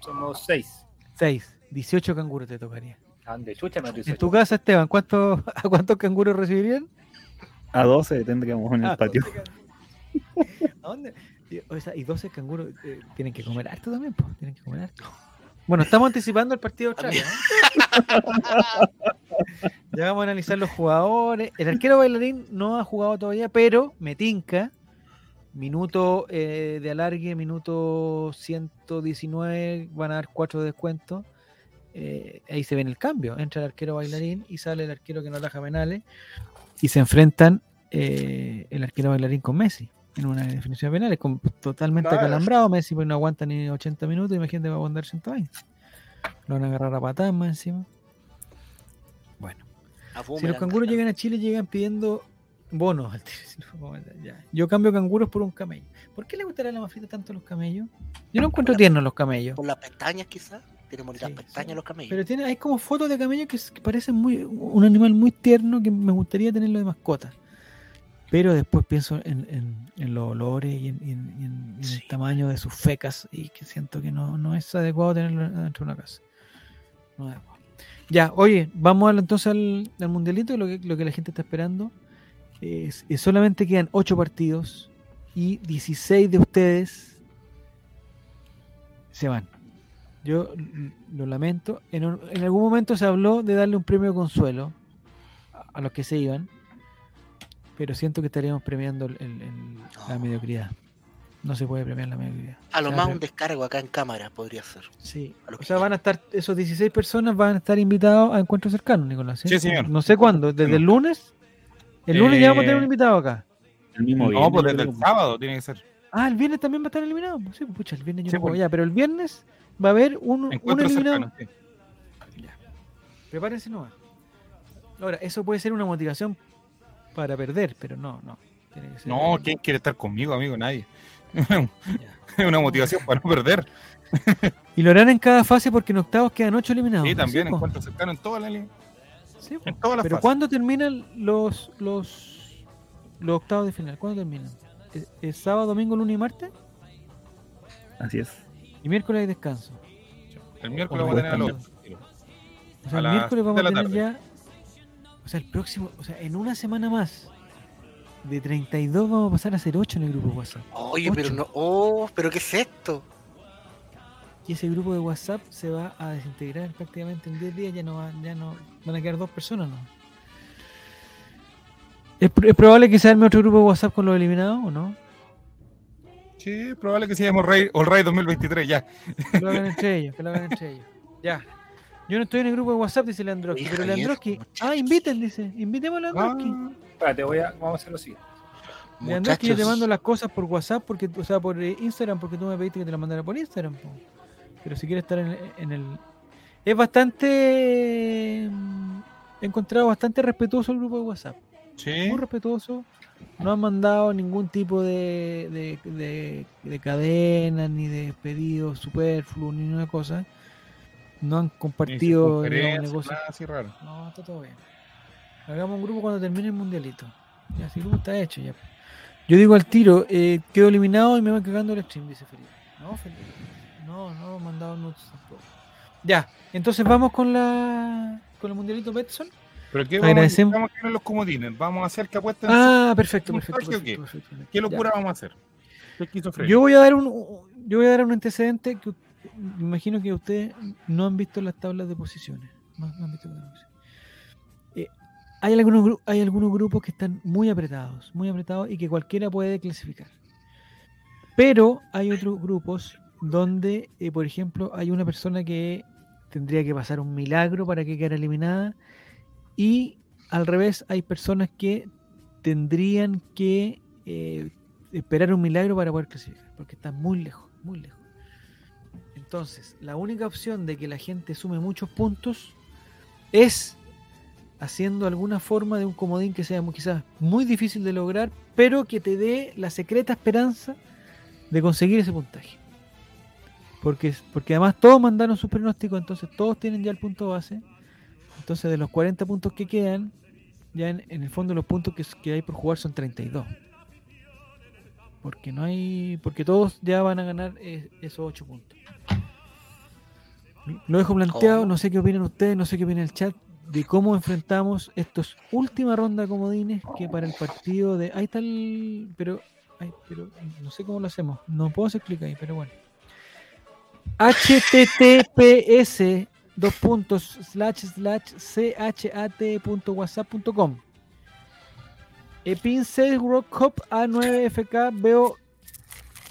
Speaker 4: Somos seis.
Speaker 2: Seis. 18 canguros te tocaría.
Speaker 4: Ande, chucha, me
Speaker 2: En tu casa, Esteban, ¿cuántos, ¿a cuántos canguros recibirían?
Speaker 6: A 12 tendríamos en
Speaker 2: Ah,
Speaker 6: el patio.
Speaker 2: 12 canguros. ¿A dónde? Y, o sea, y 12 canguros eh, tienen que comer harto también, pues. Tienen que comer harto. Bueno, estamos anticipando el partido de Australia. ¿no? ya vamos a analizar los jugadores. El arquero bailarín no ha jugado todavía, pero me tinca. Minuto eh, de alargue, minuto 119, van a dar 4 de descuento. Eh, ahí se ve el cambio. Entra el arquero bailarín y sale el arquero que no ataja penales. Y se enfrentan eh, el arquero bailarín con Messi en una definición de penales, con, totalmente
Speaker 3: Claro.
Speaker 2: acalambrado. Messi pues, no aguanta ni 80 minutos, imagínate, va a aguantar 120. Lo van a agarrar a patadas más encima. Bueno, si los canguros llegan a Chile, llegan pidiendo bonos. ya. Yo cambio canguros por un camello. ¿Por qué le gustará la mafita tanto a los camellos? Yo no encuentro tiernos los camellos.
Speaker 3: Por las pestañas quizás. Tienen bonitas
Speaker 2: Sí,
Speaker 3: pestañas
Speaker 2: sí.
Speaker 3: los camellos.
Speaker 2: Pero tiene, hay como fotos de camellos que, que parecen muy un animal muy tierno que me gustaría tenerlo de mascota. Pero después pienso en, en- en los olores y en, y en- y
Speaker 3: Sí.
Speaker 2: el tamaño de sus fecas y que siento que no, no es adecuado tenerlo dentro de una casa. No es adecuado. Ya, oye, vamos entonces al, al mundialito, lo que, lo que la gente está esperando. Es, es solamente quedan 8 partidos y 16 de ustedes se van. Yo lo lamento. En, en algún momento se habló de darle un premio de consuelo a, a los que se iban, pero siento que estaríamos premiando el- el- el- la
Speaker 3: No.
Speaker 2: mediocridad. No se puede premiar la mediocridad.
Speaker 3: A lo
Speaker 2: Ya,
Speaker 3: más un descargo acá en cámara podría ser.
Speaker 2: Sí. O sea,
Speaker 3: ya.
Speaker 2: van a estar, esos 16 personas van a estar invitados a encuentros cercanos, Nicolás.
Speaker 5: Sí, señor.
Speaker 2: No sé cuándo, desde el lunes. El lunes ya vamos a tener un
Speaker 5: Eh,
Speaker 2: invitado acá.
Speaker 6: El mismo
Speaker 5: No,
Speaker 6: viernes,
Speaker 5: pues
Speaker 6: yo
Speaker 5: desde el sábado tiene que ser.
Speaker 2: Ah, el viernes también va a estar eliminado. Sí, pues, pucha, el viernes yo
Speaker 5: Sí,
Speaker 2: no puedo
Speaker 5: pues.
Speaker 2: ya, pero el viernes va a haber un, un
Speaker 5: Encuentro
Speaker 2: eliminado.
Speaker 5: cercano. sí.
Speaker 2: Prepárense nomás. Ahora, eso puede ser una motivación para perder, pero no, no. Tiene que ser-
Speaker 5: No, ¿quién quiere estar conmigo, amigo? Nadie. Es una motivación para no perder.
Speaker 2: Y lo harán en cada fase porque en octavos quedan ocho eliminados.
Speaker 5: Sí, también
Speaker 2: po.
Speaker 5: encuentro cercano en toda la línea.
Speaker 2: Sí.
Speaker 5: En todas las
Speaker 2: Pero
Speaker 5: fases.
Speaker 2: ¿cuándo terminan los, los, los octavos de final? ¿Cuándo terminan? ¿Es, es sábado, domingo, lunes y martes?
Speaker 6: Así es.
Speaker 2: Y miércoles hay descanso.
Speaker 5: El miércoles vamos a tener a los.
Speaker 2: O sea,
Speaker 5: A
Speaker 2: el miércoles vamos a tener
Speaker 5: tarde.
Speaker 2: ya. O sea, el próximo. O sea, en una semana más. De 32 vamos a pasar a ser 8 en el grupo de WhatsApp.
Speaker 3: Oye, pero no. Oh, pero ¿qué es esto?
Speaker 2: Y ese grupo de WhatsApp se va a desintegrar prácticamente en 10 días. Ya no, va- ya no van a quedar dos personas, ¿no? ¿Es, pr- es probable que se arme otro grupo de WhatsApp con los eliminados o no?
Speaker 5: Sí, es probable que se llame All Right 2023, ya.
Speaker 2: Que lo hagan entre ellos, que lo hagan entre ellos. Ya. Yo no estoy en el grupo de WhatsApp, dice Leandroski, pero Leandroski. Ah, inviten, dice. Invitemos a Leandroski.
Speaker 5: Ah,
Speaker 4: Espérate, voy a, vamos a hacer lo siguiente.
Speaker 2: Leandroski, yo te mando las cosas por WhatsApp, porque, o sea, por eh, Instagram, porque tú me pediste que te las mandara por Instagram. po. Pero si quieres estar en, en el. Es bastante. mm, He encontrado bastante respetuoso el grupo de WhatsApp.
Speaker 5: sí.
Speaker 2: Muy respetuoso. No han mandado ningún tipo de, de, de, de cadena, ni de pedidos superfluos, ni una cosa. No han compartido negocios.
Speaker 5: nada así raro.
Speaker 2: No, está todo bien. Hagamos un grupo cuando termine el mundialito. Ya, si el grupo está hecho ya. Yo digo al tiro, eh, quedo eliminado y me van cagando el stream, dice Felipe. No, Felipe. No, no mandado notes tampoco. Ya, entonces vamos con la con el mundialito Betson.
Speaker 5: Pero ¿qué vamos,
Speaker 2: Agradecemos-
Speaker 5: vamos a los comodines? ¿Vamos a hacer que apuesten?
Speaker 2: Ah, perfecto,
Speaker 5: ¿Un
Speaker 2: perfecto. perfecto, perfecto.
Speaker 5: ¿Qué locura
Speaker 2: Ya.
Speaker 5: vamos a hacer?
Speaker 2: Yo voy a dar un yo voy a dar un antecedente que me imagino que ustedes no han visto las tablas de posiciones. No, han visto las posiciones. Eh, hay algunos hay algunos grupos que están muy apretados, muy apretados y que cualquiera puede clasificar. Pero hay otros grupos donde, eh, por ejemplo, hay una persona que tendría que pasar un milagro para que quedara eliminada y al revés hay personas que tendrían que eh, esperar un milagro para poder clasificar, porque están muy lejos, muy lejos. Entonces, la única opción de que la gente sume muchos puntos es haciendo alguna forma de un comodín que sea quizás muy difícil de lograr, pero que te dé la secreta esperanza de conseguir ese puntaje. Porque, porque además todos mandaron sus pronósticos, entonces todos tienen ya el punto base. Entonces de los 40 puntos que quedan, ya en, el fondo los puntos que, hay por jugar son 32. Porque no hay. Porque todos ya van a ganar eh, esos 8 puntos. Lo dejo planteado, no sé qué opinan ustedes, no sé qué opina el chat de cómo enfrentamos estos última ronda comodines que para el partido de. Ahí está el. Pero. ay, pero no sé cómo lo hacemos. No puedo hacer clic ahí, pero bueno. https dos puntos slash slash chat.whatsapp.com Epin Rock Hop A9FK veo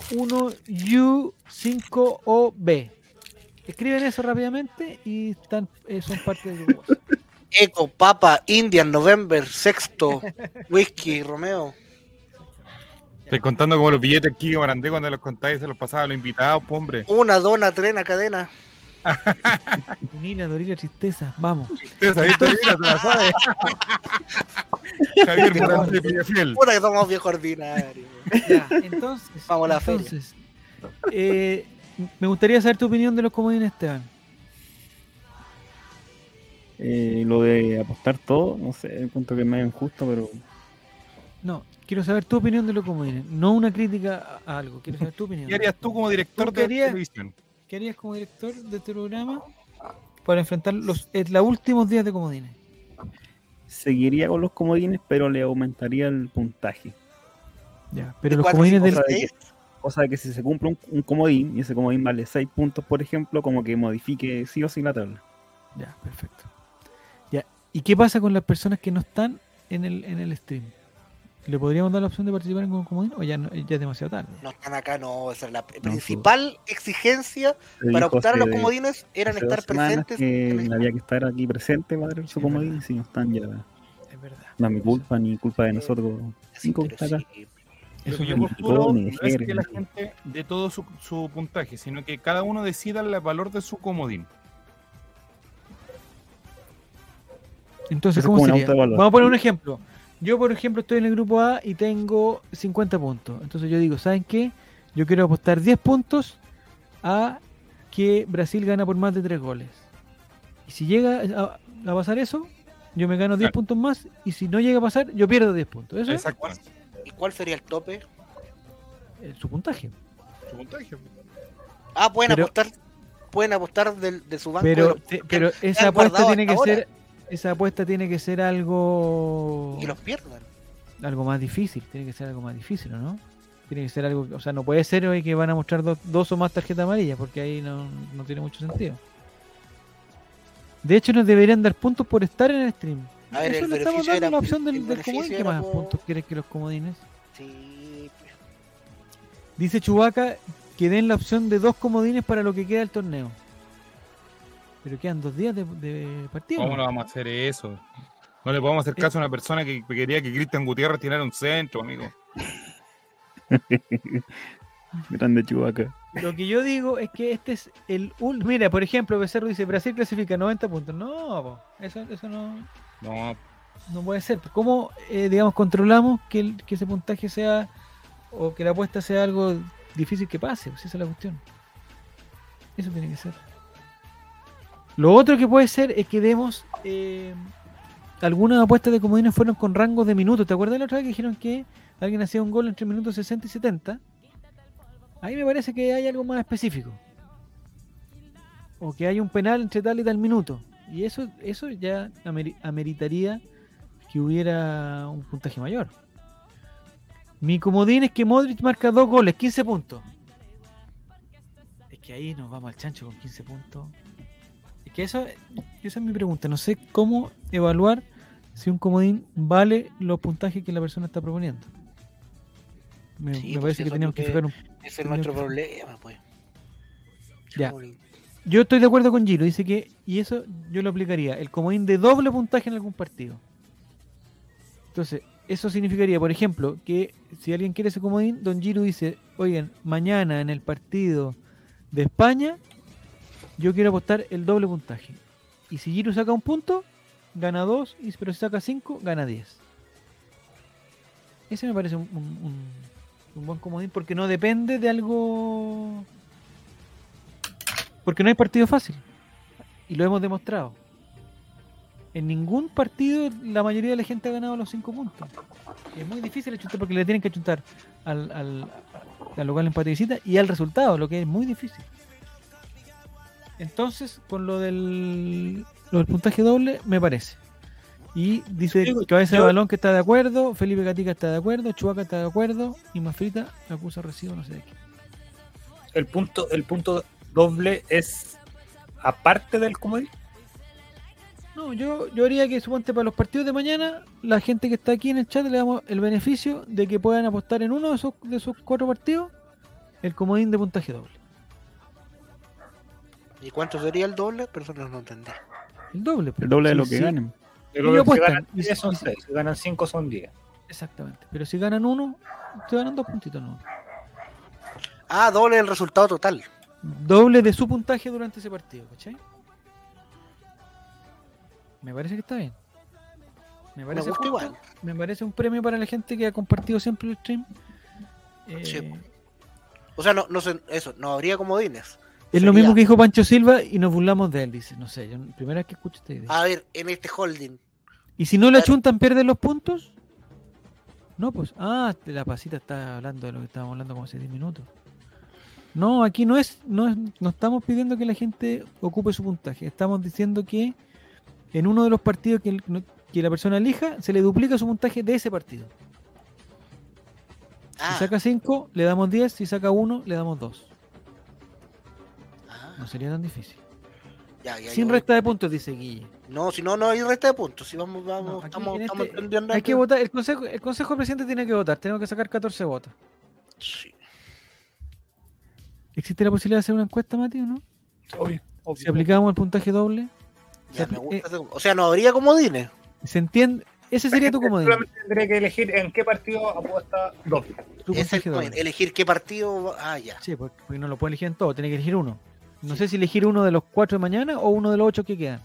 Speaker 2: 1U5OB. Escriben eso rápidamente y están, eh, son parte del grupo.
Speaker 3: Eco, Papa, Indian, November, Sexto, Whisky, Romeo.
Speaker 5: Estoy contando como los billetes aquí que Marandé cuando los contáis se los pasaba a los invitados, pues, hombre.
Speaker 3: Una dona, trena, cadena.
Speaker 2: Unila, Dorila, tristeza. Vamos.
Speaker 5: Ustedes ahí te mira, te la sabes. Javier Morante Pillafiel.
Speaker 3: Puta que somos viejos ordinarios.
Speaker 2: Ya, entonces.
Speaker 3: Vamos a la feria.
Speaker 2: entonces, eh, me gustaría saber tu opinión de los comodines, Esteban.
Speaker 6: Eh, lo de apostar todo, no sé, encuentro que es medio injusto, pero
Speaker 2: No, quiero saber tu opinión de los comodines. No una crítica a algo, quiero saber tu opinión.
Speaker 5: ¿Qué harías tú como director
Speaker 2: ¿Tú
Speaker 5: de
Speaker 2: querías?
Speaker 5: televisión?
Speaker 2: ¿Qué harías como director de este programa para enfrentar los, eh, los últimos días de comodines?
Speaker 6: seguiría con los comodines, pero le aumentaría el puntaje.
Speaker 2: Ya, pero
Speaker 3: De
Speaker 2: los comodines del,
Speaker 3: seis.
Speaker 6: Cosa de que si se cumple un, un comodín y ese comodín vale 6 puntos, por ejemplo, como que modifique sí o sí la tabla.
Speaker 2: Ya, perfecto. Ya. ¿Y qué pasa con las personas que no están en el, en el stream? ¿Le podríamos dar la opción de participar en un comodín o ya, no- ya es demasiado tarde?
Speaker 3: No están acá, no. Esa es la principal exigencia
Speaker 6: Se
Speaker 3: para optar a los comodines eran estar presentes. en
Speaker 6: que
Speaker 3: el-
Speaker 6: había que estar aquí presente para dar su comodín si no están ya
Speaker 2: Es verdad.
Speaker 6: no es mi culpa ni culpa de nosotros cinco que
Speaker 3: Pero
Speaker 6: está acá.
Speaker 3: sí,
Speaker 5: Lo que yo no es que la gente dé todo su, su puntaje, sino que cada uno decida el valor de su comodín.
Speaker 2: Entonces, ¿cómo sería? Vamos a poner un ejemplo. Yo, por ejemplo, estoy en el grupo A y tengo 50 puntos. Entonces yo digo, ¿saben qué? Yo quiero apostar 10 puntos a que Brasil gana por más de 3 goles. Y si llega a, a pasar eso, yo me gano 10
Speaker 5: Claro.
Speaker 2: puntos más. Y si no llega a pasar, yo pierdo 10 puntos. Eso es
Speaker 5: Exactamente.
Speaker 3: ¿Y cuál sería el tope?
Speaker 2: eh, su puntaje.
Speaker 5: Su puntaje.
Speaker 3: Ah, pueden
Speaker 2: Pero-
Speaker 3: apostar pueden apostar de, su banco.
Speaker 2: Pero,
Speaker 3: de-
Speaker 2: te- pero
Speaker 3: que
Speaker 2: esa apuesta tiene que ser, esa apuesta tiene que ser algo,
Speaker 3: y los pierdan.
Speaker 2: algo más difícil, tiene que ser algo más difícil, ¿o ¿no? Tiene que ser algo, o sea, no puede ser hoy que van a mostrar dos, dos o más tarjetas amarillas, porque ahí no, no tiene mucho sentido. De hecho, nos deberían dar puntos por estar en el stream.
Speaker 3: A ver,
Speaker 2: Eso
Speaker 3: el
Speaker 2: le estamos dando
Speaker 3: era-
Speaker 2: la opción del,
Speaker 3: el
Speaker 2: del comodín. ¿Qué más puntos quieres que los comodines?
Speaker 3: Sí.
Speaker 2: Dice Chubaca que den la opción de dos comodines para lo que queda del torneo. Pero quedan dos días de, de partido.
Speaker 5: ¿Cómo
Speaker 2: ¿no?
Speaker 5: vamos a hacer eso? No le podemos hacer caso a una persona que que quería que Cristian Gutiérrez tirara un centro, amigo.
Speaker 6: Grande Chubaca.
Speaker 2: Lo que yo digo es que este es el Mira, por ejemplo, Becerro dice: Brasil clasifica 90 puntos. No, po, eso, eso no,
Speaker 5: No,
Speaker 2: no puede ser. ¿Cómo, eh, digamos, controlamos que, ese puntaje sea o que la apuesta sea algo difícil que pase? Pues esa es la cuestión. Eso tiene que ser. Lo otro que puede ser es que demos. eh, algunas apuestas de comodines fueron con rangos de minutos. ¿Te acuerdas la otra vez que dijeron que alguien hacía un gol entre minutos 60 y 70? Ahí me parece que hay algo más específico. O que hay un penal entre tal y tal minuto. Y eso, eso ya ameri- ameritaría que hubiera un puntaje mayor. Mi comodín es que Modric marca dos goles, 15 puntos. Es que ahí nos vamos al chancho con 15 puntos. Es que eso, esa es mi pregunta. No sé cómo evaluar si un comodín vale los puntajes que la persona está proponiendo. Me,
Speaker 3: Sí,
Speaker 2: me
Speaker 3: pues
Speaker 2: parece que
Speaker 3: eso
Speaker 2: teníamos que
Speaker 3: lo
Speaker 2: fijar un
Speaker 3: Ese es nuestro problema, pues.
Speaker 2: Ya. Yo estoy de acuerdo con Giro, dice que, y eso yo lo aplicaría, el comodín de doble puntaje en algún partido. Entonces, eso significaría, por ejemplo, que si alguien quiere ese comodín, Don Giro dice, oigan, mañana en el partido de España, yo quiero apostar el doble puntaje. Y si Giro saca un punto, gana dos, y, pero si saca cinco, gana diez. Ese me parece un- un buen comodín porque no depende de algo porque no hay partido fácil. Y lo hemos demostrado. En ningún partido la mayoría de la gente ha ganado los 5 puntos. Es muy difícil achuntar porque le tienen que achuntar al, al, al local empate visita y al resultado, lo que es muy difícil. Entonces, con lo del, lo del puntaje doble, me parece. Y dice
Speaker 4: Digo,
Speaker 2: Cabeza de Balón que está de acuerdo, Felipe Gatica está de acuerdo, Chubaca está de acuerdo y Mafrita acusa recibo no sé de qué.
Speaker 4: El punto, el punto doble es aparte del comodín.
Speaker 2: No, yo, yo haría que suponte para los partidos de mañana, la gente que está aquí en el chat le damos el beneficio de que puedan apostar en uno de esos, de esos cuatro partidos el comodín de puntaje doble.
Speaker 3: ¿Y cuánto sería el doble? Personas no entendí.
Speaker 2: El doble. pues.
Speaker 6: El doble de lo que
Speaker 2: sí,
Speaker 6: ganen.
Speaker 4: Que
Speaker 2: apuestan.
Speaker 4: ganan 10 son 6, si ganan 5 son 10.
Speaker 2: Exactamente. Pero si ganan uno, te ganan dos puntitos, ¿no?
Speaker 3: Ah, doble el resultado total.
Speaker 2: Doble de su puntaje durante ese partido, ¿cachai? Me parece que está bien. Me parece,
Speaker 3: igual.
Speaker 2: me parece un premio para la gente que ha compartido siempre el stream. Eh,
Speaker 3: Sí. O sea, no, no sé, eso, no habría comodines.
Speaker 2: Es lo mismo que dijo Pancho Silva y nos burlamos de él, dice. No sé, yo primera vez que escucho esta idea.
Speaker 3: A ver, en este holding.
Speaker 2: ¿Y si no le
Speaker 3: claro.
Speaker 2: achuntan, pierden los puntos? No, pues. Ah, la pasita está hablando de lo que estábamos hablando como hace 10 minutos. No, aquí no es, no es, no estamos pidiendo que la gente ocupe su puntaje. Estamos diciendo que en uno de los partidos que, que la persona elija, se le duplica su puntaje de ese partido.
Speaker 3: Ah,
Speaker 2: Si saca 5, le damos 10. Si saca 1, le damos 2.
Speaker 3: ah,
Speaker 2: No sería tan difícil.
Speaker 3: ya, ya,
Speaker 2: Sin
Speaker 3: yo-
Speaker 2: resta de puntos, dice Guille.
Speaker 3: No, si no, no hay resta de puntos. Si vamos, vamos,
Speaker 2: No,
Speaker 3: estamos,
Speaker 2: este-
Speaker 3: entendiendo
Speaker 2: Hay que votar. El consejo, el consejo presidente tiene que votar. Tenemos que sacar 14 votos.
Speaker 3: Sí.
Speaker 2: ¿Existe la posibilidad de hacer una encuesta, Mati, o no?
Speaker 4: Obvio.
Speaker 2: Si aplicamos el puntaje doble,
Speaker 3: Ya,
Speaker 2: Se-
Speaker 3: me gusta
Speaker 2: eh,
Speaker 3: O sea, no habría comodines.
Speaker 2: ¿se entiende? Ese sería tu comodín.
Speaker 4: Solamente tendré que elegir en qué partido apuesta doble.
Speaker 2: Doble.
Speaker 3: Elegir qué partido. Ah, ya.
Speaker 2: Sí, porque porque no lo puede elegir en todo, tiene que elegir uno. No sé si elegir uno de los cuatro de mañana o uno de los ocho que quedan.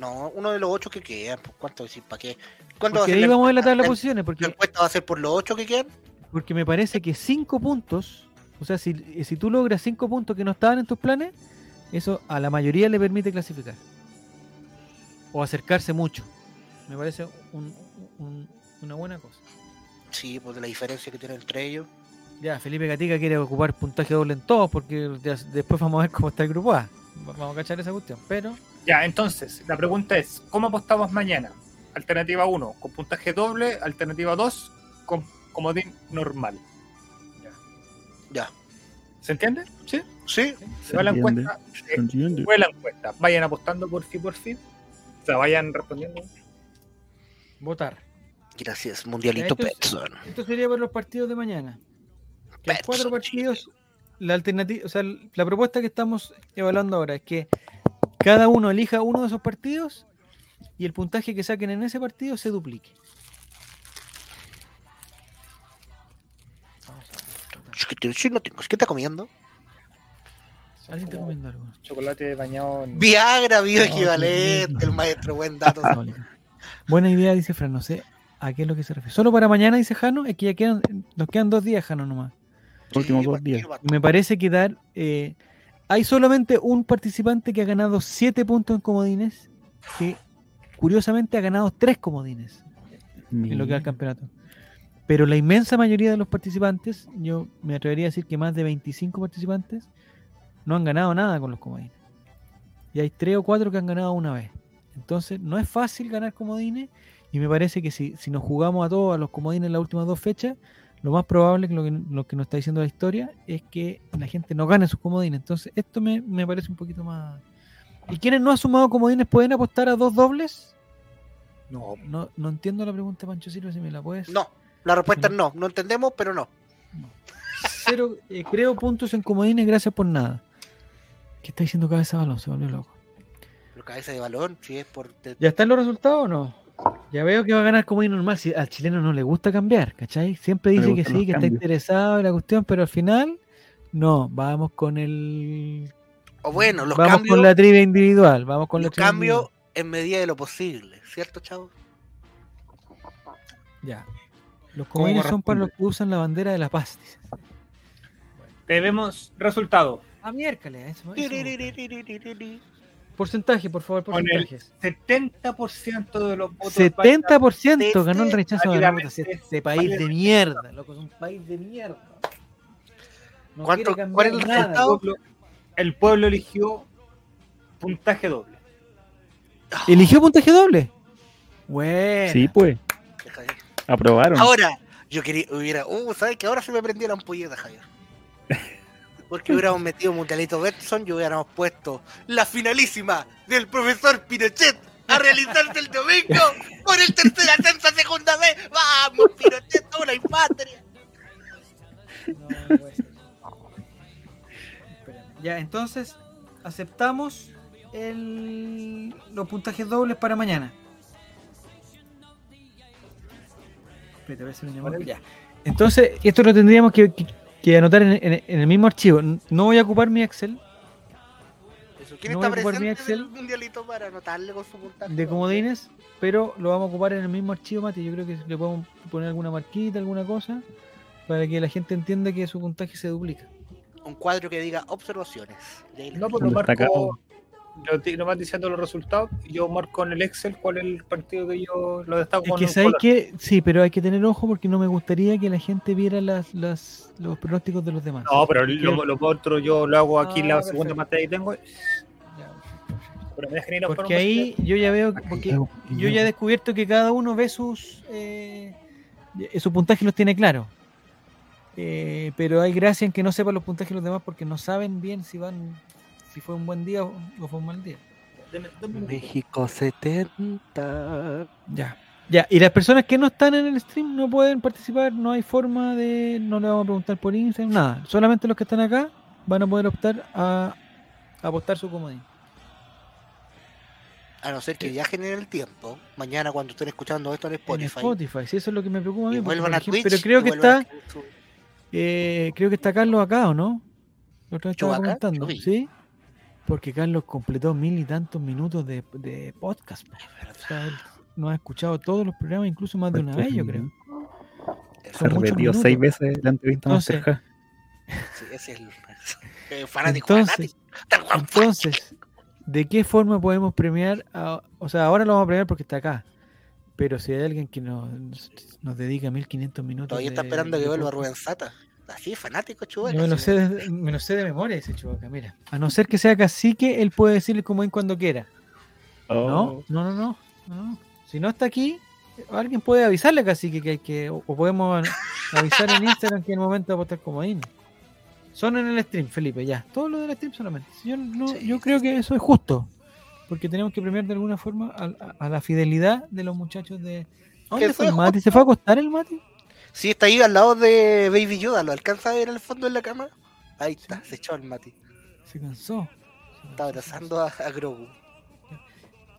Speaker 3: No, uno de los ocho que quedan. pues, ¿Cuánto decir? ¿Para qué? ¿Cuánto
Speaker 2: Porque
Speaker 3: a
Speaker 2: ahí
Speaker 3: ser
Speaker 2: vamos a ver la tabla de
Speaker 3: la-
Speaker 2: posiciones,
Speaker 3: ¿La
Speaker 2: porque,
Speaker 3: encuesta va a ser por los ocho que quedan?
Speaker 2: porque me parece que cinco puntos, o sea, si, si tú logras cinco puntos que no estaban en tus planes, eso a la mayoría le permite clasificar. O acercarse mucho. Me parece un- un- una buena cosa.
Speaker 3: Sí, pues de la diferencia que tiene entre ellos.
Speaker 2: Ya, Felipe Gatica quiere ocupar puntaje doble en todos porque ya después vamos a ver cómo está el grupo A. Vamos a cachar esa cuestión. Pero
Speaker 4: Ya, entonces, la pregunta es, ¿cómo apostamos mañana? Alternativa 1, con puntaje doble. Alternativa 2, con comodín normal.
Speaker 3: Ya.
Speaker 4: ¿Se entiende? ¿Sí?
Speaker 3: Sí,
Speaker 6: ¿Se
Speaker 4: va la encuesta.
Speaker 6: ¿Se entiende?
Speaker 4: Fue la encuesta. Vayan apostando por fin, por fin. O sea, vayan respondiendo.
Speaker 2: votar.
Speaker 3: gracias, Mundialito
Speaker 2: Ya, esto es-
Speaker 3: Petson.
Speaker 2: Esto sería por los partidos de mañana. Que cuatro partidos. La alternativa, o sea, la propuesta que estamos evaluando ahora es que cada uno elija uno de esos partidos y el puntaje que saquen en ese partido se duplique.
Speaker 3: Ch, que te- sí, no tengo. ¿Qué está comiendo?
Speaker 2: ¿Alguien está comiendo algo?
Speaker 4: Chocolate bañado en...
Speaker 3: Viagra, bioequivalente,
Speaker 2: lindo.
Speaker 3: el maestro, buen dato.
Speaker 2: Buena idea, dice Fran. No sé a qué es lo que se refiere. Solo para mañana, dice Jano, es que ya quedan, nos quedan dos días, Jano, nomás.
Speaker 6: Últimos dos días.
Speaker 2: Me parece que dar. eh, hay solamente un participante que ha ganado 7 puntos en comodines, que curiosamente ha ganado 3 comodines en lo que va al campeonato. Pero la inmensa mayoría de los participantes, yo me atrevería a decir que más de 25 participantes, no han ganado nada con los comodines. Y hay 3 o 4 que han ganado una vez. Entonces, no es fácil ganar comodines. Y me parece que si, si nos jugamos a todos a los comodines en las últimas dos fechas, lo más probable que lo, que lo que nos está diciendo la historia es que la gente no gane sus comodines. Entonces, esto me, me parece un poquito más. ¿Y quienes no han sumado comodines pueden apostar a dos dobles?
Speaker 4: No,
Speaker 2: No, no entiendo la pregunta, Pancho Silva, si me la puedes.
Speaker 3: No, la respuesta es no. No entendemos, pero no.
Speaker 2: Cero, eh, creo puntos en comodines, gracias por nada. ¿Qué está diciendo Cabeza de Balón? Se volvió loco.
Speaker 3: Pero cabeza de balón, si es por. te-
Speaker 2: ¿Ya están los resultados o no? Ya veo que va a ganar comodín normal. Si al chileno no le gusta cambiar, ¿cachai? Siempre dice que sí, que está interesado en la cuestión, pero al final, no. Vamos con el.
Speaker 3: O bueno, los
Speaker 2: vamos
Speaker 3: cambios,
Speaker 2: con la trivia individual. Vamos con
Speaker 3: los cambios en medida de lo posible, ¿cierto, chavo?
Speaker 2: Ya. Los comodines son para los que usan la bandera de la paz.
Speaker 4: Debemos resultado.
Speaker 2: A miércoles. Eh, eso,
Speaker 3: eso.
Speaker 2: Porcentaje, por favor, porcentajes.
Speaker 4: Con el 70% de los votos.
Speaker 2: 70% ganó el rechazo de la
Speaker 4: vota.
Speaker 2: Este país de mierda, loco, es un país de mierda. No
Speaker 3: ¿Cuál es el resultado?
Speaker 4: El pueblo eligió puntaje doble.
Speaker 2: ¿Eligió puntaje doble? Bueno.
Speaker 6: Sí, pues. Aprobaron.
Speaker 3: Ahora, yo quería, hubiera, uh, ¿sabes que ahora se me prendió la ampolleta, Javier? Porque hubiéramos metido Mundialito Betson y hubiéramos puesto la finalísima del profesor Pinochet a realizarse el domingo por el tercer ascenso a segunda vez. ¡Vamos, Pinochet, toda la patria!
Speaker 2: No. Ya, entonces aceptamos el, los puntajes dobles para mañana. Espérate. Ya. Entonces, esto lo tendríamos que, que- que anotar en, en- en el mismo archivo. No voy a ocupar mi Excel
Speaker 3: Eso, ¿Quién
Speaker 2: No
Speaker 3: está
Speaker 2: voy a ocupar mi
Speaker 3: presente
Speaker 2: Excel
Speaker 3: Mundialito para anotarle con su puntaje?
Speaker 2: de comodines, pero lo vamos a ocupar en el mismo archivo, Mati. Yo creo que le podemos poner alguna marquita, alguna cosa, para que la gente entienda que su puntaje se duplica.
Speaker 3: Un cuadro que diga observaciones.
Speaker 4: No, pues lo marco. Yo te- nomás diciendo los resultados, yo marco en el Excel cuál es el partido que yo lo destaco
Speaker 2: Es que sabes que sí, pero hay que tener ojo porque no me gustaría que la gente viera las, las, los pronósticos de los demás.
Speaker 4: No, pero lo, lo otro yo lo hago aquí en la
Speaker 2: Ah,
Speaker 4: segunda
Speaker 2: perfecto.
Speaker 4: pantalla que tengo. Pero me
Speaker 2: Porque ahí yo ya veo, que- porque
Speaker 6: Yo-
Speaker 2: yo ya he descubierto que cada uno ve sus eh, su puntaje los tiene claro. Eh, pero hay gracia en que no sepan los puntajes de los demás porque no saben bien si van si fue un buen día o, fue un mal día.
Speaker 4: Deme- deme un-
Speaker 3: México 70.
Speaker 2: Ya. Ya, y las personas que no están en el stream no pueden participar, no hay forma de, no le vamos a preguntar por Instagram, nada. Solamente los que están acá van a poder optar a, a apostar su comodín.
Speaker 3: A no ser que viajen en el tiempo, mañana cuando estén escuchando esto en
Speaker 2: En
Speaker 3: Spotify.
Speaker 2: Spotify, sí, eso es lo que me preocupa a mí.
Speaker 3: y
Speaker 2: porque,
Speaker 3: a Twitch.
Speaker 2: pero creo que está, eh, creo que está Carlos acá, ¿o no? Lo estaba comentando,
Speaker 3: Yo vi.
Speaker 2: ¿sí? Porque Carlos completó mil y tantos minutos de, de podcast. po. O sea, él nos ha escuchado todos los programas, incluso más de una vez, yo creo.
Speaker 6: Se repetió seis veces la entrevista a
Speaker 2: Entonces,
Speaker 6: Masterja.
Speaker 3: Sí, ese es el, el fanático
Speaker 2: Entonces,
Speaker 3: fanático.
Speaker 2: Entonces, ¿de qué forma podemos premiar? a- o sea, ahora lo vamos a premiar porque está acá. Pero si hay alguien que nos, nos dedica 1500 minutos.
Speaker 3: Todavía está
Speaker 2: de-
Speaker 3: esperando
Speaker 2: de
Speaker 3: que vuelva Rubén Sata. Así, fanático, Chubaca.
Speaker 2: Yo me lo, sé de, me lo sé de memoria ese Chubaca, mira. A no ser que sea cacique, él puede decir el comodín cuando quiera.
Speaker 6: Oh,
Speaker 2: No, no, no, no, no. Si no está aquí, alguien puede avisarle a cacique que hay que. O podemos avisar en Instagram que en el momento va a votar comodín. Son en el stream, Felipe, ya. Todo lo del stream solamente. Yo, no,
Speaker 3: Sí,
Speaker 2: yo creo que eso es justo. Porque tenemos que premiar de alguna forma a, a- a la fidelidad de los muchachos de. ¿A ¿Dónde fue el Mati? ¿Se fue a acostar el Mati?
Speaker 3: Sí, está ahí al lado de Baby Yoda. ¿Lo alcanza a ver al fondo de la cama? Ahí está, se echó el Mati.
Speaker 2: Se cansó.
Speaker 3: Está abrazando a, a Grogu.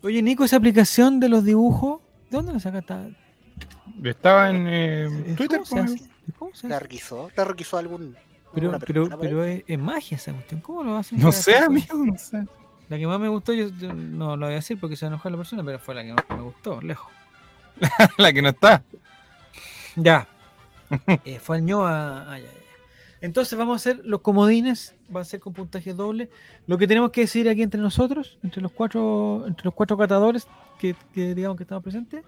Speaker 2: Oye, Nico, esa aplicación de los dibujos, ¿de dónde la sacaste?
Speaker 5: Estaba en eh,
Speaker 2: ¿Cómo
Speaker 5: Twitter.
Speaker 2: se
Speaker 5: pues.
Speaker 2: hace? ¿Cómo se
Speaker 3: ¿La
Speaker 2: hace?
Speaker 3: requisó? ¿La requisó algún.?
Speaker 2: Pero, pero, pero es, es magia esa cuestión. ¿Cómo lo hacen?
Speaker 5: No sé, amigo, no sé.
Speaker 2: La que más me gustó, yo, yo no lo voy a decir porque se va a la persona, pero fue la que más me gustó, lejos.
Speaker 5: La que no está.
Speaker 2: Ya. Eh, fue al ñoa. ya. Entonces vamos a hacer los comodines, va a ser con puntaje doble. Lo que tenemos que decidir aquí entre nosotros, entre los cuatro, entre los cuatro catadores que, que digamos que estamos presentes,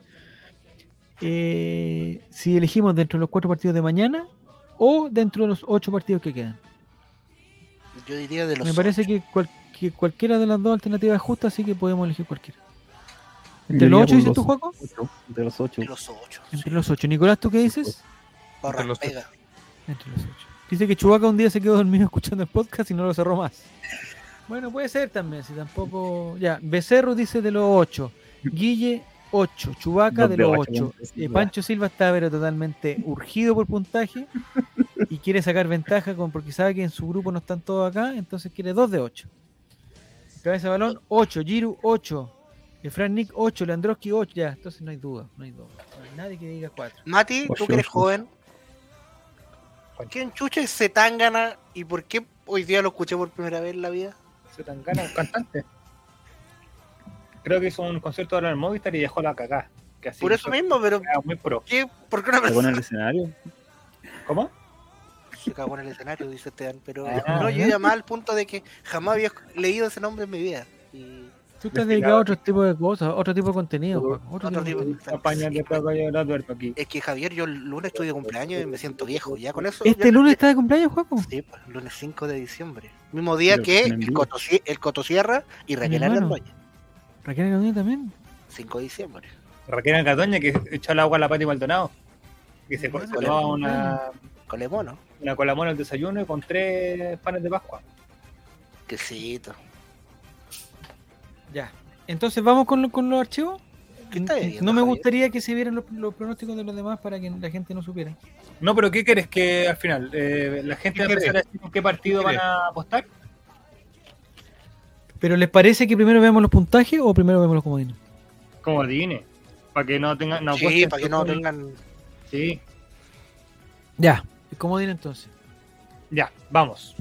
Speaker 2: eh, si elegimos dentro de los cuatro partidos de mañana o dentro de los ocho partidos que quedan.
Speaker 3: Yo diría de los.
Speaker 2: Me parece
Speaker 3: ocho.
Speaker 2: que, cual- que cualquiera de las dos alternativas es justa, así que podemos elegir cualquiera. ¿Entre
Speaker 6: Yo
Speaker 2: los ocho dices tú, Juaco?
Speaker 6: ocho, De los ocho.
Speaker 3: De los ocho.
Speaker 2: Entre los ocho. Nicolás, ¿tú qué dices?
Speaker 3: Barra
Speaker 5: los ocho.
Speaker 3: pega.
Speaker 2: Entre los ocho. Dice que Chubaca un día se quedó dormido escuchando el podcast y no lo cerró más. Bueno, puede ser también, si tampoco. Ya, Becerro dice de los ocho. Guille, ocho. Chubaca
Speaker 6: Dos
Speaker 2: de los
Speaker 6: ocho,
Speaker 2: ocho.
Speaker 6: con tres,
Speaker 2: Eh,
Speaker 6: igual.
Speaker 2: Pancho Silva está pero totalmente urgido por puntaje y quiere sacar ventaja con porque sabe que en su grupo no están todos acá, entonces quiere dos de ocho. Cabeza de balón, 8. Giru, 8. Fran Nick, 8. Leandroski, 8. Ya, entonces no hay duda. No hay duda. No hay nadie que diga 4.
Speaker 3: Mati, tú que eres
Speaker 6: ocho.
Speaker 3: Joven. ¿Quién chucha es Zetangana y por qué hoy día lo escuché por primera vez en la vida?
Speaker 4: Se tan gana un cantante. Creo que hizo un concierto ahora en el Movistar y dejó la cagada. Que así
Speaker 3: Por eso mismo, pero
Speaker 4: muy pro.
Speaker 3: ¿qué? ¿por qué una
Speaker 6: ¿Está con
Speaker 3: persona
Speaker 6: el escenario?
Speaker 4: ¿Cómo?
Speaker 3: se cagó en el escenario? Dice Esteban, pero
Speaker 4: Ah,
Speaker 3: no, yo
Speaker 2: ¿eh?
Speaker 3: iba más al punto de que jamás había leído ese nombre en mi vida. Y
Speaker 2: Tú estás dedicado a otro tipo de cosas, otro tipo de contenido.
Speaker 4: Otro-
Speaker 2: Otro
Speaker 3: otro
Speaker 2: tipo de
Speaker 3: tipo de-
Speaker 4: aquí.
Speaker 3: es que Javier, yo el lunes estoy de cumpleaños y me siento viejo. Ya con eso.
Speaker 2: ¿Este
Speaker 3: ya-
Speaker 2: lunes está de cumpleaños, Juaco?
Speaker 3: Sí, pues, lunes 5 de diciembre. Mismo día
Speaker 6: Pero
Speaker 3: que el
Speaker 6: vivo.
Speaker 3: Coto, el Coto Sierra y Raquel. Argandoña.
Speaker 2: Raquel Gaudí también.
Speaker 3: 5 de diciembre.
Speaker 4: Raquel Catoña que echó el agua a la Pati Maldonado. Que se se tomaba una,
Speaker 3: Con el mono.
Speaker 4: una colamona al desayuno y con tres panes de Pascua.
Speaker 3: Quesito.
Speaker 2: Ya. Entonces vamos con, lo- con los archivos.
Speaker 3: ¿Qué está bebiendo,
Speaker 2: no me
Speaker 3: Javier?
Speaker 2: gustaría que se vieran los, los pronósticos de los demás para que la gente no supiera.
Speaker 4: No, pero ¿qué quieres que al final? eh, ¿La gente
Speaker 5: ¿Qué
Speaker 4: va a empezar a decir qué partido
Speaker 5: ¿Qué
Speaker 4: van a apostar?
Speaker 2: ¿Pero les parece que primero veamos los puntajes o primero vemos los comodines?
Speaker 4: Como adivine. Para que no tengan. No
Speaker 3: sí, para que no tengan.
Speaker 4: Sí,
Speaker 2: Ya. El comodín entonces.
Speaker 4: ya, vamos.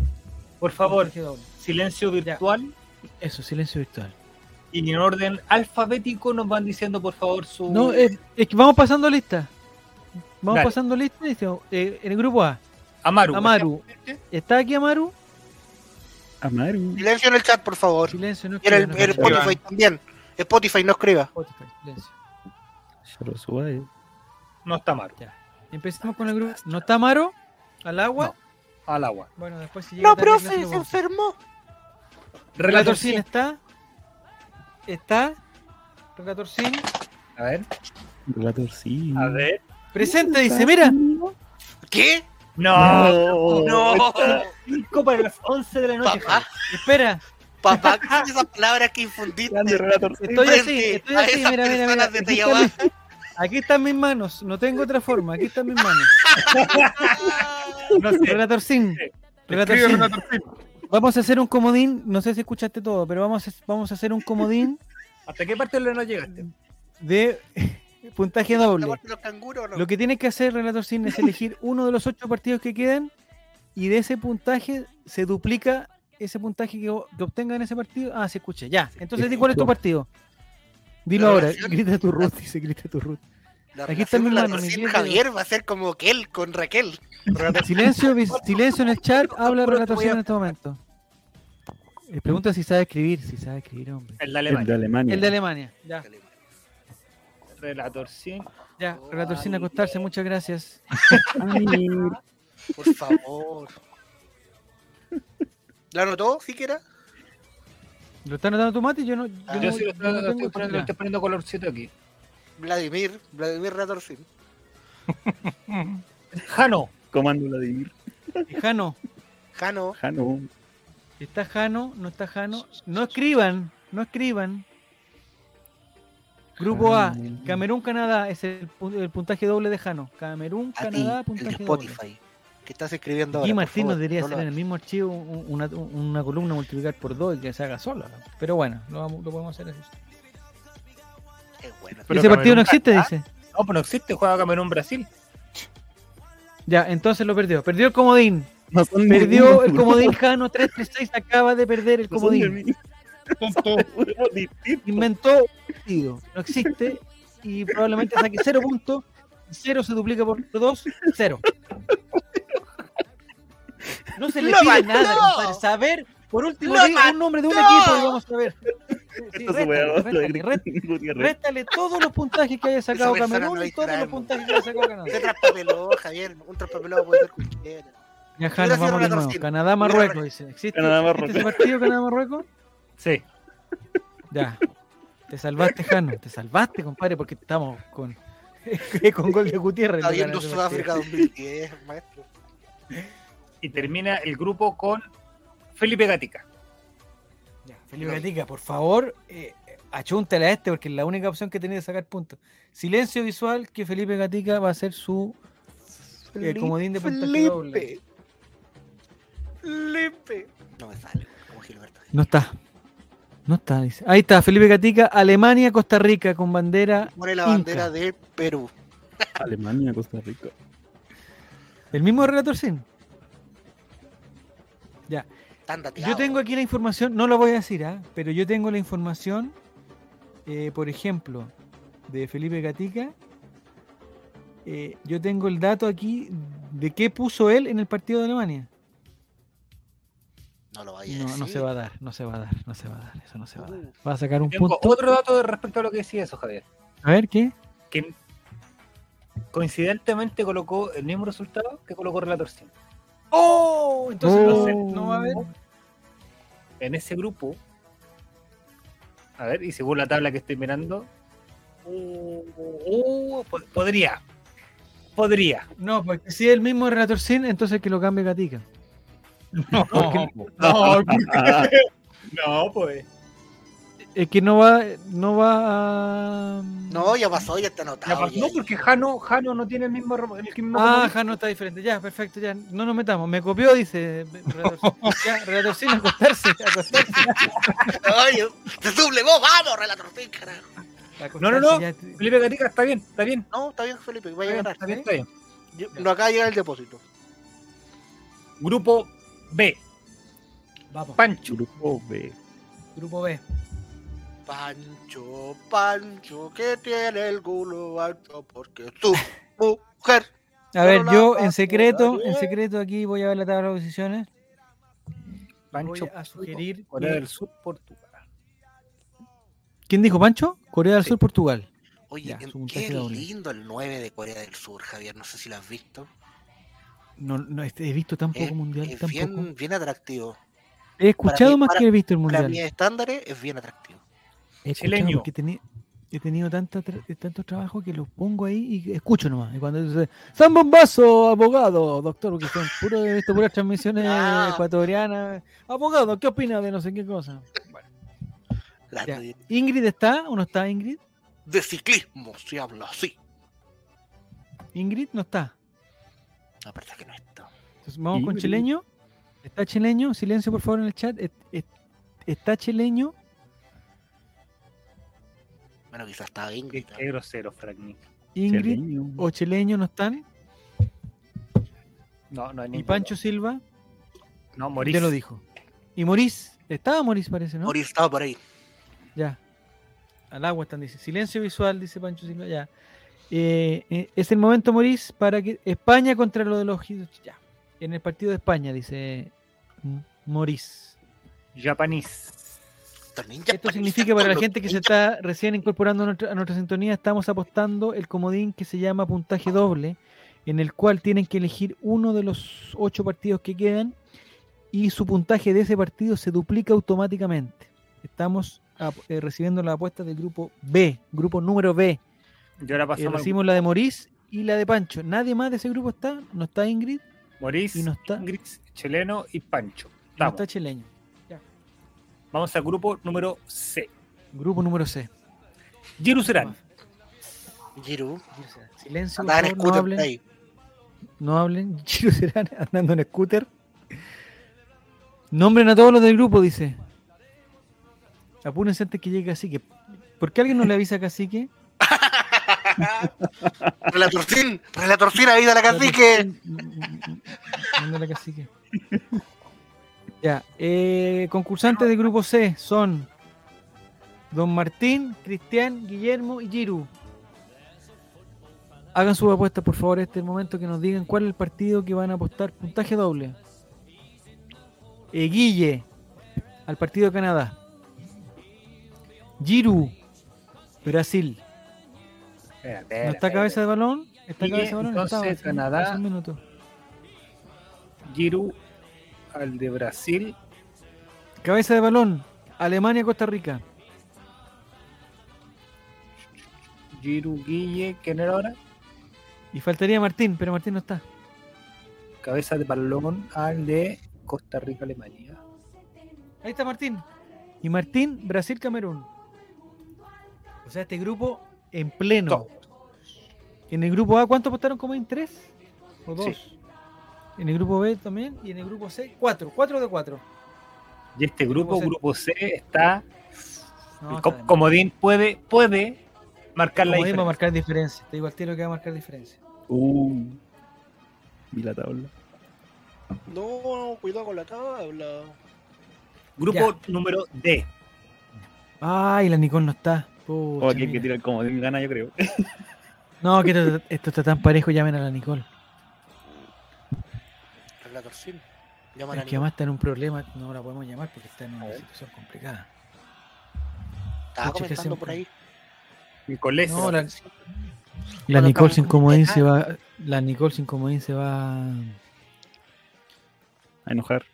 Speaker 4: Por favor, silencio virtual
Speaker 2: Eso, silencio virtual.
Speaker 4: Y en orden alfabético nos van diciendo por favor su.
Speaker 2: No, es, es que vamos pasando lista. Vamos
Speaker 4: Dale.
Speaker 2: pasando lista. eh, en el grupo A,
Speaker 4: Amaru.
Speaker 2: Amaru. ¿está aquí Amaru?
Speaker 6: Amaru.
Speaker 3: Silencio en el chat, por favor.
Speaker 2: Silencio, no
Speaker 3: Y en el. Spotify también. Spotify no escriba.
Speaker 2: Spotify, silencio.
Speaker 6: Ya lo subo ahí.
Speaker 4: No está Amaru.
Speaker 2: Empecemos con el grupo. ¿No está Amaro? ¿Al agua?
Speaker 4: No. Al agua.
Speaker 2: Bueno, después si llega
Speaker 3: No, profe, se enfermó.
Speaker 2: Relator Sin está. Está. Relator Sin.
Speaker 4: A ver,
Speaker 6: Relator sí.
Speaker 4: a ver.
Speaker 2: Presente, dice, mira.
Speaker 3: ¿Qué?
Speaker 4: No,
Speaker 3: No.
Speaker 4: Cinco para las 11 de la noche.
Speaker 3: Papá,
Speaker 2: Espera.
Speaker 3: papá, ¿qué son esas palabras que infundiste?
Speaker 2: Estoy así, estoy así, mira, mira, mira. Aquí están, aquí están mis manos. No tengo otra forma. Aquí están mis manos.
Speaker 4: No sé.
Speaker 2: Relator Sin. Vamos a hacer un comodín. No sé si escuchaste todo, pero vamos a, vamos a hacer un comodín
Speaker 4: ¿Hasta qué parte no llegaste?
Speaker 2: de puntaje doble.
Speaker 3: ¿La parte de los canguros no?
Speaker 2: Lo que tiene que hacer Relator Sin es elegir uno de los ocho partidos que quedan y de ese puntaje se duplica ese puntaje que, que obtenga en ese partido. Ah, se escucha, ya. Entonces, di cuál es tu partido. Dilo ahora,
Speaker 3: relación.
Speaker 2: grita tu Ruth, dice, grita tu Ruth. Aquí está mi
Speaker 3: de la
Speaker 2: mano, mi
Speaker 3: Rocío
Speaker 2: dedo.
Speaker 3: Javier va a ser como Kel con Raquel.
Speaker 2: Silencio, silencio en el chat, habla Relator en este momento. Eh, pregunta si sabe escribir, si sabe escribir, hombre.
Speaker 4: El de
Speaker 6: El de
Speaker 4: Alemania.
Speaker 2: El de Alemania, ya.
Speaker 4: Relator sí.
Speaker 2: Ya, Relator Sin acostarse, muchas gracias.
Speaker 6: Ay,
Speaker 3: Por favor. ¿La anotó siquiera?
Speaker 2: ¿Lo están notando tomate? Yo no. Yo,
Speaker 3: Ah,
Speaker 2: no,
Speaker 4: Yo sí lo estoy,
Speaker 2: no
Speaker 4: lo
Speaker 2: tengo
Speaker 4: estoy poniendo, le estoy poniendo colorcito aquí.
Speaker 3: Vladimir, Vladimir Ratorcín.
Speaker 4: Jano,
Speaker 6: Comando Vladimir.
Speaker 2: Jano,
Speaker 3: Jano,
Speaker 6: Jano.
Speaker 2: ¿Está Jano? ¿No está Jano? No escriban, no escriban. Grupo A. Camerún, Canadá, es el, pu- el puntaje doble de Jano. Camerún,
Speaker 3: a ti,
Speaker 2: Canadá,
Speaker 3: el de
Speaker 2: puntaje doble.
Speaker 3: Spotify. Que estás escribiendo ahora. Por
Speaker 2: Martín
Speaker 3: favor,
Speaker 2: nos debería
Speaker 3: no
Speaker 2: hacer
Speaker 3: lo
Speaker 2: en el mismo archivo un- una, una columna multiplicar por dos y que se haga sola. Pero bueno, lo, vamos- lo podemos hacer así.
Speaker 3: Es bueno.
Speaker 4: Pero
Speaker 2: Ese partido no existe,
Speaker 4: Canadá.
Speaker 2: dice.
Speaker 4: no, pues no existe, juega Camerún Brasil.
Speaker 2: Ya, entonces lo perdió. Perdió el comodín.
Speaker 6: No son
Speaker 2: Perdió el comodín Jano 336. Acaba de perder el comodín. Inventó un partido. No existe. Y probablemente saque cero puntos. Cero se duplica por dos. Cero. No se le
Speaker 3: ¡Lo
Speaker 2: pide
Speaker 3: mató!
Speaker 2: nada, compadre. Saber, por último,
Speaker 3: ¡Lo
Speaker 2: diga un nombre de un equipo y vamos a ver. Sí, réstale,
Speaker 6: puede
Speaker 2: réstale, réstale.
Speaker 6: Gutiérrez.
Speaker 2: Réstale todos los puntajes que haya sacado Camerún y todos los puntajes que haya sacado Canadá.
Speaker 3: Se traspapeló, Javier. Un traspapelado puede ser cualquiera. Hubiera sido
Speaker 2: vamos de nuevo.
Speaker 3: Sin.
Speaker 2: Canadá, Marruecos, dice. ¿Existe,
Speaker 6: Canadá,
Speaker 2: ¿existe
Speaker 6: Marruecos.
Speaker 2: ese partido Canadá-Marruecos?
Speaker 4: Sí.
Speaker 2: Ya. Te salvaste, Jano. Te salvaste, compadre, porque estamos con, con gol de Gutiérrez.
Speaker 3: Está viendo Sudáfrica
Speaker 2: partido.
Speaker 3: 2010, maestro.
Speaker 4: Y termina el grupo con Felipe Gatica.
Speaker 2: Ya, Felipe Gatica, por favor, eh, achúntale a este porque es la única opción que tenía de sacar puntos. Silencio visual que Felipe Gatica va a ser su eh, comodín de puntaje doble.
Speaker 3: Felipe. No me sale, como Gilberto.
Speaker 2: No está. No está, dice. Ahí está, Felipe Gatica, Alemania, Costa Rica, con bandera.
Speaker 3: Pone la
Speaker 2: Inca.
Speaker 3: bandera de Perú.
Speaker 6: Alemania, Costa Rica.
Speaker 2: El mismo relator sin. Ya. Yo tengo aquí la información, no lo voy a decir, ¿ah? pero yo tengo la información, eh, por ejemplo, de Felipe Gatica. Eh, yo tengo el dato aquí de qué puso él en el partido de Alemania.
Speaker 3: No lo vaya a
Speaker 2: No,
Speaker 3: decir.
Speaker 2: no se va a dar, no se va a dar, no se va a dar, eso no se va a dar.
Speaker 3: Uh.
Speaker 2: Va a sacar un
Speaker 4: Tengo
Speaker 2: punto.
Speaker 4: otro dato respecto a lo que decía eso, Javier.
Speaker 2: A ver, ¿qué?
Speaker 4: Que coincidentemente colocó el mismo resultado que colocó Relator 100.
Speaker 2: ¡Oh! Entonces no,
Speaker 6: Oh.
Speaker 2: va a haber.
Speaker 4: En ese grupo, a ver, y según la tabla que estoy mirando, uh, po- podría, podría.
Speaker 2: No, porque si es el mismo relator sin, entonces que lo cambie Gatica.
Speaker 4: No, no, no, pues.
Speaker 2: Es que no va, no va.
Speaker 3: No, ya pasó, ya está anotado.
Speaker 4: Ya pasó, no, porque Jano, Jano no tiene el mismo. El mismo
Speaker 2: Ah. Jano está diferente. Ya, perfecto, ya. No nos metamos. Me copió, dice. Relator Sin. Acostarse. acostarse,
Speaker 3: Oye, se sublevó, vamos, relator Sin, carajo.
Speaker 4: No, no, no.
Speaker 2: ya.
Speaker 4: Felipe Gatica está bien, está bien.
Speaker 3: No, está bien, Felipe, vaya a ganar.
Speaker 4: está bien, está bien.
Speaker 3: Yo- Lo acaba de llegar el depósito.
Speaker 4: Grupo B,
Speaker 2: Vamos.
Speaker 4: Pancho.
Speaker 6: Grupo B.
Speaker 2: Grupo B.
Speaker 3: Pancho, Pancho, que tiene el culo alto porque su mujer.
Speaker 2: A ver, yo en secreto, en secreto aquí voy a ver la tabla de posiciones.
Speaker 4: Pancho
Speaker 2: Voy a sugerir
Speaker 4: Corea
Speaker 2: que-
Speaker 4: del Sur, Portugal.
Speaker 2: ¿Quién dijo Pancho? Corea del
Speaker 4: Sí.
Speaker 2: Sur, Portugal.
Speaker 3: Oye,
Speaker 2: Ya,
Speaker 3: qué- lindo el 9 de Corea del Sur, Javier. No sé si lo has visto.
Speaker 2: No, no este, he visto tan poco
Speaker 3: Es,
Speaker 2: mundial,
Speaker 3: es
Speaker 2: tan poco.
Speaker 3: bien, bien atractivo.
Speaker 2: He escuchado
Speaker 3: mí-
Speaker 2: más
Speaker 3: para-
Speaker 2: que he visto el
Speaker 3: Para
Speaker 2: mundial.
Speaker 3: mis estándares es bien atractivo.
Speaker 2: He
Speaker 4: Chileño.
Speaker 2: porque teni- he tenido tanta tra- tantos trabajos que los pongo ahí y escucho nomás. Y cuando dice, San Bombazo, abogado, doctor, porque son puro, he visto puras transmisiones
Speaker 3: Ah.
Speaker 2: ecuatorianas. Abogado, ¿qué opina de no sé qué cosa? Bueno, ya. ¿Ingrid está o no está Ingrid?
Speaker 3: de ciclismo se habla así.
Speaker 2: Ingrid no está.
Speaker 3: Verdad que no está.
Speaker 2: Entonces vamos con chileño. ¿Está chileño? Silencio por favor en el chat. ¿Es- es- ¿Está chileño?
Speaker 3: Bueno, quizás estaba Ingrid.
Speaker 4: qué grosero, Frank Nick.
Speaker 2: Ingrid
Speaker 6: Chileño.
Speaker 2: o chileño no están.
Speaker 4: No, no hay
Speaker 2: Y. Pancho Silva
Speaker 4: No, Morís.
Speaker 2: te lo dijo. Y Morís. Estaba Morís parece, ¿no?
Speaker 3: Morir estaba por ahí.
Speaker 2: Ya. Al agua están, dice. Silencio visual, dice Pancho Silva. Ya. Eh, eh, es el momento, Morís, para que España contra lo de los. Ya. En el partido de España, dice Morís.
Speaker 3: Ninjas
Speaker 2: Esto significa para la gente que se está recién incorporando a nuestra, a nuestra sintonía, estamos apostando el comodín que se llama puntaje doble, en el cual tienen que elegir uno de los ocho partidos que quedan y su puntaje de ese partido se duplica automáticamente. Estamos eh, recibiendo la apuesta del grupo B, grupo número B.
Speaker 4: Y ahora
Speaker 2: Eh,
Speaker 4: pasamos
Speaker 2: recibimos la de Morís y la de Pancho. Nadie más de ese grupo está, no está Ingrid,
Speaker 4: Morís,
Speaker 2: y no está-
Speaker 4: Ingrid, Cheleno y Pancho.
Speaker 2: no está Chileño.
Speaker 4: Vamos al grupo número C.
Speaker 2: Grupo número C.
Speaker 4: Giru Serán.
Speaker 3: Giru.
Speaker 2: Silencio,
Speaker 3: Andaba en
Speaker 2: favor, no
Speaker 3: scooter
Speaker 2: hablen.
Speaker 3: ahí.
Speaker 2: No hablen. Chiro serán andando en scooter. Nombren a todos los del grupo, dice. Apúrense antes que llegue Cacique. ¿Por qué alguien no le avisa a Cacique?
Speaker 3: Relatorcín. Relatorcín, ahí de la cacique.
Speaker 2: Mándale a Cacique. Ya. eh, concursantes del grupo C son Don Martín, Cristian, Guillermo y Giru. Hagan sus apuestas, por favor, este es el momento que nos digan cuál es el partido que van a apostar. Puntaje doble. Eh, Guille, al partido de Canadá. Giru, Brasil.
Speaker 4: Espera,
Speaker 2: ¿No está cabeza de balón? ¿Está cabeza de balón?
Speaker 4: entonces,
Speaker 2: Estaba,
Speaker 4: Canadá.
Speaker 2: hace un minuto.
Speaker 4: Giru al de Brasil.
Speaker 2: Cabeza de balón. Alemania, Costa Rica.
Speaker 4: Giru Guille, ¿quién era ahora?
Speaker 2: Y faltaría Martín, pero Martín no está.
Speaker 4: Cabeza de balón al de Costa Rica, Alemania.
Speaker 2: Ahí está Martín. Y Martín, Brasil, Camerún. O sea, este grupo en pleno. En el grupo A, ¿cuánto apostaron como en tres? ¿O dos?
Speaker 4: Sí.
Speaker 2: En el grupo B también. Y en el grupo C, cuatro. Cuatro de cuatro.
Speaker 4: Y este grupo,
Speaker 2: Grupo C.
Speaker 4: grupo C, está.
Speaker 2: No,
Speaker 4: el comodín puede, puede marcar la
Speaker 2: Comodín va a
Speaker 4: diferencia.
Speaker 2: marcar diferencia. Te digo al tiro que va a marcar diferencia.
Speaker 6: Uh. Y la tabla.
Speaker 3: No, cuidado con la tabla.
Speaker 4: Grupo número D.
Speaker 2: Ay, la Nicole no está. Pucha,
Speaker 6: O aquí hay que
Speaker 2: mira.
Speaker 6: tirar como de gana, yo creo.
Speaker 2: No, que esto, esto está tan parejo, llamen a la Nicole.
Speaker 3: Relatorcín. Llaman a
Speaker 2: Es que además está en un problema, no la podemos llamar porque está en una situación complicada.
Speaker 3: Estaba
Speaker 2: Pucha,
Speaker 3: comentando por ahí.
Speaker 4: Nicolés.
Speaker 2: No, la, la Nicole sin comodín se va. La Nicole sin comodín se va.
Speaker 6: A enojar.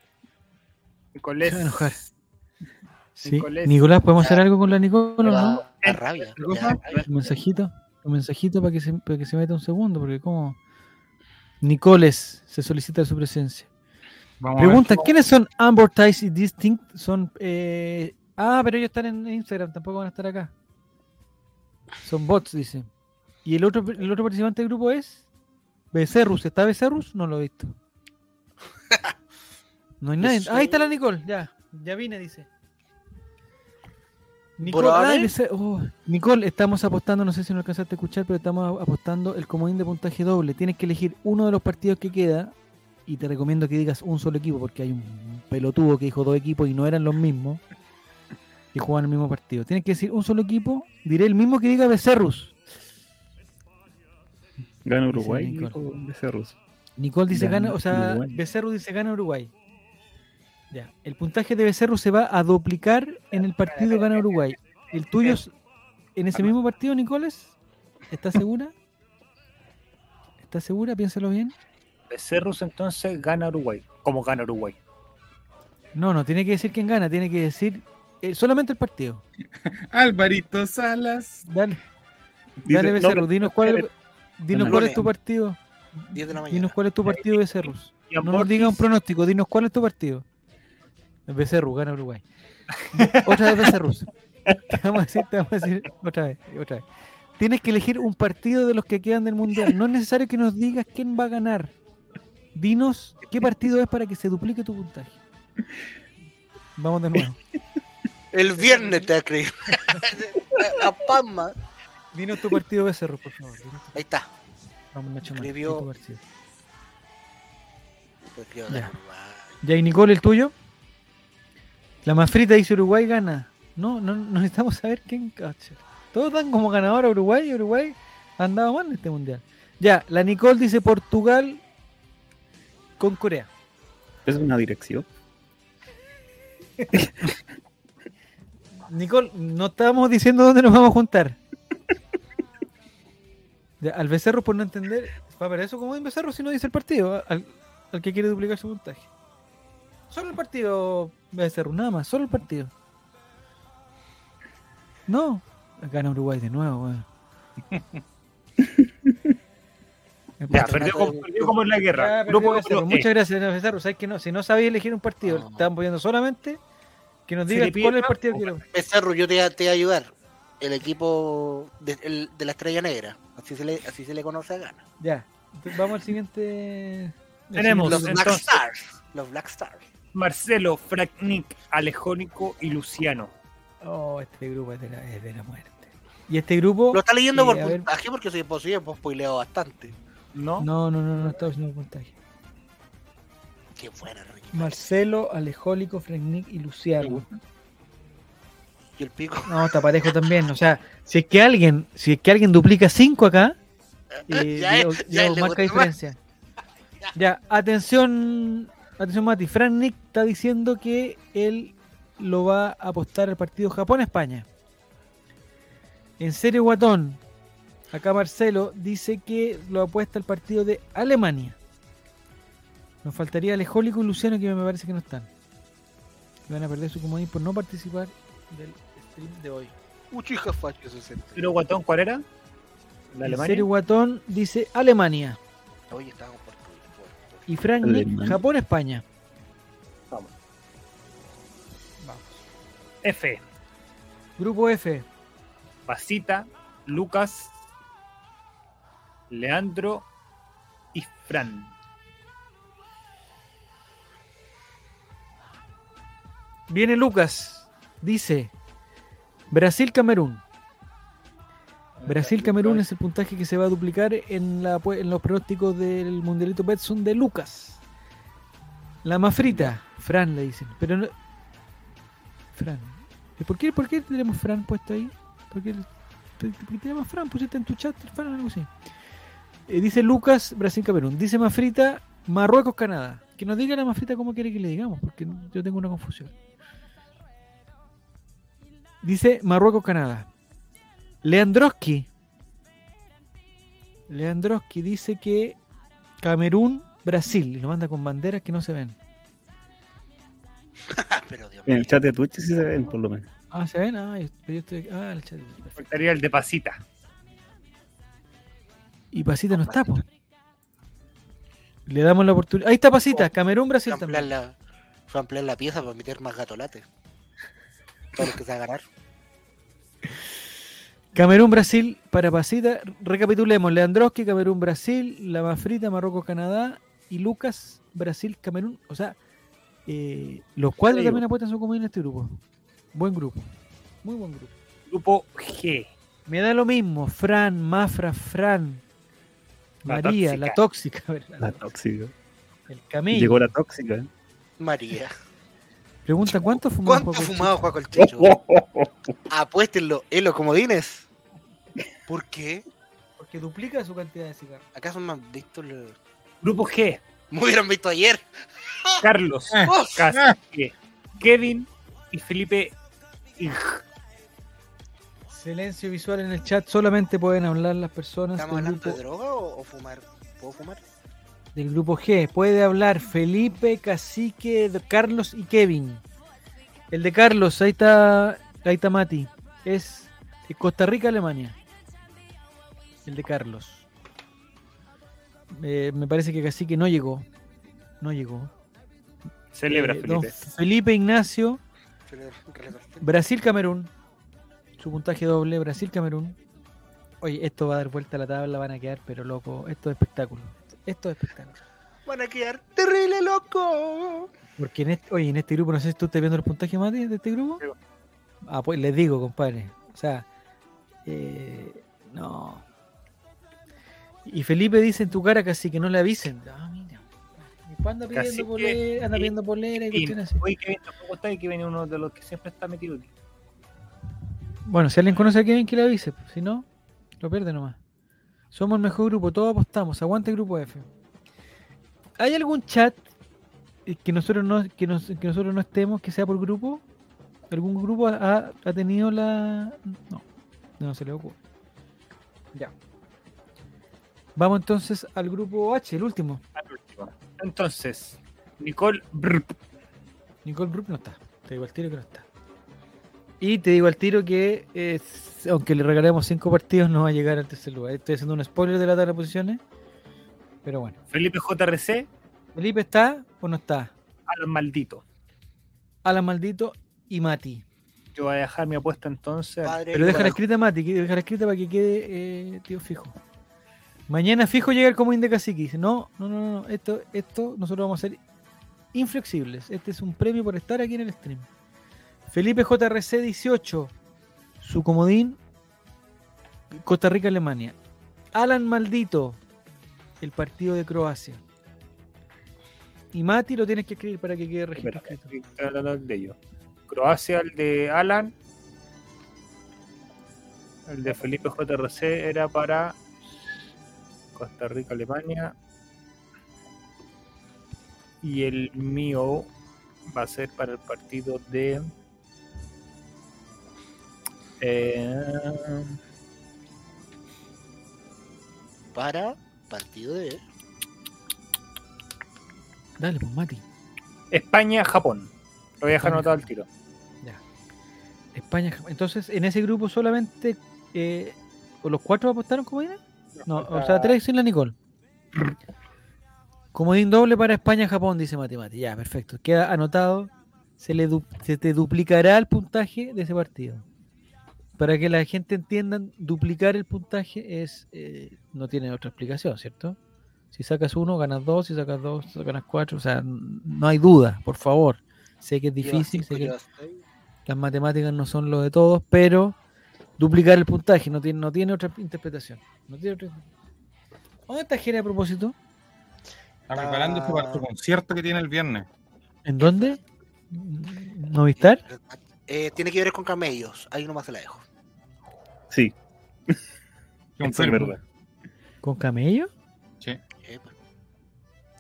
Speaker 4: Nicolés.
Speaker 2: Se va a enojar. Sí.
Speaker 4: Nicolás.
Speaker 2: Nicolás, ¿podemos hacer algo con la Nicole o no?
Speaker 3: Da, rabia.
Speaker 2: Un mensajito. Un mensajito para que se, para que se meta un segundo, porque como. Nicoles se solicita su presencia.
Speaker 5: Vamos.
Speaker 2: Pregunta, ¿quiénes son Amortize y Distinct? Son. eh, Ah, pero ellos están en Instagram, tampoco van a estar acá. Son bots, dice. ¿Y el otro, el otro participante del grupo es? Becerrus. ¿Está Becerrus? No lo he visto. No hay nadie. Ah, ahí está la Nicole, ya. Ya vine, dice. Nicole. Becer- oh, Nicole, estamos apostando, no sé si no alcanzaste a escuchar, pero estamos apostando el comodín de puntaje doble. Tienes que elegir uno de los partidos que queda y te recomiendo que digas un solo equipo porque hay un pelotudo que dijo dos equipos y no eran los mismos y juegan el mismo partido. Tienes que decir un solo equipo, diré el mismo que diga Becerrus.
Speaker 6: Gana Uruguay,
Speaker 2: Nicole.
Speaker 6: Becerrus.
Speaker 2: Nicole dice
Speaker 6: Gana
Speaker 2: gana, o sea,
Speaker 6: Uruguay.
Speaker 2: Becerrus dice gana Uruguay. Ya, el puntaje de Becerrus se va a duplicar en el partido gana Uruguay. ¿El tuyo es en ese mismo partido, Nicoles? ¿Estás segura? ¿Estás segura? Piénsalo bien.
Speaker 4: Becerrus entonces gana Uruguay. ¿Cómo gana Uruguay?
Speaker 2: No, no, tiene que decir quién gana, tiene que decir eh, solamente el partido.
Speaker 5: Alvarito Salas.
Speaker 2: Dale,
Speaker 6: Dice-
Speaker 2: dale
Speaker 6: no,
Speaker 2: Becerrus, dinos cuál, es- dinos
Speaker 6: no,
Speaker 2: cuál
Speaker 3: no,
Speaker 2: es tu partido.
Speaker 3: 10 de la mañana.
Speaker 2: Dinos cuál es tu partido, Becerrus.
Speaker 4: Y
Speaker 2: No nos diga un pronóstico, dinos cuál es tu partido. El Becerrus, gana Uruguay. otra vez Becerrus. Te vamos a decir, te vamos a decir otra vez, otra vez. Tienes que elegir un partido de los que quedan del mundial. No es necesario que nos digas quién va a ganar. Dinos qué partido es para que se duplique tu puntaje. Vamos de nuevo.
Speaker 3: El viernes te creí. A Palma.
Speaker 2: Dinos tu partido Becerrus, por favor.
Speaker 3: Ahí está.
Speaker 2: Vamos, Nacho
Speaker 3: Escribió-
Speaker 2: Ya. Ya, y Nicole, el tuyo. La más frita dice Uruguay gana. No, no, no necesitamos saber quién cacha. Todos dan como ganador a Uruguay y Uruguay ha andado mal en este mundial. Ya, la Nicole dice Portugal con Corea.
Speaker 6: Es una dirección.
Speaker 2: Nicole, no estamos diciendo dónde nos vamos a juntar. Ya, al becerro por no entender, va para eso como en becerro si no dice el partido, al, al que quiere duplicar su puntaje. Solo el partido becerro, nada más, solo el partido. No, gana Uruguay de nuevo, weón.
Speaker 4: Ya, perdió como, perdió como en la guerra.
Speaker 2: Ya, perdió
Speaker 4: Grupo
Speaker 2: Becerro.
Speaker 4: grupo E.
Speaker 2: Muchas gracias, Becerro. Sabes que no, si no sabéis elegir un partido,
Speaker 3: No.
Speaker 2: poniendo solamente que nos
Speaker 4: Se
Speaker 2: digas
Speaker 4: pide
Speaker 2: cuál es el partido
Speaker 4: o
Speaker 2: que quiero.
Speaker 3: Becerro, yo te, te voy a ayudar. El equipo de, el- de la Estrella Negra. Así se le, así se le conoce a Gana.
Speaker 2: Ya, entonces vamos al siguiente.
Speaker 4: Tenemos
Speaker 2: siguiente-
Speaker 3: Los Black Stars. Los Black Stars.
Speaker 4: Marcelo, Frank Nick, Alejónico y Luciano.
Speaker 2: Oh, este grupo es de la, es de la muerte. Y este grupo.
Speaker 3: Lo está leyendo
Speaker 2: eh,
Speaker 3: por
Speaker 2: ver,
Speaker 3: puntaje porque si es posible, pues spoileo bastante.
Speaker 4: ¿No?
Speaker 2: No, no, no, no está haciendo puntaje.
Speaker 3: Qué buena, Ricky.
Speaker 2: Marcelo, Alejólico, Frank Nick y Luciano.
Speaker 3: Y el pico.
Speaker 2: No, está parejo también. O sea, si es que alguien, si es que alguien duplica 5 acá, eh,
Speaker 3: Ya es- ya
Speaker 2: Diego
Speaker 3: le
Speaker 2: marca diferencia. Ya, atención, atención Mati. Frank Nick está diciendo que él lo va a apostar al partido Japón-España. En serio, Guatón, acá Marcelo dice que lo apuesta al partido de Alemania. Nos faltaría Alejólico y Luciano que me parece que no están. Van a perder su comodín por no participar del stream de hoy.
Speaker 3: Uchija Facho 60.
Speaker 4: ¿Pero Guatón cuál era? ¿La
Speaker 2: En serio, Guatón dice Alemania.
Speaker 3: Oye, estábamos
Speaker 2: Y Frank Nick,
Speaker 6: Alemania.
Speaker 2: Japón-España.
Speaker 4: Vamos.
Speaker 2: Vamos.
Speaker 4: F.
Speaker 2: Grupo F.
Speaker 4: Pasita, Lucas, Leandro y Fran.
Speaker 2: Viene Lucas. Dice Brasil-Camerún. Brasil-Camerún es el puntaje que se va a duplicar en, la, en los pronósticos del Mundialito Betson de Lucas. La más frita, Fran le dicen. Pero no. Fran. ¿Y por qué, por qué tenemos Fran puesto ahí? ¿Por qué, por qué tenemos Fran? Pusiste en tu chat Fran o algo así. Eh, dice Lucas, Brasil-Camerún. Dice más frita, Marruecos-Canadá. Que nos diga la más frita cómo quiere que le digamos, porque yo tengo una confusión. Dice Marruecos-Canadá. Leandroski. Leandroski dice que Camerún, Brasil. Y lo manda con banderas que no se ven.
Speaker 3: Pero Dios
Speaker 6: En el chat de Twitch sí se ven, por lo menos.
Speaker 2: Ah, ¿se ven? Ah, yo, yo estoy. Ah, el chat. perfecto.
Speaker 4: Faltaría el de Pasita.
Speaker 2: Y Pasita no está, po. Le damos la oportunidad. Ahí está Pasita. Camerún, Brasil
Speaker 3: Fue
Speaker 2: también.
Speaker 3: la, fue ampliar la pieza para meter más gatolates. Todo lo que se va a ganar.
Speaker 2: Camerún, Brasil para Pasita. Recapitulemos. Leandroski, Camerún, Brasil. La más frita, Marruecos, Canadá. Y Lucas, Brasil, Camerún. O sea, eh, los cuadros
Speaker 6: Sí,
Speaker 2: también apuestan su comida en este grupo. Buen grupo. Muy buen grupo.
Speaker 4: Grupo G.
Speaker 2: Me da lo mismo. Fran, Mafra, Fran.
Speaker 4: La
Speaker 2: María, la tóxica. la-
Speaker 6: tóxica.
Speaker 2: el camello.
Speaker 6: Llegó la tóxica. ¿eh?
Speaker 3: María.
Speaker 2: Pregunta, ¿cuánto fumaba
Speaker 3: ¿Cuánto
Speaker 2: Juaco
Speaker 3: fumaba
Speaker 2: Chicho?
Speaker 3: Juaco el Chicho? Apuéstenlo en los comodines. ¿Por qué?
Speaker 2: Porque duplica su cantidad de cigarros.
Speaker 3: ¿Acaso me han visto? lo-
Speaker 4: Grupo G.
Speaker 3: Me hubieran visto ayer.
Speaker 4: Carlos.
Speaker 3: Oh,
Speaker 4: Kevin y Felipe. Ig.
Speaker 2: Silencio visual en el chat. Solamente pueden hablar las personas
Speaker 3: ¿Estamos hablando
Speaker 2: grupo,
Speaker 3: de droga o, o fumar? ¿Puedo fumar?
Speaker 2: Del grupo G. Puede hablar Felipe, Cacique, de- Carlos y Kevin. El de Carlos, ahí está, ahí está Mati. Es de Costa Rica, Alemania. El de Carlos. Eh, me parece que Cacique no llegó. No llegó.
Speaker 4: Celebra,
Speaker 2: Eh,
Speaker 4: Felipe.
Speaker 2: Felipe Ignacio. Brasil-Camerún. Su puntaje doble, Brasil-Camerún. Oye, esto va a dar vuelta a la tabla, van a quedar, pero loco. Esto es espectáculo. Esto es espectáculo.
Speaker 3: Van a quedar terrible loco.
Speaker 2: Porque en este, oye, en este grupo, no sé si tú estás viendo los puntajes, Mati, de este grupo. Ah, pues les digo, compadre. O sea, eh, no. Y Felipe dice en tu cara casi que no le avisen. Ah, mira. Y después anda pidiendo polera, anda pidiendo polera y cuestiones así.
Speaker 4: Oye, Kevin tampoco está y Kevin es uno de los que siempre está metido aquí.
Speaker 2: Bueno, si alguien conoce a Kevin, que le avise. Si no, lo pierde nomás. Somos el mejor grupo, todos apostamos. Aguante el grupo F. ¿Hay algún chat que nosotros no, que nos- que nosotros no estemos, que sea por grupo? ¿Algún grupo ha, ha tenido la.? No, no se le ocurre. Ya. Vamos entonces al grupo H, el último.
Speaker 4: Al último. Entonces, Nicole Brp,
Speaker 2: Nicole Brook no está. Te digo al tiro que no está. Y te digo al tiro que, eh, aunque le regalemos cinco partidos, no va a llegar al tercer lugar. Estoy haciendo un spoiler de la tabla de posiciones. Pero bueno.
Speaker 4: Felipe JRC,
Speaker 2: ¿Felipe está o no está?
Speaker 4: Alan Maldito.
Speaker 2: Alan Maldito y Mati.
Speaker 4: Yo voy a dejar mi apuesta entonces.
Speaker 3: Padre,
Speaker 2: Pero déjala escrita, Mati, déjala escrita para que quede eh, tío fijo. Mañana fijo llega el comodín de cacique. Dice, no, no, no, no, esto, esto nosotros vamos a ser inflexibles. Este es un premio por estar aquí en el stream. Felipe JRC 18, su comodín, Costa Rica, Alemania. Alan Maldito, el partido de Croacia. Y Mati lo tienes que escribir para que quede
Speaker 4: de ellos. Croacia, el de Alan. El de Felipe JRC era para Costa Rica, Alemania. Y el mío va a ser para el partido de. Eh,
Speaker 3: Para partido de.
Speaker 2: Dale, pues Mati.
Speaker 4: España-Japón. Lo voy a dejar anotado al tiro.
Speaker 2: Ya. España. Entonces, en ese grupo solamente eh, ¿o los cuatro apostaron comodines? No, o sea, tres sin la Nicole. Comodín doble para España-Japón, dice Mati Mati. Ya, perfecto. Queda anotado. Se, le du- se te duplicará el puntaje de ese partido. Para que la gente entienda, duplicar el puntaje es eh, no tiene otra explicación, ¿cierto? Si sacas uno, ganas dos. Si sacas dos, ganas cuatro. O sea, no hay duda, por favor. Sé que es difícil, sé que las matemáticas no son lo de todos, pero duplicar el puntaje no tiene, no tiene otra interpretación. No tiene otra... ¿Dónde está Jere a propósito?
Speaker 5: Está preparándose para su concierto que tiene el viernes.
Speaker 2: ¿En dónde? ¿Novistar?
Speaker 3: Eh, tiene que ver con camellos. Ahí nomás se la dejo.
Speaker 6: Sí, eso es verdad.
Speaker 2: ¿Con camello?
Speaker 5: Sí.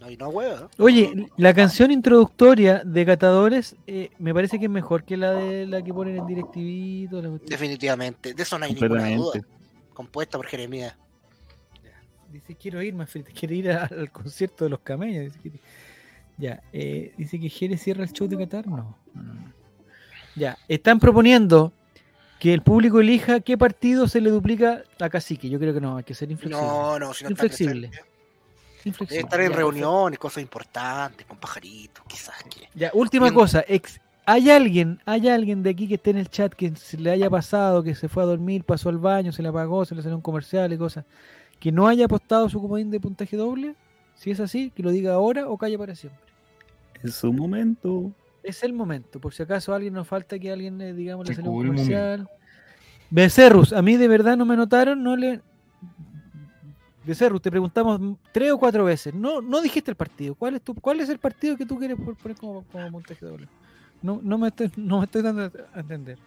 Speaker 3: No, y no huevo. ¿eh?
Speaker 2: Oye, la canción introductoria de Catadores eh, me parece que es mejor que la de la que ponen en la cuestión.
Speaker 3: Definitivamente. De eso no hay ninguna duda. Compuesta por Jeremías.
Speaker 2: Dice, quiero ir, más quiere ir a- al concierto de los camellos. Dice que- ya, eh, dice que Jere cierra el show de Qatar. No, no, no, no. Ya, están proponiendo que el público elija qué partido se le duplica a Cacique. Yo creo que no, hay que ser inflexible.
Speaker 3: No, no, si no
Speaker 2: Inflexible.
Speaker 3: presente.
Speaker 2: Inflexible.
Speaker 3: Debe estar en
Speaker 2: Ya,
Speaker 3: reuniones, cosas importantes, con pajaritos, quizás. Que...
Speaker 2: Ya, última
Speaker 3: Bien.
Speaker 2: cosa. ex- ¿Hay alguien, hay alguien de aquí que esté en el chat que se le haya pasado, que se fue a dormir, pasó al baño, se le apagó, se le salió un comercial y cosas, que no haya apostado su comodín de puntaje doble? Si es así, que lo diga ahora o calle para siempre.
Speaker 6: Es su momento.
Speaker 2: Es el momento, por si acaso alguien nos falta que alguien, eh, digamos, le salió un comercial. Becerrus, a mí de verdad no me notaron, no le... Becerrus, te preguntamos tres o cuatro veces. No, no dijiste el partido. ¿Cuál es tu, cuál es el partido que tú quieres poner como, como puntaje doble? No, no me estoy, no me estoy dando a entender.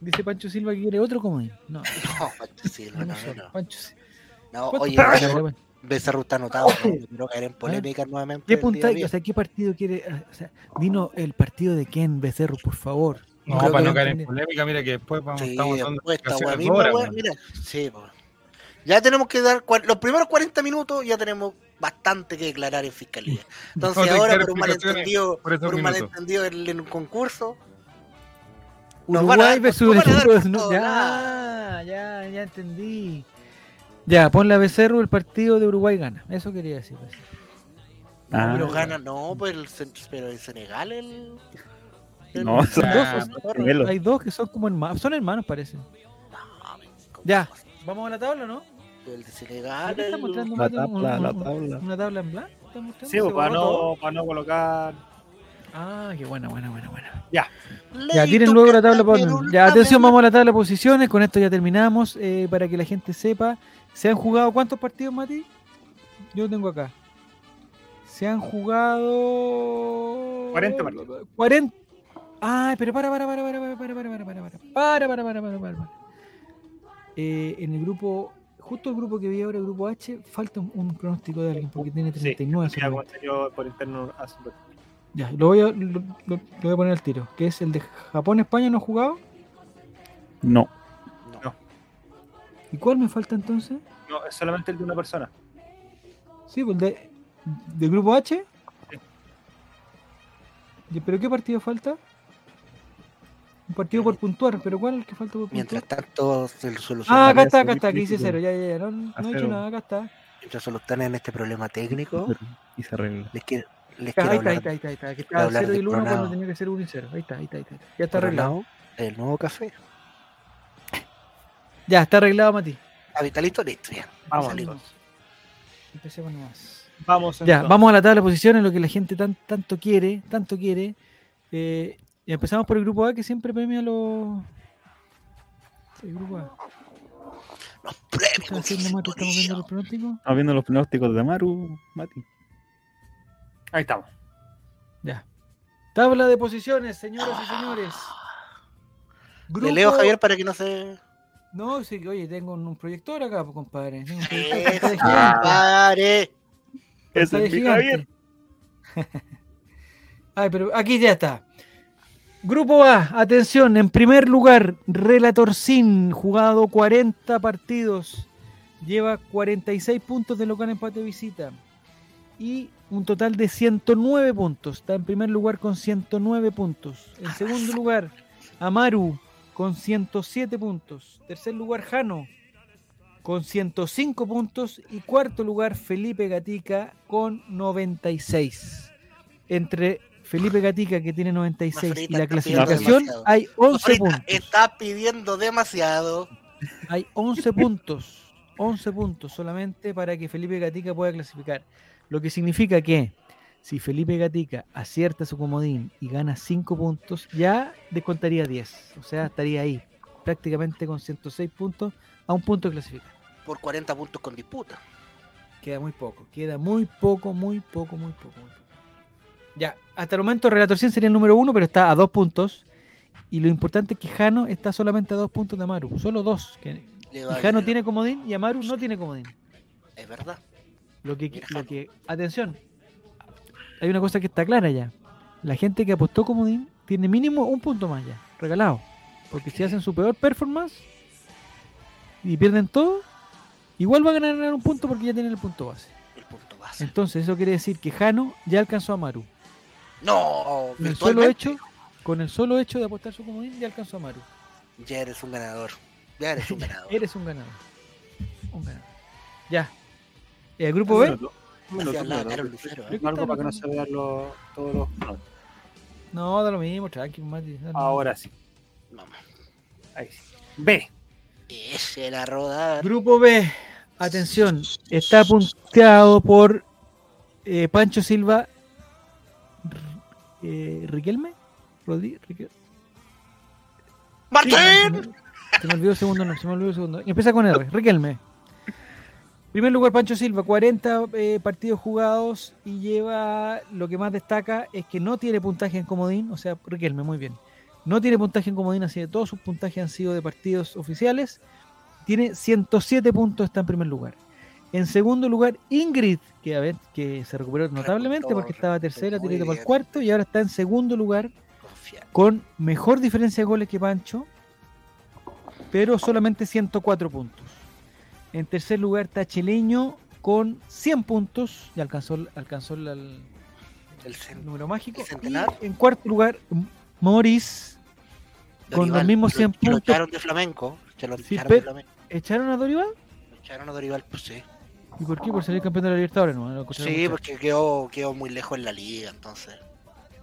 Speaker 2: Dice Pancho Silva que quiere otro comodín. No,
Speaker 3: No, Pancho Silva,
Speaker 2: no,
Speaker 3: no, no.
Speaker 2: Pancho Silva.
Speaker 3: No,
Speaker 2: ¿Cuánto
Speaker 3: oye,
Speaker 2: doble?
Speaker 3: Becerro está anotado. No, quiero caer en polémica nuevamente.
Speaker 2: ¿Qué
Speaker 3: de
Speaker 2: O sea, ¿qué partido quiere? ah, O sea, el partido de Ken Becerro, por favor.
Speaker 5: No,
Speaker 2: Creo
Speaker 5: para no caer en polémica, mira que después vamos,
Speaker 3: Sí,
Speaker 5: estamos dando
Speaker 3: esta misma,
Speaker 5: horas,
Speaker 3: mira. Sí, po. Ya tenemos que dar los primeros 40 minutos, ya tenemos bastante que declarar en fiscalía. Entonces, ahora, por un malentendido,
Speaker 5: por
Speaker 3: por un malentendido en, en un concurso,
Speaker 2: Uruguay versus no, ya, ya, ya entendí. Ya, pon la Becerro, el partido de Uruguay gana. Eso quería decir. pues.
Speaker 6: Ah,
Speaker 3: pero gana, no, pues el, pero el Senegal, el. el-
Speaker 6: No, son
Speaker 5: Ah,
Speaker 6: dos.
Speaker 2: Hay dos que son como hermanos, son hermanos parece.
Speaker 3: No, ¿cómo
Speaker 2: Ya. Vamos a la tabla, ¿no?
Speaker 3: El de Senegal.
Speaker 6: La tabla,
Speaker 2: Un-
Speaker 6: la tabla.
Speaker 2: Una tabla en blanco.
Speaker 4: Sí,
Speaker 2: ¿Se
Speaker 4: pues, para no, para no colocar.
Speaker 2: Ah, qué buena, buena, buena, buena.
Speaker 4: Ya.
Speaker 2: Ya, tiren luego la tabla. por-
Speaker 3: pero
Speaker 2: Ya, atención, vamos a la tabla de posiciones. Con esto ya terminamos. eh, para que la gente sepa, ¿se han jugado cuántos partidos, Mati? Yo tengo acá. Se han jugado.
Speaker 4: 40 partidos.
Speaker 2: 40. Ay, pero para, para, para, para, para, para, para, para, para, para, para, para, para, para, para, para. Eh, en el grupo, justo el grupo que vi ahora, el grupo H, falta un, un pronóstico de alguien porque tiene
Speaker 4: Sí,
Speaker 2: 39
Speaker 4: mira, como
Speaker 2: solamente.
Speaker 4: salió por interno hace un rato.
Speaker 2: Ya, lo voy, a, lo, lo- lo voy a poner al tiro. Que es el de Japón-España, ¿no ha jugado?
Speaker 6: No.
Speaker 2: ¿Y cuál me falta entonces?
Speaker 4: No, es solamente el de una persona.
Speaker 2: Sí, pues de, del grupo H. ¿Y- ¿Pero qué partido falta? Un partido por puntuar, pero ¿cuál es el que falta por puntuar?
Speaker 3: Mientras tanto, se
Speaker 2: Ah,
Speaker 3: soluciona,
Speaker 2: acá está, acá está, aquí
Speaker 6: crítico.
Speaker 2: cero, ya, ya, ya, no, no he
Speaker 6: cero.
Speaker 2: nada, acá está.
Speaker 3: mientras solucionan este problema técnico,
Speaker 6: Y se arregla.
Speaker 3: les quiero, les quiero
Speaker 2: ahí está, ahí está, ahí está, ahí está, que
Speaker 3: Quiero
Speaker 2: estaba el
Speaker 3: hablar
Speaker 2: 0 y el 1 cuando tenía que ser 1 y 0. Ahí está, ahí está, ahí está. Ya está arreglado.
Speaker 3: El nuevo café.
Speaker 2: Ya, está arreglado, Mati.
Speaker 3: Capitalito, listo, bien.
Speaker 4: Vamos,
Speaker 3: Salimos.
Speaker 2: Empecemos nomás.
Speaker 4: Vamos
Speaker 2: Ya,
Speaker 4: entonces.
Speaker 2: vamos a la tabla de posiciones, lo que la gente tan, tanto quiere, tanto quiere. Eh, y empezamos por el grupo A, que siempre premia los... El grupo A.
Speaker 3: Los
Speaker 2: ¿Qué
Speaker 3: premios.
Speaker 2: ¿Estamos viendo los pronósticos?
Speaker 6: Estamos viendo los pronósticos de Maru, Mati.
Speaker 4: Ahí estamos.
Speaker 2: Ya. Tabla de posiciones, señoras y señores.
Speaker 3: Le leo, Javier, para que no se...
Speaker 2: No, sí, oye, tengo un, un proyector acá, pues, compadre.
Speaker 6: Es mi Javier.
Speaker 2: gigante. Ay, pero aquí ya está. Grupo A, atención, en primer lugar, Relator Sin, jugado 40 partidos, lleva 46 puntos de local empate de visita y un total de 109 puntos. Está en primer lugar con 109 puntos. En segundo lugar, Amaru con 107 puntos. Tercer lugar, Jano con 105 puntos. Y cuarto lugar, Felipe Gatica con 96. Entre Felipe Gatica, que tiene 96, y la clasificación, hay 11
Speaker 3: Ahorita
Speaker 2: puntos.
Speaker 3: está pidiendo demasiado.
Speaker 2: Hay 11 puntos. 11 puntos solamente para que Felipe Gatica pueda clasificar. Lo que significa que si Felipe Gatica acierta su comodín y gana 5 puntos, ya descontaría 10. O sea, estaría ahí, prácticamente con 106 puntos, a un punto de clasificar.
Speaker 3: Por 40 puntos con disputa.
Speaker 2: Queda muy poco, queda muy poco, muy poco, muy poco. muy poco. Ya, hasta el momento Relator 100 sería el número uno, pero está a dos puntos. Y lo importante es que Jano está solamente a dos puntos de Amaru, solo dos. Que,
Speaker 3: Le
Speaker 2: y
Speaker 3: va
Speaker 2: Jano
Speaker 3: bien.
Speaker 2: tiene comodín y Amaru no tiene comodín.
Speaker 3: Es verdad.
Speaker 2: Lo que,
Speaker 3: Mira,
Speaker 2: lo que, atención, hay una cosa que está clara ya. La gente que apostó comodín tiene mínimo un punto más ya, regalado. Porque si hacen su peor performance y pierden todo, igual va a ganar un punto porque ya tienen el punto base.
Speaker 3: El punto base.
Speaker 2: Entonces eso quiere decir que Jano ya alcanzó a Maru.
Speaker 3: No,
Speaker 2: Con el solo hecho, con el solo hecho de apostar su comodín ya alcanzó a Maru.
Speaker 3: Ya eres un ganador. Ya eres un ganador.
Speaker 2: Eres un ganador. Un ganador. Ya. El grupo B.
Speaker 4: Un
Speaker 3: hablaba
Speaker 4: minuto.
Speaker 3: Carol Lucero, ¿eh?
Speaker 4: Algo para que no se vean los, todos los. no.
Speaker 2: Da lo mismo, tranquilo, Mati.
Speaker 4: Ahora sí.
Speaker 3: Vamos.
Speaker 4: Ahí sí. B.
Speaker 3: Ese la rodar.
Speaker 2: Grupo B. Atención. Está punteado por eh, Pancho Silva. Eh, ¿Riquelme? Rodri- Riquel-
Speaker 3: ¡Martín!
Speaker 2: Se me olvidó el segundo, no, se me olvidó el segundo. Y empieza con R, Riquelme. Primer lugar, Pancho Silva, 40 eh, partidos jugados y lleva, lo que más destaca es que no tiene puntaje en comodín, o sea, Riquelme, muy bien. No tiene puntaje en comodín, así que todos sus puntajes han sido de partidos oficiales. Tiene 107 puntos, está en primer lugar. En segundo lugar, Ingrid, que a ver, que se recuperó notablemente porque estaba tercera, tirito para el cuarto y ahora está en segundo lugar con mejor diferencia de goles que Pancho, pero solamente 104 puntos. En tercer lugar está Chileño con 100 puntos, ya alcanzó, alcanzó el, el
Speaker 3: El
Speaker 2: número mágico.
Speaker 3: ¿El centenar?
Speaker 2: Y en cuarto lugar, Morris con los
Speaker 3: Dorival.
Speaker 2: mismos
Speaker 3: Lo-
Speaker 2: 100
Speaker 3: Lo
Speaker 2: puntos.
Speaker 3: echaron de flamenco. Se lo
Speaker 2: Sí,
Speaker 3: echaron de flamenco.
Speaker 2: ¿Echaron a Dorival?
Speaker 3: Lo echaron a Dorival, pues sí.
Speaker 2: ¿Y por qué? ¿Por salir campeón de la Libertadores? No, lo
Speaker 3: Sí,
Speaker 2: mucho.
Speaker 3: porque quedó, quedó muy lejos en la liga, entonces.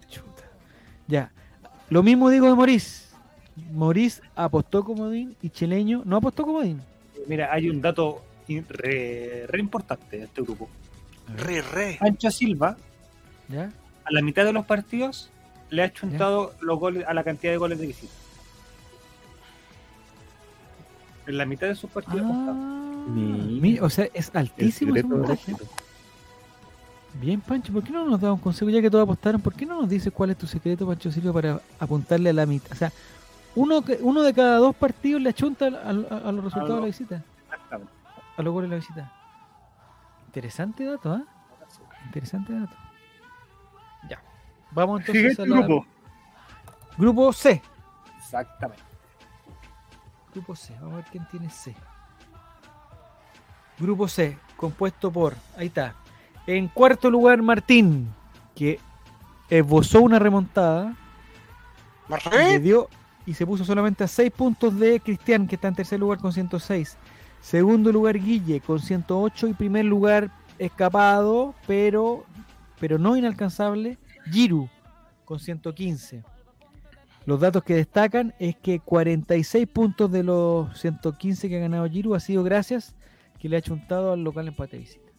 Speaker 2: Chuta. Ya. Lo mismo digo de Morís. Morís apostó comodín y Chileño no apostó comodín.
Speaker 4: Mira, hay un dato re, re importante de este grupo.
Speaker 3: Re, re.
Speaker 4: Pancho Silva,
Speaker 2: ¿Ya?
Speaker 4: a la mitad de los partidos, le ha chuntado los goles a la cantidad de goles de visita. En la mitad de sus partidos.
Speaker 2: Ah, mi- o sea, es altísimo ese puntaje. Bien, Pancho, ¿por qué no nos da un consejo? Ya que todos apostaron, ¿por qué no nos dices cuál es tu secreto, Pancho Silva, para apuntarle a la mitad? O sea, uno, que- uno de cada dos partidos le achunta a, a- a los resultados de la visita,
Speaker 4: Exactamente.
Speaker 2: a los goles de la visita. Interesante dato, ¿ah? Interesante dato. Ya. Vamos entonces
Speaker 4: Siguiente
Speaker 2: a la-
Speaker 4: grupo.
Speaker 2: Grupo C.
Speaker 4: Exactamente.
Speaker 2: Grupo C. Vamos a ver quién tiene C. Grupo C, compuesto por, ahí está. En cuarto lugar, Martín, que esbozó una remontada y, le
Speaker 3: Martín.
Speaker 2: dio, y se puso solamente a 6 puntos de Cristian, que está en tercer lugar con 106. Segundo lugar, Guille, con 108. Y primer lugar, escapado, pero, pero no inalcanzable, Giru, con 115. Los datos que destacan es que 46 puntos de los 115 que ha ganado Giru ha sido gracias que le ha chuntado al local empate visita.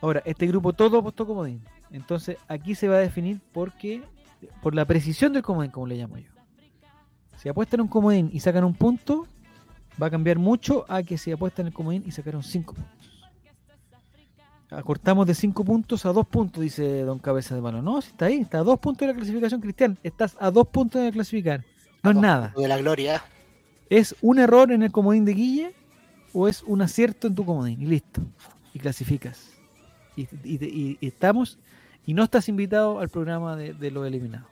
Speaker 2: Ahora, este grupo todo apostó comodín. Entonces, aquí se va a definir porque por la precisión del comodín, como le llamo yo. Si apuestan un comodín y sacan un punto, va a cambiar mucho a que si apuestan el comodín y sacaron 5 puntos. Acortamos de 5 puntos a 2 puntos, dice Don Cabeza de Mano. No, si está ahí, está a 2 puntos de la clasificación, Cristian. Estás a 2 puntos de clasificar. No es nada.
Speaker 3: De la gloria.
Speaker 2: ¿Es un error en el comodín de Guille o es un acierto en tu comodín? Y listo. Y clasificas. Y, y- y- y estamos. Y no estás invitado al programa de, de los eliminados.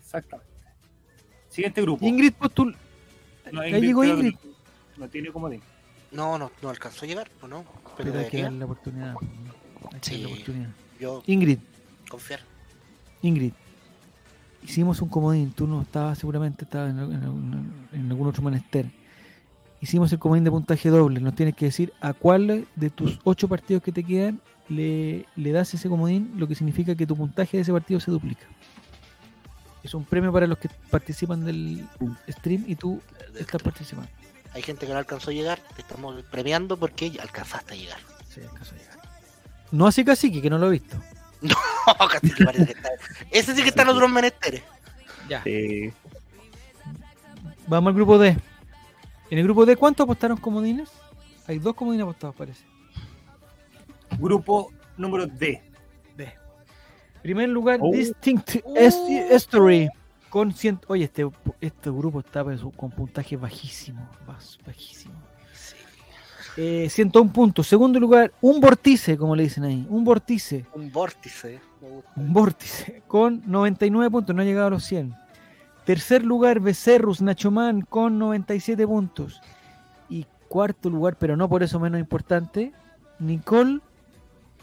Speaker 4: Exactamente. Siguiente grupo.
Speaker 2: Ingrid Postul.
Speaker 4: No,
Speaker 2: ahí llegó Ingrid.
Speaker 4: No, no tiene comodín.
Speaker 3: No, no, no alcanzó a llegar, pues no. Pero
Speaker 2: Pero hay que darle la oportunidad. Hay que darle la
Speaker 3: Sí.
Speaker 2: oportunidad.
Speaker 3: Yo
Speaker 2: Ingrid,
Speaker 3: confiar.
Speaker 2: Ingrid. Hicimos un comodín. Tú no estabas, seguramente estabas en, en- en algún otro menester. Hicimos el comodín de puntaje doble. Nos tienes que decir a cuál de tus ocho partidos que te quedan le, le das ese comodín, lo que significa que tu puntaje de ese partido se duplica. Es un premio para los que participan del stream y tú estás participando.
Speaker 3: Hay gente que no alcanzó a llegar, te estamos premiando porque alcanzaste a llegar.
Speaker 2: Sí, alcanzó a llegar. No así cacique, que no lo he visto.
Speaker 3: Oh, casi que parece que está- Ese sí que está en otros menesteres.
Speaker 2: Ya. Vamos al grupo D. En el grupo D, ¿cuántos apostaron comodines? Hay dos comodines apostados, parece.
Speaker 4: Grupo número D.
Speaker 2: D. Primer lugar,
Speaker 6: Oh.
Speaker 2: Distinct
Speaker 3: Oh.
Speaker 2: History. Con cien... Oye, este, este grupo está con puntaje bajísimo. bajísimo. Eh, 101 puntos. Segundo lugar, un vórtice, como le dicen ahí. Un vórtice.
Speaker 3: Un vórtice. me gusta.
Speaker 2: Un vórtice. Con 99 puntos. No ha llegado a los 100. Tercer lugar, Becerrus Nachoman con 97 puntos. Y cuarto lugar, pero no por eso menos importante, Nicole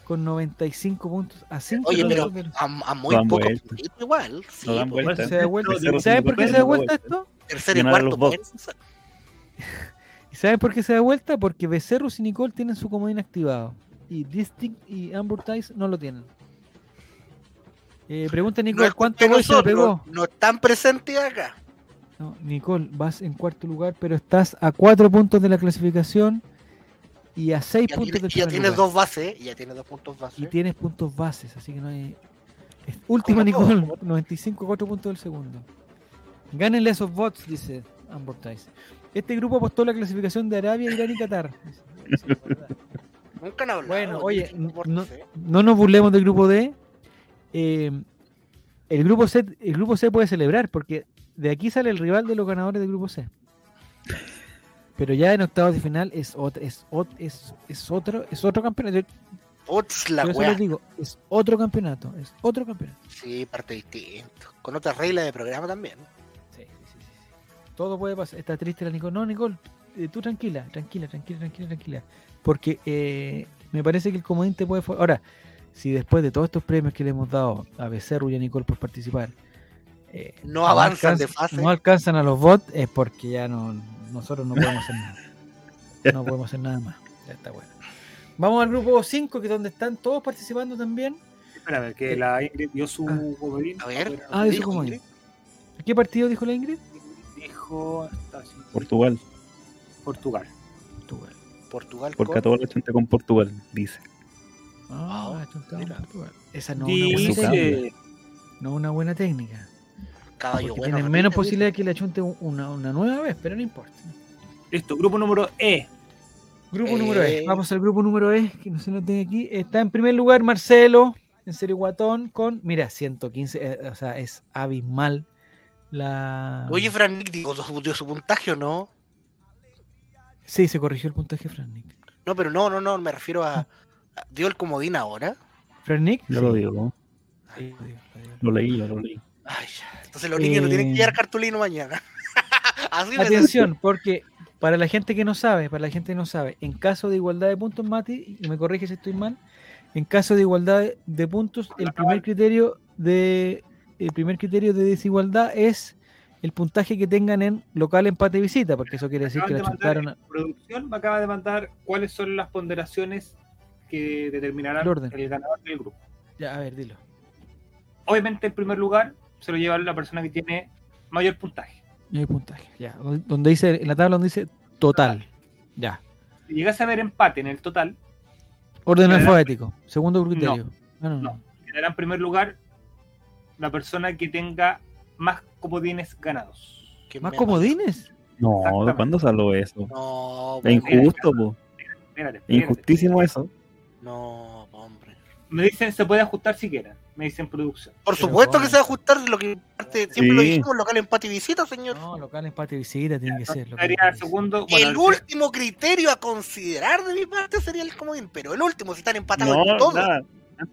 Speaker 2: con 95 puntos. A cinco
Speaker 3: Oye, pero
Speaker 2: puntos del-
Speaker 3: a, a muy poco
Speaker 6: vuelta.
Speaker 3: igual. Sí, pues,
Speaker 6: vuelta.
Speaker 2: se da vuelta.
Speaker 6: Becerrus
Speaker 2: ¿Y ¿Saben por qué se da vuelta esto?
Speaker 3: Tercero y
Speaker 6: Ganar a
Speaker 3: cuarto.
Speaker 6: los bots.
Speaker 3: pues,
Speaker 2: ¿Y saben por qué se da vuelta? Porque Becerrus y Nicole tienen su comodín activado. Y Distinct y Ambertice no lo tienen. Eh, pregunta
Speaker 3: No
Speaker 2: Nicole,
Speaker 3: es
Speaker 2: ¿cuánto gol se pegó?
Speaker 3: No están presentes acá.
Speaker 2: No, Nicole, vas en cuarto lugar, pero estás a cuatro puntos de la clasificación y a seis
Speaker 3: Ya,
Speaker 2: puntos
Speaker 3: tiene-
Speaker 2: del
Speaker 3: ya tienes dos bases, ya tienes dos puntos bases.
Speaker 2: Y tienes puntos bases, así que no hay. Última Nicole, 95, 4 puntos del segundo. Gánenle esos bots, dice Ambertice. Este grupo apostó la clasificación de Arabia, Irán y Qatar. Es verdad.
Speaker 3: Nunca han hablado.
Speaker 2: Bueno, oye, no- no nos burlemos del grupo D. Eh, el grupo C, el grupo C puede celebrar porque de aquí sale el rival de los ganadores del grupo C. Pero ya en octavos de final es otro, es, es, es otro, es otro campeonato.
Speaker 3: Putz, la weá.
Speaker 2: les digo, es otro campeonato, es otro campeonato.
Speaker 3: Sí, parte distinto. Con otras reglas de programa también.
Speaker 2: Sí, sí, sí, sí. Todo puede pasar. Está triste la Nicole. No, Nicole, eh, tú tranquila, tranquila, tranquila, tranquila, tranquila. Porque eh, me parece que el comodín te puede... Ahora, si después de todos estos premios que le hemos dado a Becerro y a Nicole por participar, eh,
Speaker 3: No avanzan de
Speaker 2: alcanzan-
Speaker 3: fase.
Speaker 2: No alcanzan a los bots, es porque ya no nosotros no podemos hacer nada. No podemos hacer nada más. Ya está bueno. Vamos al grupo 5, que es donde están todos participando también.
Speaker 4: Espérame, que la Ingrid dio su
Speaker 2: Ah.
Speaker 4: comodín.
Speaker 3: A ver.
Speaker 2: Ah, de su
Speaker 3: Dijo
Speaker 2: comodín.
Speaker 3: Ingrid.
Speaker 2: ¿Qué partido dijo la Ingrid?
Speaker 4: Dijo hasta
Speaker 6: Portugal.
Speaker 4: Portugal.
Speaker 2: Portugal.
Speaker 3: Portugal.
Speaker 6: Porque
Speaker 3: con-
Speaker 6: a todos la gente con Portugal, dice.
Speaker 2: Ah. Portugal. Esa no es una buena técnica. No es una buena técnica.
Speaker 3: Caballo
Speaker 2: Porque
Speaker 3: bueno.
Speaker 2: tienen menos posibilidad de que le achunte un- una, una nueva vez, pero no importa.
Speaker 4: listo, grupo número E.
Speaker 2: Grupo
Speaker 3: Eh.
Speaker 2: número E. Vamos al grupo número E, que no se lo tengo aquí. Está en primer lugar Marcelo, en serio Guatón, con, mira, 115, eh, o sea, es abismal la...
Speaker 3: Oye, Fran Nick digo, dio su puntaje o no.
Speaker 2: Sí, se corrigió el puntaje Frannick.
Speaker 3: No, pero no, no, no, me refiero a. a- ¿Dio el comodín ahora?
Speaker 2: ¿Frannick?
Speaker 6: Yo lo digo.
Speaker 2: Sí, lo digo, lo digo.
Speaker 6: Lo leí, yo lo leí.
Speaker 3: Ay. Entonces los niños no tienen que
Speaker 2: Eh.
Speaker 3: llevar cartulino mañana. Así
Speaker 2: Atención, porque para la gente que no sabe, para la gente que no sabe, en caso de igualdad de puntos, Mati, y me corrige si estoy mal, en caso de igualdad de- puntos, el primer criterio de el primer criterio de desigualdad es el puntaje que tengan en local empate visita, porque eso quiere decir que la chuntaron a-
Speaker 4: producción me acaba de mandar cuáles son las ponderaciones que determinarán
Speaker 2: El orden.
Speaker 4: el ganador del grupo.
Speaker 2: Ya, a ver, dilo.
Speaker 4: Obviamente el primer lugar se lo lleva la persona que tiene mayor puntaje.
Speaker 2: Hay puntaje. Ya, donde dice en la tabla donde dice total. Ya.
Speaker 4: Si llegas a ver empate en el total,
Speaker 2: Orden alfabético, segundo criterio. No, no.
Speaker 4: no. quedará en primer lugar la persona que tenga más comodines ganados.
Speaker 3: ¿Quién
Speaker 2: ¿Más comodines?
Speaker 6: No. ¿cuándo salió eso?
Speaker 3: No,
Speaker 6: Es injusto, po.
Speaker 4: Espérate,
Speaker 6: Es
Speaker 4: espérate.
Speaker 6: injustísimo eso.
Speaker 3: no, hombre.
Speaker 4: Me dicen se puede ajustar si quieren. Me dicen producción.
Speaker 3: Por supuesto
Speaker 2: bueno.
Speaker 3: que se va a ajustar lo que parte- siempre lo dijimos, local empate y visita, señor.
Speaker 2: No, local empate visita tiene que ser. local
Speaker 4: el segundo. bueno,
Speaker 3: el último criterio a considerar de mi parte sería el comodín, pero el último, si están empatados
Speaker 6: No,
Speaker 3: en todo,
Speaker 6: nada.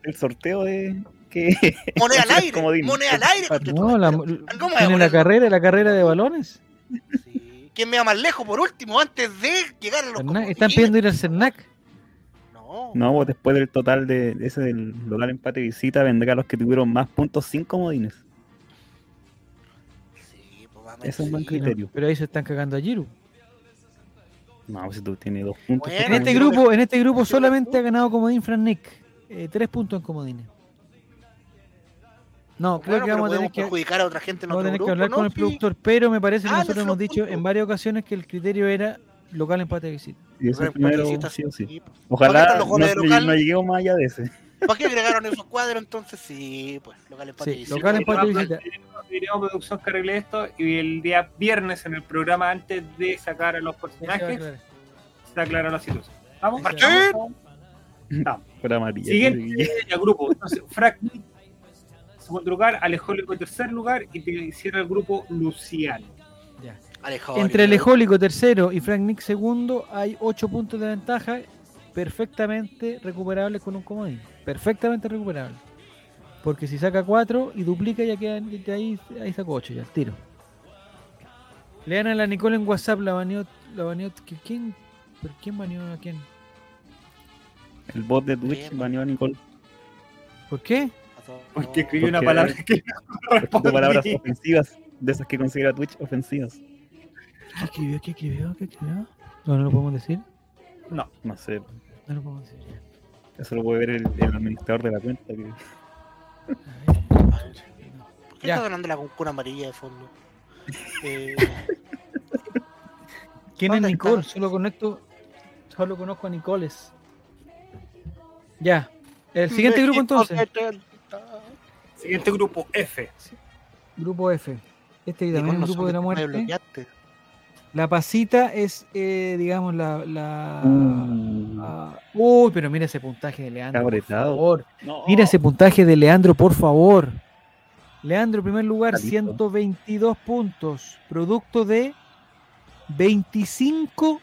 Speaker 6: El sorteo de que
Speaker 3: moneda al aire,
Speaker 6: Comodín.
Speaker 3: moneda al aire.
Speaker 2: No, la,
Speaker 3: madre. ¿Cómo voy a
Speaker 2: tiene la carrera, la carrera de balones.
Speaker 3: Sí. ¿Quién me va más lejos por último antes de llegar a los?
Speaker 2: Están pidiendo ir al Cernac.
Speaker 3: No,
Speaker 6: No, pues después del total de ese del local empate visita vendrá los que tuvieron más puntos sin comodines.
Speaker 3: Sí, pues vamos
Speaker 6: es un buen criterio.
Speaker 2: Pero ahí se están cagando a Giru.
Speaker 6: No, pues si tú tienes dos puntos.
Speaker 3: Bueno,
Speaker 2: En este grupo, en este grupo solamente ha ganado comodín Fran Nick. Eh, tres puntos en comodines. No, creo
Speaker 3: Bueno,
Speaker 2: que vamos a tener que,
Speaker 3: perjudicar a otra gente en
Speaker 2: vamos a
Speaker 3: otro
Speaker 2: tener que hablar
Speaker 3: ¿no?
Speaker 2: con el productor, pero me parece que
Speaker 3: Ah,
Speaker 2: nosotros hemos dicho
Speaker 3: punto.
Speaker 2: en varias ocasiones que el criterio era local empate de visita.
Speaker 6: Y ese primero,
Speaker 3: empate y visita,
Speaker 6: sí o sí.
Speaker 3: sí, pues. ¿Para qué
Speaker 6: Ojalá no, lleguemos más allá de ese.
Speaker 3: ¿Para qué agregaron esos cuadros entonces? Sí, pues, local empate
Speaker 2: Sí,
Speaker 3: visita.
Speaker 2: local empate visita.
Speaker 4: diríamos producción que arregle esto y el día viernes en el programa antes de sacar a los personajes se aclara la situación. ¿Vamos? Vamos, vamos.
Speaker 6: Amarilla.
Speaker 4: Siguiente ya, grupo. Entonces, Frank segundo lugar, Alejólico tercer lugar y te hiciera el grupo Luciano.
Speaker 3: Alejandro.
Speaker 2: Entre Alejólico tercero y Frank Nick segundo hay ocho puntos de ventaja perfectamente recuperables con un comodín. Perfectamente recuperables. Porque si saca cuatro y duplica ya queda ya ahí, ahí sacó ocho ya, el tiro. Lean a la Nicole en WhatsApp, la baneó, la baneó, ¿qui- ¿quién? ¿Pero quién baneó a quién?
Speaker 6: El bot de Twitch baneó a Nicole.
Speaker 2: ¿por qué?
Speaker 4: Porque escribió una palabra que no
Speaker 6: palabras ofensivas, de esas que considera Twitch ofensivas.
Speaker 2: ¿Qué escribió? ¿Qué escribió? ¿Qué escribió? No, no lo podemos decir.
Speaker 4: No,
Speaker 6: No sé,
Speaker 2: No lo podemos decir.
Speaker 6: eso lo puede ver el, el administrador de la cuenta. que-
Speaker 2: A ver.
Speaker 3: ¿Por qué
Speaker 2: Ya.
Speaker 3: está ganando la cuncuna amarilla de fondo? Eh,
Speaker 2: ¿Quién es
Speaker 3: ¿Dónde
Speaker 2: Nicole?
Speaker 3: está?
Speaker 2: Solo conecto, solo conozco a Nicoles. Ya. El siguiente grupo entonces.
Speaker 4: Siguiente grupo F.
Speaker 2: Grupo F. Este también es un grupo de la muerte. La pasita es, eh, digamos, la. la
Speaker 6: Uh,
Speaker 2: ah, uy, pero mira ese puntaje de Leandro. Por
Speaker 6: Cabretado.
Speaker 2: favor.
Speaker 6: no.
Speaker 2: Mira ese puntaje de Leandro, por favor. Leandro, en primer lugar,
Speaker 6: Está listo.
Speaker 2: 122 puntos. Producto de 25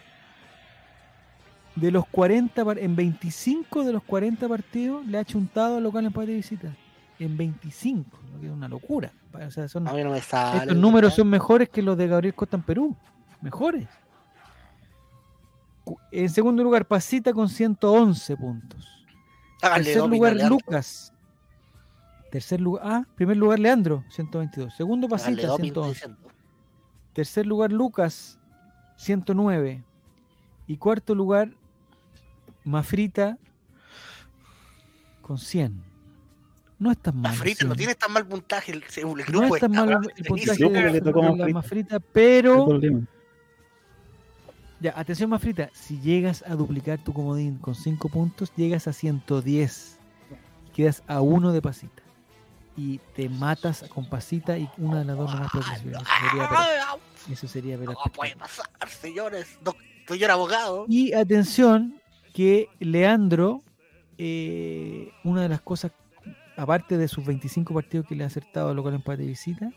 Speaker 2: de los 40. par- En 25 de los 40 partidos le ha chuntado al local empate de visita. En 25. Lo que es una locura. O sea, son,
Speaker 3: A mí no me sale.
Speaker 2: estos números son mejores que los de Gabriel Costa en Perú. Mejores. En segundo lugar, Pasita con 111 puntos.
Speaker 3: Háganle
Speaker 2: Tercer lugar,
Speaker 3: Leandro.
Speaker 2: Lucas. Tercer lugar, ah, primer lugar, Leandro, 122. Segundo,
Speaker 3: Háganle
Speaker 2: Pasita,
Speaker 3: domino,
Speaker 2: 111.
Speaker 3: diciendo.
Speaker 2: Tercer lugar, Lucas, 109. Y cuarto lugar, Mafrita, con 100. No es tan mal.
Speaker 3: frita no
Speaker 2: 100.
Speaker 3: tiene tan mal puntaje. El, el
Speaker 2: No
Speaker 3: grupo
Speaker 2: es tan
Speaker 3: está
Speaker 2: mal el puntaje de, la
Speaker 6: Mafrita.
Speaker 2: Mafrita,
Speaker 6: ¿Qué
Speaker 2: pero... Ya, atención Mafrita, si llegas a duplicar tu comodín con 5 puntos, llegas a 110. Quedas a uno de pasita. Y te matas con pasita y una de las dos no más puede clasificar. Eso sería, pero
Speaker 3: ¿Cómo puede pasar, señores? Doc- Señor abogado.
Speaker 2: Y atención, que Leandro, eh, una de las cosas, aparte de sus 25 partidos que le ha acertado a local empate de visita,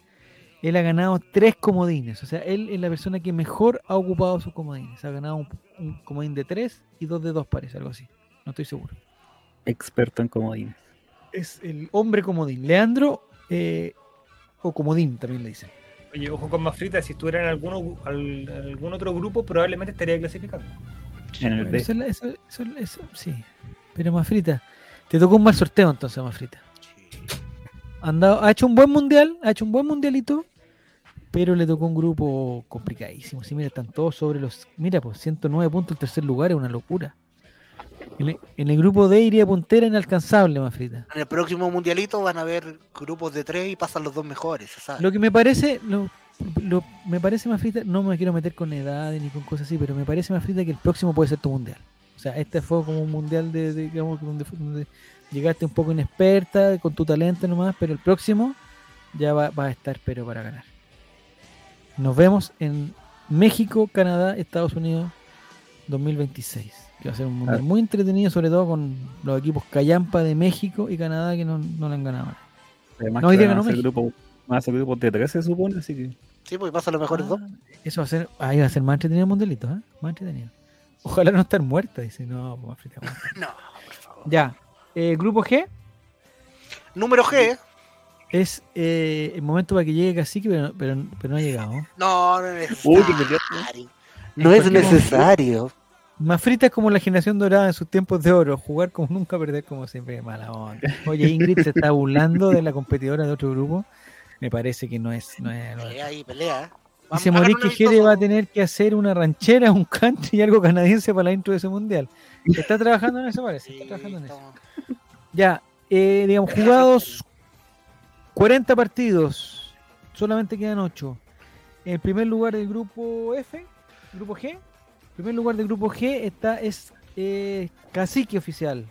Speaker 2: él ha ganado tres comodines. O sea, él es la persona que mejor ha ocupado sus comodines. Ha ganado un, un comodín de tres y dos de dos pares, algo así. No estoy seguro.
Speaker 6: Experto en comodines.
Speaker 2: Es el hombre comodín. Leandro, eh, o comodín también le dicen.
Speaker 4: Oye, ojo con más frita, si estuviera en alguno, al- algún otro grupo, probablemente estaría clasificando.
Speaker 6: En el
Speaker 2: eso, eso, eso, eso, sí. Pero más frita. Te tocó un mal sorteo entonces, más frita. Andado, ha hecho un buen mundial, ha hecho un buen mundialito, pero le tocó un grupo complicadísimo. Sí, mira, están todos sobre los. Mira, pues 109 puntos en tercer lugar, es una locura. En el, en el grupo D iría puntera inalcanzable, más frita.
Speaker 3: En el próximo mundialito van a haber grupos de tres y pasan los dos mejores, ¿sabes?
Speaker 2: Lo que me parece, lo, lo- me parece más frita, no me quiero meter con edades ni con cosas así, pero me parece más frita que el próximo puede ser tu mundial. O sea, este fue como un mundial de, de, digamos, donde, llegaste un poco inexperta, con tu talento nomás, pero el próximo ya va, va a estar, pero para ganar. Nos vemos en México, Canadá, Estados Unidos 2026. Que va a ser un mundial
Speaker 6: Ah.
Speaker 2: muy entretenido, sobre todo con los equipos Cayampa de México y Canadá que no, no le han ganado. nada.
Speaker 6: Además,
Speaker 2: No, hoy
Speaker 6: que
Speaker 2: día ganó México.
Speaker 6: grupo, van a ser grupos de 13, se supone, así que.
Speaker 3: Sí, pues pasan los mejores dos.
Speaker 2: Ah, Eso va a ser, ahí va a ser más entretenido el mundialito, ¿eh? Más entretenido. Ojalá no estar muerta, dice, no, pues.
Speaker 3: No, por favor.
Speaker 2: Ya, eh, grupo G
Speaker 3: Número G.
Speaker 2: es eh, el momento para que llegue Cacique, pero, pero, pero no ha llegado.
Speaker 3: No, no es
Speaker 6: Uy,
Speaker 3: necesario. No es necesario.
Speaker 2: Mafrita es como la generación dorada en sus tiempos de oro, jugar como nunca, perder como siempre, mala onda. Oye, Ingrid se está burlando de la competidora de otro grupo. Me parece que no es. No es.
Speaker 3: Pelea ahí, pelea.
Speaker 2: Dice
Speaker 3: un
Speaker 2: que Jere va a tener que hacer una ranchera, un country y algo canadiense para la intro de ese mundial. Está trabajando en eso, parece. Está trabajando en eso. Ya, eh, digamos, jugados 40 partidos, solamente quedan 8. En el primer lugar del grupo F, grupo G, en primer lugar del grupo G está es eh, Cacique Oficial,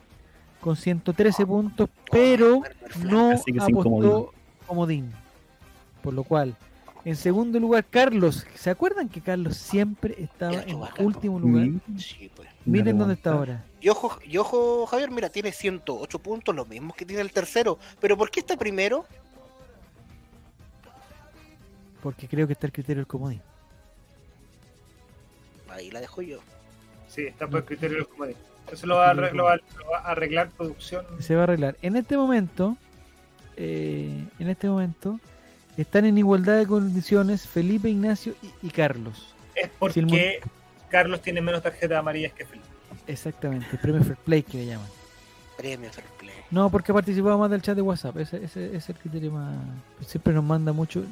Speaker 2: con 113 puntos, pero no
Speaker 6: Cacique sin
Speaker 2: apostó comodín. Por lo cual, en segundo lugar, Carlos. ¿Se acuerdan que Carlos siempre estaba en último lugar?
Speaker 6: Mm,
Speaker 3: Sí, pues.
Speaker 2: Miren
Speaker 6: no
Speaker 2: dónde está ahora.
Speaker 3: Y ojo, y ojo, Javier, mira, tiene 108 puntos, los mismos que tiene el tercero. Pero ¿por qué está primero?
Speaker 2: Porque creo que está el criterio del comodín.
Speaker 3: Ahí la dejo yo.
Speaker 4: Sí, está por el criterio de los comodines. Eso lo va, a arreglar, lo va a- lo va a arreglar producción.
Speaker 2: se va a arreglar. En este momento, eh, en este momento, están en igualdad de condiciones Felipe, Ignacio y, y Carlos.
Speaker 4: Es
Speaker 2: Si el
Speaker 4: porque Carlos tiene menos tarjetas amarillas que Felipe.
Speaker 2: Exactamente, el premio Fair Play que le llaman.
Speaker 3: Premio Fair Play.
Speaker 2: No, porque ha participado más del chat de WhatsApp. Ese, ese- ese es el criterio más. Siempre nos manda mucho.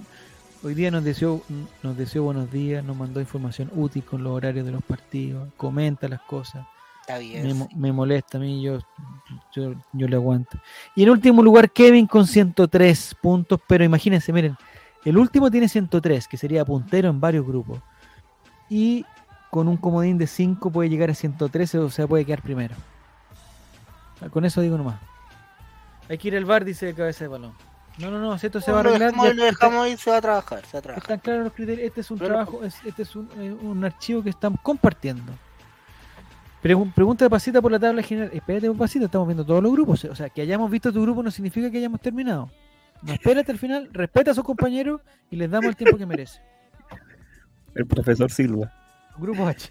Speaker 2: Hoy día nos deseó, nos deseó buenos días, nos mandó información útil con los horarios de los partidos, comenta las cosas.
Speaker 3: Está bien.
Speaker 2: me, molesta a mí, yo, yo, yo le aguanto. Y en último lugar, Kevin con 103 puntos, pero imagínense, miren, el último tiene 103, que sería puntero en varios grupos. Y con un comodín de 5 puede llegar a 113, o sea, puede quedar primero. Sea, Con eso digo nomás. Hay que ir al bar, dice cabeza de balón. No, no, no, si esto se va a
Speaker 3: lo
Speaker 2: arreglar.
Speaker 3: dejamos,
Speaker 2: ya
Speaker 3: ahí, lo
Speaker 2: está-
Speaker 3: dejamos ahí, se va a trabajar, se va a trabajar.
Speaker 2: están claros los criterios. Este es un
Speaker 3: Pero-
Speaker 2: trabajo, es- este es un, eh, un archivo que estamos compartiendo. Pregun- pregunta de pasita por la tabla general. Espérate un pasito, estamos viendo todos los grupos. O sea, que hayamos visto tu grupo no significa que hayamos terminado. No espérate al final, respeta a sus compañeros y les damos el tiempo que merece.
Speaker 6: El profesor Silva.
Speaker 2: Grupo H.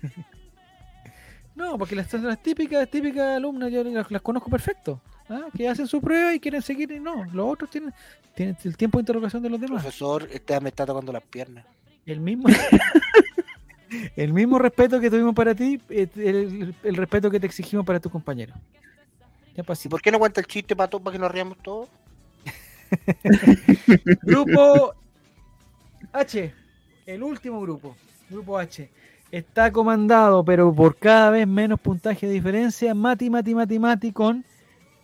Speaker 2: No, porque las, las típicas, típicas alumnas yo las, las conozco perfecto. ¿ah? Que hacen su prueba y quieren seguir y no. Los otros tienen, tienen el tiempo de interrogación de los demás.
Speaker 3: Profesor, este me está tocando las piernas.
Speaker 2: El mismo, el mismo respeto que tuvimos para ti, eh, el, el respeto que te exigimos para tus compañeros.
Speaker 3: ¿Y por qué no cuenta el chiste para, todos, para que nos riamos todos?
Speaker 2: Grupo H, el último grupo, Grupo H, está comandado, pero por cada vez menos puntaje de diferencia, Mati, Mati, Mati, Mati, con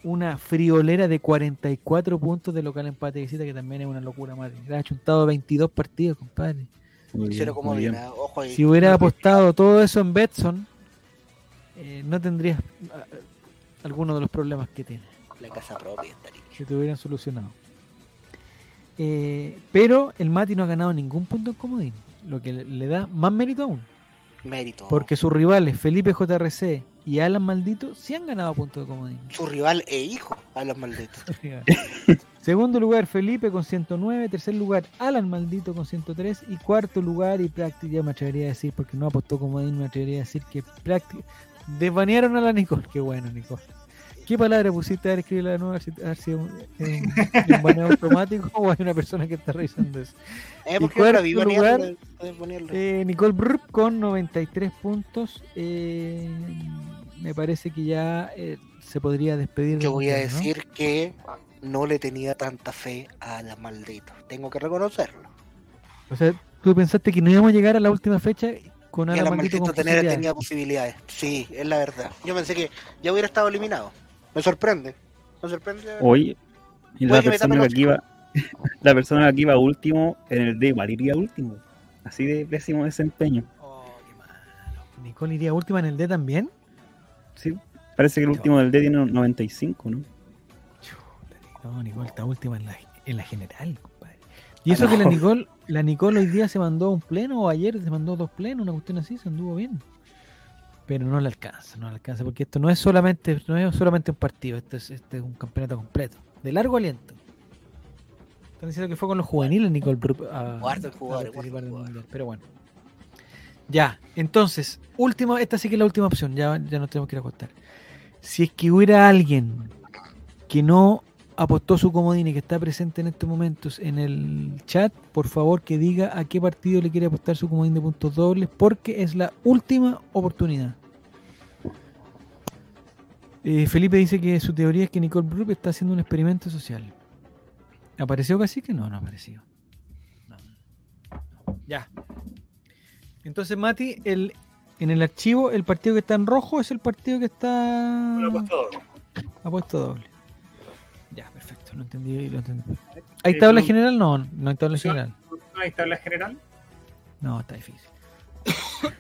Speaker 2: una friolera de 44 puntos de local empate visita, que también es una locura, Mati. Le ha chuntado 22 partidos, compadre.
Speaker 6: Muy bien,
Speaker 3: Hicieron como
Speaker 6: muy bien.
Speaker 3: bien, ojo ahí.
Speaker 2: Si hubiera apostado todo eso en Betson, eh, no tendrías ah, algunos de los problemas que tiene,
Speaker 3: La casa propia estaría.
Speaker 2: que te hubieran solucionado. Eh, pero el Mati no ha ganado ningún punto en comodín, lo que le, le da más mérito aún,
Speaker 3: Mérito.
Speaker 2: porque sus rivales Felipe JRC y Alan Maldito sí han ganado puntos de comodín.
Speaker 3: Su rival e hijo a los malditos.
Speaker 2: Segundo lugar Felipe con 109, tercer lugar Alan Maldito con 103 y cuarto lugar y práctica me atrevería a decir, porque no apostó comodín, me atrevería a decir que práctica desbanearon a la Nicole, qué bueno Nicole. ¿Qué palabra pusiste a ver escribir la nueva? A ver si- a ver si es un, es un- es un baneo automático o hay una persona que está revisando eso.
Speaker 3: Eh,
Speaker 2: ¿Y
Speaker 3: porque yo no vi
Speaker 2: lugar?
Speaker 3: ponerlo.
Speaker 2: Eh, Nicole Brupp con 93 puntos. eh, me parece que ya eh, se podría despedir.
Speaker 3: Yo voy a decir que no le tenía tanta fe a la maldita. Tengo que reconocerlo.
Speaker 2: O sea, tú pensaste que no íbamos a llegar a la última fecha con
Speaker 3: Que
Speaker 2: Ala
Speaker 3: la
Speaker 2: Maldito
Speaker 3: maldita
Speaker 2: con
Speaker 3: tener,
Speaker 2: posibilidades.
Speaker 3: tenía posibilidades. Sí, es la verdad. Yo pensé que ya hubiera estado eliminado. Me sorprende. Me sorprende.
Speaker 6: Oye, y
Speaker 3: Puede
Speaker 6: la persona que aquí iba, la persona que aquí iba último en el D igual iría último. Así de pésimo desempeño.
Speaker 3: Oh, qué mal.
Speaker 2: Nicole iría última en el D también.
Speaker 6: Sí, parece que el último del D tiene un 95, ¿no?
Speaker 2: No, Nicole está última en la, en la general, compadre. Y eso que la Nicole, la Nicole hoy día se mandó un pleno, o ayer se mandó dos plenos, una cuestión así, se anduvo bien. Pero no le alcanza, no le alcanza, porque esto no es solamente, no es solamente un partido, este es, este es un campeonato completo, de largo aliento. Están diciendo que fue con los juveniles Nicole Brupp a,
Speaker 3: Guarda el
Speaker 2: a
Speaker 3: jugador,
Speaker 2: participar
Speaker 3: guarda el
Speaker 2: del
Speaker 3: jugador.
Speaker 2: Pero bueno. Ya, entonces, última, esta sí que es la última opción, ya, ya nos tenemos que ir a acostar. Si es que hubiera alguien que no apostó su comodín y que está presente en estos momentos en el chat, por favor que diga a qué partido le quiere apostar su comodín de puntos dobles, porque es la última oportunidad. Eh, Felipe dice que su teoría es que Nicole Brupp está haciendo un experimento social. ¿Apareció casi que no? No apareció. No. Ya. Entonces, Mati, el, en el archivo, el partido que está en rojo es el partido que está
Speaker 4: Lo he puesto doble.
Speaker 2: ha puesto doble. Perfecto, lo entendí, lo entendí. ¿Hay tabla
Speaker 4: pero-
Speaker 2: general? No, no hay tabla general.
Speaker 4: ¿No hay tabla general?
Speaker 2: No, está difícil.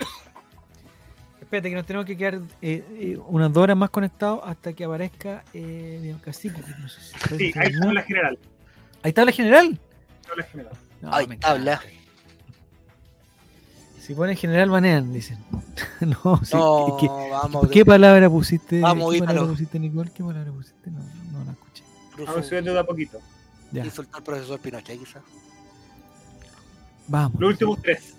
Speaker 2: Espérate, que nos tenemos que quedar eh, eh, unas dos horas más conectados hasta que aparezca eh, Cacique. no sé si
Speaker 4: Sí, hay
Speaker 2: ¿no?
Speaker 4: tabla general.
Speaker 2: ¿Hay tabla general?
Speaker 4: Tabla general.
Speaker 2: No,
Speaker 3: Hay tabla.
Speaker 2: encanta. Si ponen general, banean, dicen. no, sí,
Speaker 3: no,
Speaker 2: ¿qué,
Speaker 3: vamos.
Speaker 2: qué palabra pusiste?
Speaker 3: Vamos,
Speaker 2: ¿Qué palabra pusiste, Nicole? ¿Qué palabra pusiste? No, no la escuché.
Speaker 4: Vamos subiendo de a poquito.
Speaker 2: Ya,
Speaker 3: Insultar al profesor Pinochet, quizás.
Speaker 2: vamos.
Speaker 4: Los últimos tres.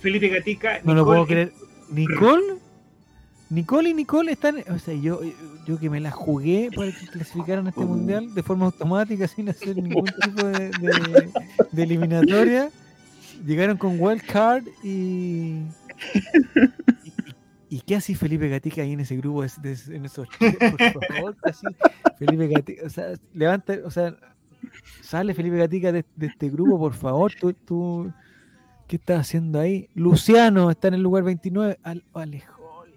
Speaker 4: Felipe Gatica.
Speaker 2: No lo puedo creer. ¿Nicole? Nicole y Nicole están. O sea, yo, yo que me la jugué para que clasificaran a este mundial de forma automática sin hacer ningún tipo de, de- de eliminatoria. Llegaron con wild card y. y- ¿Y qué hace Felipe Gatica ahí en ese grupo? en esos, por favor, así, Felipe Gatica, o sea, levanta, o sea, sale Felipe Gatica de, este grupo, por favor, tú, tú, ¿Qué estás haciendo ahí? Luciano está en el lugar 29. Al, Alejol.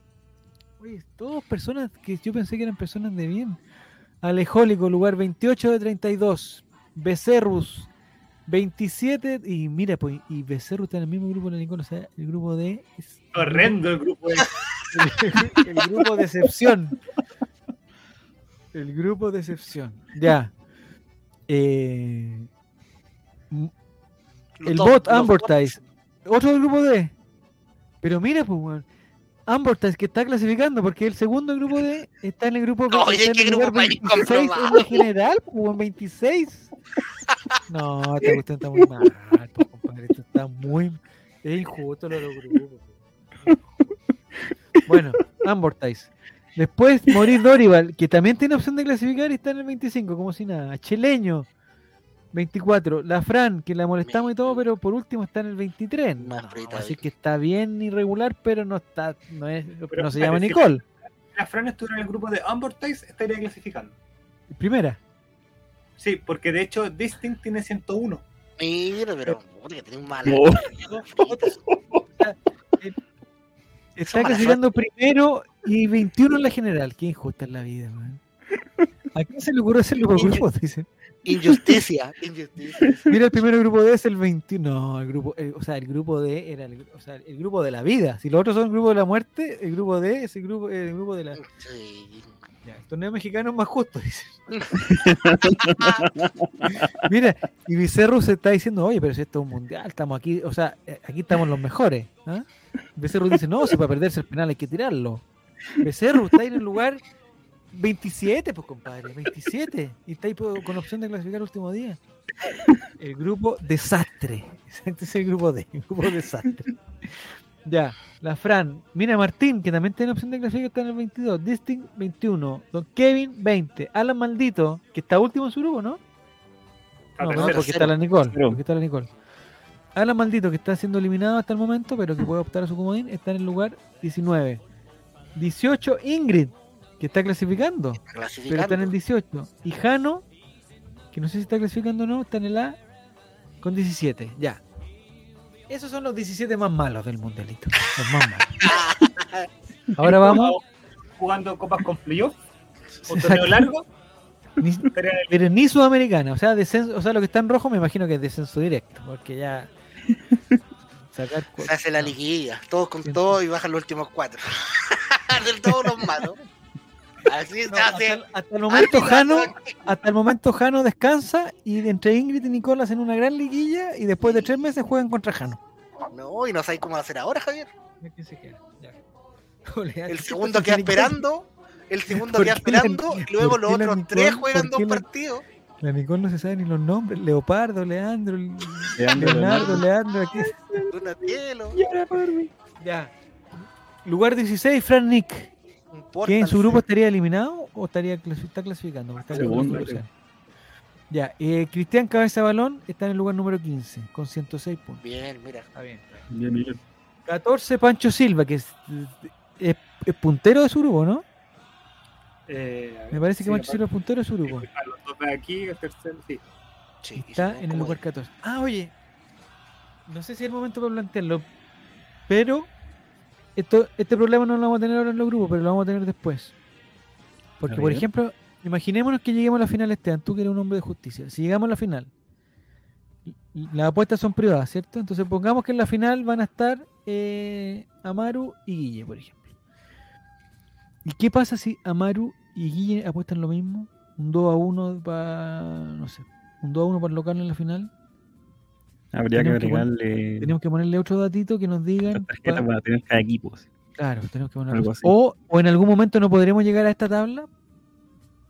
Speaker 2: Oye, personas que yo pensé que eran personas de bien. Alejólico, lugar 28 de 32. Becerrus, 27. Y mira, pues, y Becerrus está en el mismo grupo de la Nicole. O sea, el grupo de.
Speaker 4: Horrendo el grupo. de-
Speaker 2: el grupo de excepción. El grupo de excepción. Ya. Eh, el
Speaker 3: Los
Speaker 2: bot Ambertice. Otro del grupo D. Pero mira, pues, weón. Que está clasificando porque el segundo grupo D está en el grupo
Speaker 3: No, oye,
Speaker 2: en
Speaker 3: ¿qué
Speaker 2: el
Speaker 3: grupo
Speaker 2: lugar
Speaker 3: más
Speaker 2: 26 en la general, pues, weón, 26. No, esta cuestión está muy mal, pues, compadre. Esto está muy. Es injusto lo de los grupos. Bueno, Ambertice. Después Maurice Dorival, que también tiene opción de clasificar y está en el 25, como si nada. Cheleño, 24. La Fran, que la molestamos y todo, pero por último está en el 23.
Speaker 3: Más
Speaker 2: No,
Speaker 3: frita
Speaker 2: así que está bien irregular, pero no está, no es,
Speaker 4: Pero
Speaker 2: no se llama
Speaker 4: si-
Speaker 2: Nicole.
Speaker 4: La Fran estuviera en el grupo de Ambertice, estaría clasificando.
Speaker 2: Primera.
Speaker 4: Sí, porque de hecho Distinct tiene 101.
Speaker 3: Mira, pero puta, que tiene un mal.
Speaker 2: Está clasificando primero y 21 en la general. Qué injusta es la vida, man. ¿A quién se le ocurrió hacerlo por grupos? Dicen.
Speaker 3: Injusticia, injusticia.
Speaker 2: Mira, el primer grupo D es el 21. No, el grupo, o sea, el grupo D era el, o sea, el grupo de la vida. Si los otros son el grupo de la muerte, el grupo D es el grupo, el grupo de la.
Speaker 3: Sí.
Speaker 2: Ya, el torneo mexicano es más justo, dice. Mira, y Becerro se está diciendo, oye, pero si esto es un mundial, estamos aquí, o sea, eh, aquí estamos los mejores. Becerro dice, no, si para perderse el penal hay que tirarlo. Becerro está ahí en el lugar 27, pues compadre, 27. Y está ahí po- con opción de clasificar el último día. El grupo desastre. Este es el grupo D, el grupo desastre. Ya, la Fran. Mira, Martín, que también tiene opción de clasificar, está en el 22. Distinct, 21. Don Kevin, 20. Alan Maldito, que está último en su grupo, ¿no?
Speaker 4: A
Speaker 2: No, no, porque está la Nicole. Porque está la Nicole. Alan Maldito, que está siendo eliminado hasta el momento, pero que puede optar a su comodín, está en el lugar 19. 18, Ingrid, que está clasificando, pero está
Speaker 3: Clasificando.
Speaker 2: en el 18. Y Jano, que no sé si está clasificando o no, está en el A con 17. Ya. Esos son los 17 más malos del mundialito. Los más malos. Ahora vamos.
Speaker 4: Jugando copas con playoff. Un torneo largo.
Speaker 2: Ni,
Speaker 4: pero
Speaker 2: ni sudamericana. O sea, descenso, o sea, lo que está en rojo me imagino que es descenso directo. Porque ya. Sacar
Speaker 3: Se hace la liguilla, todos con todo y bajan los últimos cuatro. de todos los malos. Así
Speaker 2: No, hasta, el, hasta el momento Jano, hasta el momento Jano descansa y entre Ingrid y Nicole hacen una gran liguilla y después de tres meses juegan contra Jano.
Speaker 3: No, y no sabéis cómo hacer ahora, Javier. El
Speaker 2: ¿Qué
Speaker 3: segundo queda esperando, el segundo
Speaker 2: ¿Por
Speaker 3: queda
Speaker 2: la-
Speaker 3: esperando, y luego los otros
Speaker 2: Nicole-
Speaker 3: tres juegan dos
Speaker 2: la-
Speaker 3: partidos.
Speaker 2: La Nicole no se sabe ni los nombres. Leopardo, Leandro,
Speaker 6: Leandro,
Speaker 2: Leonardo,
Speaker 6: Leonardo.
Speaker 2: Leandro. aquí.
Speaker 3: Donatello,
Speaker 2: Ya. Lugar 16, Fran Nick.
Speaker 3: Importa,
Speaker 2: ¿Que en su grupo estaría eliminado o estaría está clasificando? Está
Speaker 6: Segundo.
Speaker 2: Ya, eh, Cristian Cabeza Balón está en el lugar número 15 con 106 puntos.
Speaker 3: Bien, mira.
Speaker 2: Está bien.
Speaker 6: Bien, bien.
Speaker 2: 14 Pancho Silva, que es, es- es puntero de su grupo, ¿no?
Speaker 4: eh, ver,
Speaker 2: Me parece que Pancho Silva es puntero de su grupo.
Speaker 4: a los dos de aquí, el tercero, sí.
Speaker 2: Está en el lugar 14. Ah, oye. No sé si es el momento para plantearlo. Pero esto, este problema no lo vamos a tener ahora en los grupos, pero lo vamos a tener después. Porque, por ejemplo, imaginémonos que lleguemos a la final este año. Tú que eres un hombre de justicia. Si llegamos a la final, las apuestas son privadas, ¿cierto? Entonces pongamos que en la final van a estar eh, Amaru y Guille, por ejemplo. ¿Y qué pasa si Amaru y Guille apuestan lo mismo? Un 2 a 1 para, no sé, un 2 a 1 para el local en la final.
Speaker 6: Habría que
Speaker 2: Tenemos que
Speaker 6: agregarle
Speaker 2: Tenemos que ponerle otro datito que nos digan.
Speaker 6: para tener cada equipo. así.
Speaker 2: Claro, tenemos que poner
Speaker 6: Algo
Speaker 2: algo
Speaker 6: así.
Speaker 2: o, o en algún momento no podremos llegar a esta tabla.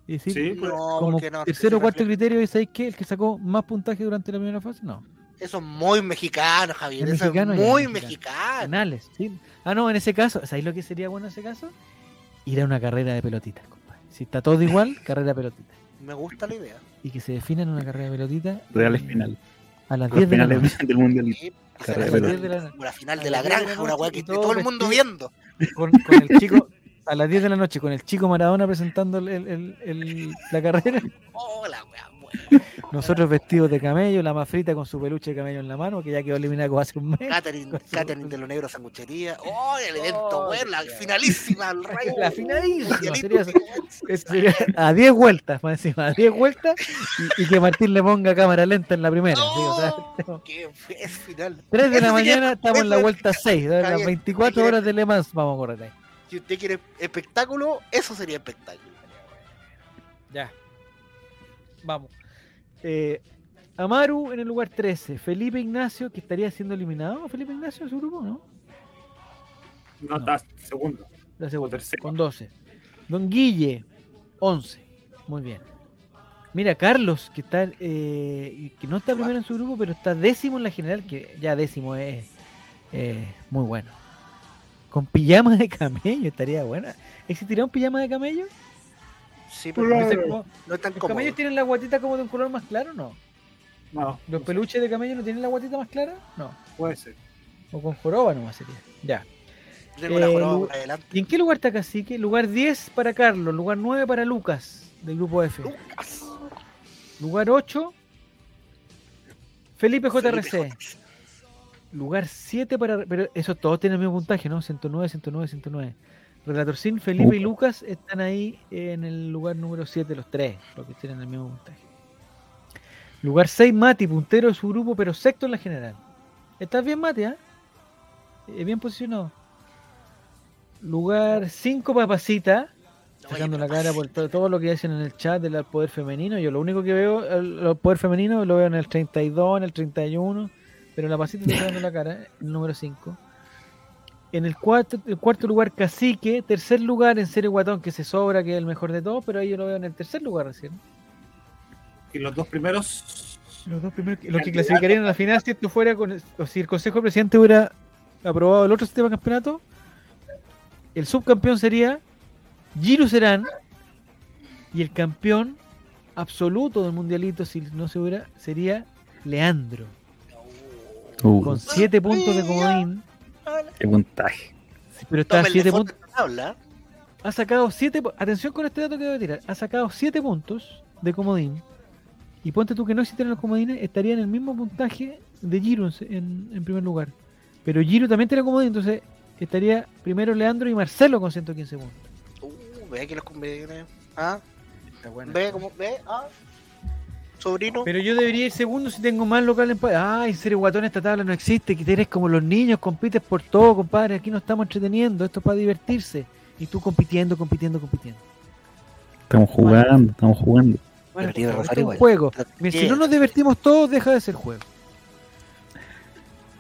Speaker 2: Y decir,
Speaker 4: Sí, pues,
Speaker 3: No,
Speaker 2: como
Speaker 3: no.
Speaker 2: tercero o cuarto
Speaker 3: refiere-
Speaker 2: criterio, ¿y sabéis qué? El que sacó más puntaje durante la primera fase, no.
Speaker 3: Eso es muy mexicano, Javier.
Speaker 2: Es
Speaker 3: Eso
Speaker 2: mexicano,
Speaker 3: es muy
Speaker 2: mexicano. sí. Ah, no, en ese caso, ¿sabéis lo que sería bueno en ese caso? Ir a una carrera de pelotitas, compadre. Si está todo igual, carrera de pelotitas.
Speaker 3: Me gusta la idea.
Speaker 2: Y que se defina en una carrera de pelotitas.
Speaker 6: Reales
Speaker 2: eh,
Speaker 6: final.
Speaker 2: A las
Speaker 6: Los
Speaker 2: 10 de la noche.
Speaker 6: del mundial.
Speaker 3: Sí,
Speaker 6: Carrera
Speaker 3: será
Speaker 6: de
Speaker 3: la- la, la final
Speaker 2: A
Speaker 3: de la
Speaker 2: las diez de la
Speaker 3: granja, una
Speaker 2: noche
Speaker 3: weá que
Speaker 2: todo
Speaker 3: todo el mundo
Speaker 2: vestido.
Speaker 3: viendo.
Speaker 2: Con, con el chico, a las 10 de la noche, con el chico Maradona presentando el- el- el- la carrera.
Speaker 3: Oh, la weá.
Speaker 2: Nosotros vestidos de camello, la más frita con su peluche de camello en la mano, que ya quedó eliminada como hace un mes.
Speaker 3: Catherine, Catherine de los Negros Sanguchería. Oh, el evento,
Speaker 2: Oh,
Speaker 3: la finalísima, el rey.
Speaker 2: La finalísima, sería sería a 10 vueltas, más encima, a 10 vueltas, y, y que Martín le ponga cámara lenta en la primera. sí, o sea,
Speaker 3: Oh, qué es final.
Speaker 2: 3 de la
Speaker 3: Eso
Speaker 2: mañana estamos en la vuelta 6, de las
Speaker 3: Javier,
Speaker 2: 24
Speaker 3: Javier.
Speaker 2: horas de Le Mans vamos a correr ahí.
Speaker 3: Si usted quiere espectáculo, eso sería espectáculo.
Speaker 2: Ya. Vamos. Eh, Amaru en el lugar 13. Felipe Ignacio, que estaría siendo eliminado. Felipe Ignacio en su grupo, ¿no?
Speaker 4: No, está segundo.
Speaker 2: Segunda,
Speaker 4: tercero.
Speaker 2: con 12. Don Guille, 11. Muy bien. Mira, Carlos, que está eh, que no está primero en su grupo, pero está décimo en la general, que ya décimo es eh, muy bueno. Con pijama de camello, estaría buena. ¿Existirá un pijama de camello?
Speaker 3: Sí,
Speaker 4: Claro.
Speaker 3: pero
Speaker 2: Dicen como-
Speaker 3: no es tan
Speaker 2: ¿Los
Speaker 3: cómodo.
Speaker 2: camellos tienen la guatita como de un color más claro no?
Speaker 4: No,
Speaker 2: ¿Los peluches de camello no tienen la guatita más clara? No.
Speaker 4: puede ser.
Speaker 2: O con joroba nomás sería. Ya.
Speaker 3: Tengo la
Speaker 2: Eh,
Speaker 3: joroba adelante.
Speaker 2: ¿Y en qué lugar está Cacique? Lugar 10 para Carlos, lugar 9 para Lucas, del grupo F.
Speaker 3: Lucas.
Speaker 2: Lugar 8, Felipe JRC.
Speaker 3: Felipe
Speaker 2: Lugar 7 para. Pero esos todos tienen el mismo puntaje, ¿no? 109, 109, 109. Relator Sin, Felipe y Lucas están ahí en el lugar número 7, los tres, los que tienen el mismo puntaje. Lugar 6, Mati, puntero de su grupo, pero sexto en la general. ¿Estás bien, Mati? ¿ah? Eh, bien posicionado. Lugar 5, Papacita, sacando la
Speaker 3: pero
Speaker 2: cara por to- todo lo que dicen en el chat del poder femenino. Yo lo único que veo, el, el poder femenino, lo veo en el 32, en el 31, pero la pasita está sacando la cara, el número 5. En el cuarto, el cuarto lugar, Cacique. Tercer lugar, en serio, Guatón, que se sobra, que es el mejor de todos, pero ahí yo lo veo en el tercer lugar recién.
Speaker 4: Y los dos primeros.
Speaker 2: Los dos primeros, los que clasificarían a la final si esto fuera con, o si el Consejo de Presidente hubiera aprobado el otro sistema de campeonato, el subcampeón sería Giro Serán y el campeón absoluto del mundialito, si no se hubiera, sería Leandro,
Speaker 6: Uh,
Speaker 2: con 7 puntos de comodín,
Speaker 6: qué puntaje.
Speaker 2: pero está a
Speaker 3: Tómenle
Speaker 2: 7
Speaker 3: foto
Speaker 2: puntos.
Speaker 3: tabla.
Speaker 2: Ha sacado 7 Atención con este dato que voy a tirar. Ha sacado 7 puntos de comodín. Y ponte tú que no existieran los comodines, estaría en el mismo puntaje de Giro en, en- primer lugar. Pero Giro también tiene comodín, entonces estaría primero Leandro y Marcelo con 115 puntos.
Speaker 3: Uh, ve que los conviene. Ah,
Speaker 4: Está bueno.
Speaker 3: ve como, ve, ah. Sobrino.
Speaker 2: Pero yo debería ir segundo si tengo más local en Ay, ser guatón, esta tabla no existe. Que eres como los niños, compites por todo, compadre. Aquí no estamos entreteniendo, esto es para divertirse. Y tú compitiendo, compitiendo, compitiendo.
Speaker 6: Estamos jugando, estamos jugando.
Speaker 2: Bueno, es un juego. Mira, si no nos divertimos todos, deja de ser juego.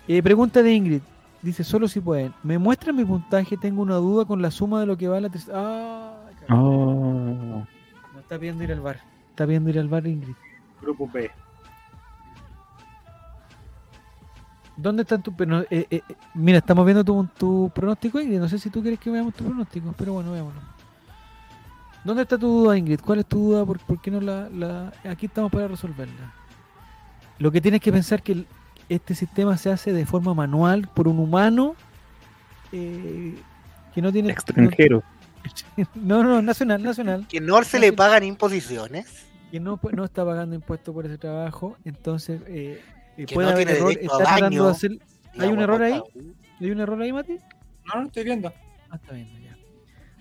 Speaker 2: Eh, pregunta de Ingrid. Dice, solo si pueden. ¿Me muestran mi puntaje? Tengo una duda con la suma de lo que va a la tercera. Ah,
Speaker 6: Oh,
Speaker 2: no está pidiendo ir al bar. Está pidiendo ir al bar, Ingrid.
Speaker 4: Grupo B.
Speaker 2: ¿Dónde están tus... eh, eh, eh, mira, estamos viendo tu, tu pronóstico, Ingrid. No sé si tú quieres que veamos tu pronóstico, pero bueno, veámoslo. ¿Dónde está tu duda, Ingrid? ¿Cuál es tu duda? ¿Por, por qué no la, la- Aquí estamos para resolverla. Lo que tienes que pensar que el- este sistema se hace de forma manual por un humano eh, que no tiene...
Speaker 6: extranjero.
Speaker 2: No, no, nacional, nacional.
Speaker 3: Que no se le pagan imposiciones.
Speaker 2: Que no, no está pagando impuestos por ese trabajo. Entonces, eh, eh,
Speaker 3: Que
Speaker 2: puede
Speaker 3: no
Speaker 2: haber error. Está tratando de hacer... ¿Hay un error ahí? ¿Hay un error ahí, Mati?
Speaker 4: No, no, estoy viendo.
Speaker 2: Ah, está bien, ya.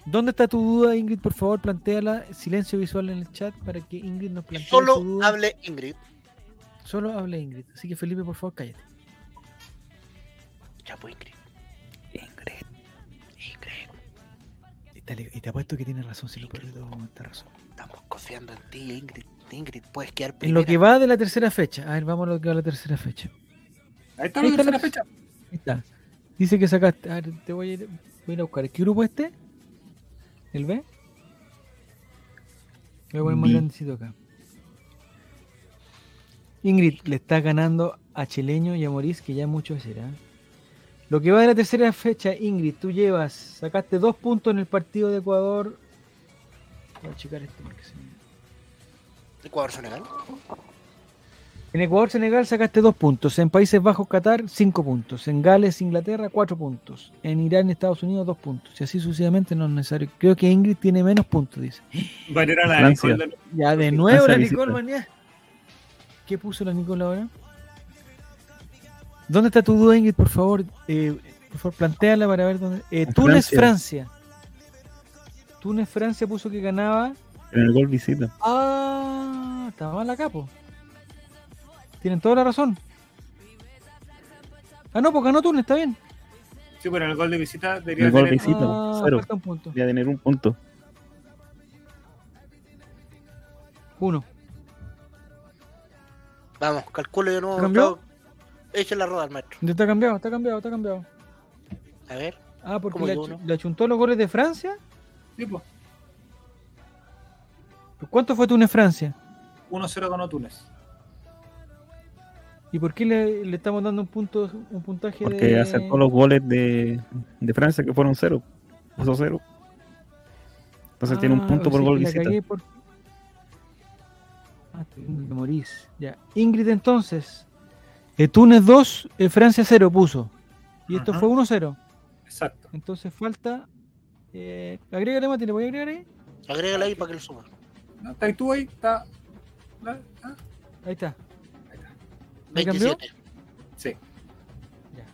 Speaker 2: ¿Dónde está tu duda, Ingrid? Por favor, planteala. Silencio visual en el chat para que Ingrid nos plantee
Speaker 3: Solo
Speaker 2: duda.
Speaker 3: hable Ingrid.
Speaker 2: Solo hable Ingrid. Así que Felipe, por favor, cállate.
Speaker 3: Ya pues Ingrid.
Speaker 6: Ingrid.
Speaker 3: Ingrid.
Speaker 2: Y te, y te apuesto que tiene razón, si lo peor de todo, está razón.
Speaker 3: Estamos confiando en ti, Ingrid. Ingrid, puedes quedar
Speaker 2: En
Speaker 3: primera.
Speaker 2: lo que va de la tercera fecha. A ver, vamos a lo que va de la tercera fecha.
Speaker 4: Ahí está
Speaker 2: Ahí
Speaker 4: la
Speaker 2: está la-
Speaker 4: tercera fecha.
Speaker 2: Ahí está. Dice que sacaste. A ver, te voy a ir, voy a, ir a buscar. ¿Qué grupo es este? ¿El B? Voy a poner más grandecito acá. Ingrid le está ganando a Cheleño y a Moris, que ya mucho será. Lo que va de la tercera fecha, Ingrid, tú llevas, sacaste dos puntos en el partido de Ecuador. Voy a checar esto porque se me-
Speaker 3: Ecuador Senegal.
Speaker 2: En Ecuador, Senegal sacaste dos puntos. En Países Bajos, Qatar, cinco puntos. En Gales, Inglaterra, cuatro puntos. En Irán, Estados Unidos, dos puntos. Y así sucesivamente no es necesario. Creo que Ingrid tiene menos puntos, dice.
Speaker 4: Valera la
Speaker 6: Francia.
Speaker 4: Nicole
Speaker 2: Ya, de nuevo la Nicole. Mañá. ¿Qué puso la Nicole ahora? ¿Dónde está tu duda, Ingrid? Por favor, eh, por favor, planteala para ver dónde. Eh,
Speaker 6: En
Speaker 2: Túnez,
Speaker 6: Francia.
Speaker 2: Francia. Túnez, Francia puso que ganaba.
Speaker 6: En el gol visita.
Speaker 2: Ah, estaba mal acá, po. Tienen toda la razón. Ah, no, pues ganó Túnez, está bien.
Speaker 4: Sí, pero en el gol de visita debería
Speaker 6: El gol
Speaker 4: tener.
Speaker 6: de visita,
Speaker 2: Ah,
Speaker 6: cero.
Speaker 2: falta un punto.
Speaker 6: Voy a tener un punto.
Speaker 2: Uno.
Speaker 3: Vamos, calculo de nuevo.
Speaker 2: ¿Cambió?
Speaker 3: Echen la rueda al maestro.
Speaker 2: Ya Está cambiado, está cambiado, está cambiado.
Speaker 3: A ver.
Speaker 2: Ah, porque
Speaker 3: ¿Cómo
Speaker 2: le,
Speaker 3: uno?
Speaker 2: le achuntó los goles de Francia.
Speaker 4: Sí, pues.
Speaker 2: ¿Cuánto fue Túnez, Francia?
Speaker 4: 1-0 ganó Túnez.
Speaker 2: ¿Y por qué le, le estamos dando un punto, un puntaje
Speaker 6: Porque
Speaker 2: de...
Speaker 6: acertó los goles de, de Francia que fueron cero. Puso cero. Entonces tiene un
Speaker 2: Ah,
Speaker 6: punto por
Speaker 2: sea
Speaker 6: gol visita.
Speaker 2: por- Ah, que morís. Ya. Ingrid, entonces. eh, Túnez 2, eh, Francia 0 puso. Y esto
Speaker 4: Ajá.
Speaker 2: fue 1-0.
Speaker 4: Exacto.
Speaker 2: Entonces falta. Eh, agrégale, Mati, ¿le voy a agregar ahí?
Speaker 3: Agrégala ahí para que lo suba.
Speaker 4: ¿No? Está ahí tú ahí, está. Ah,
Speaker 2: Ahí está. ¿Me cambió?
Speaker 3: 27.
Speaker 4: Sí.
Speaker 2: Ya.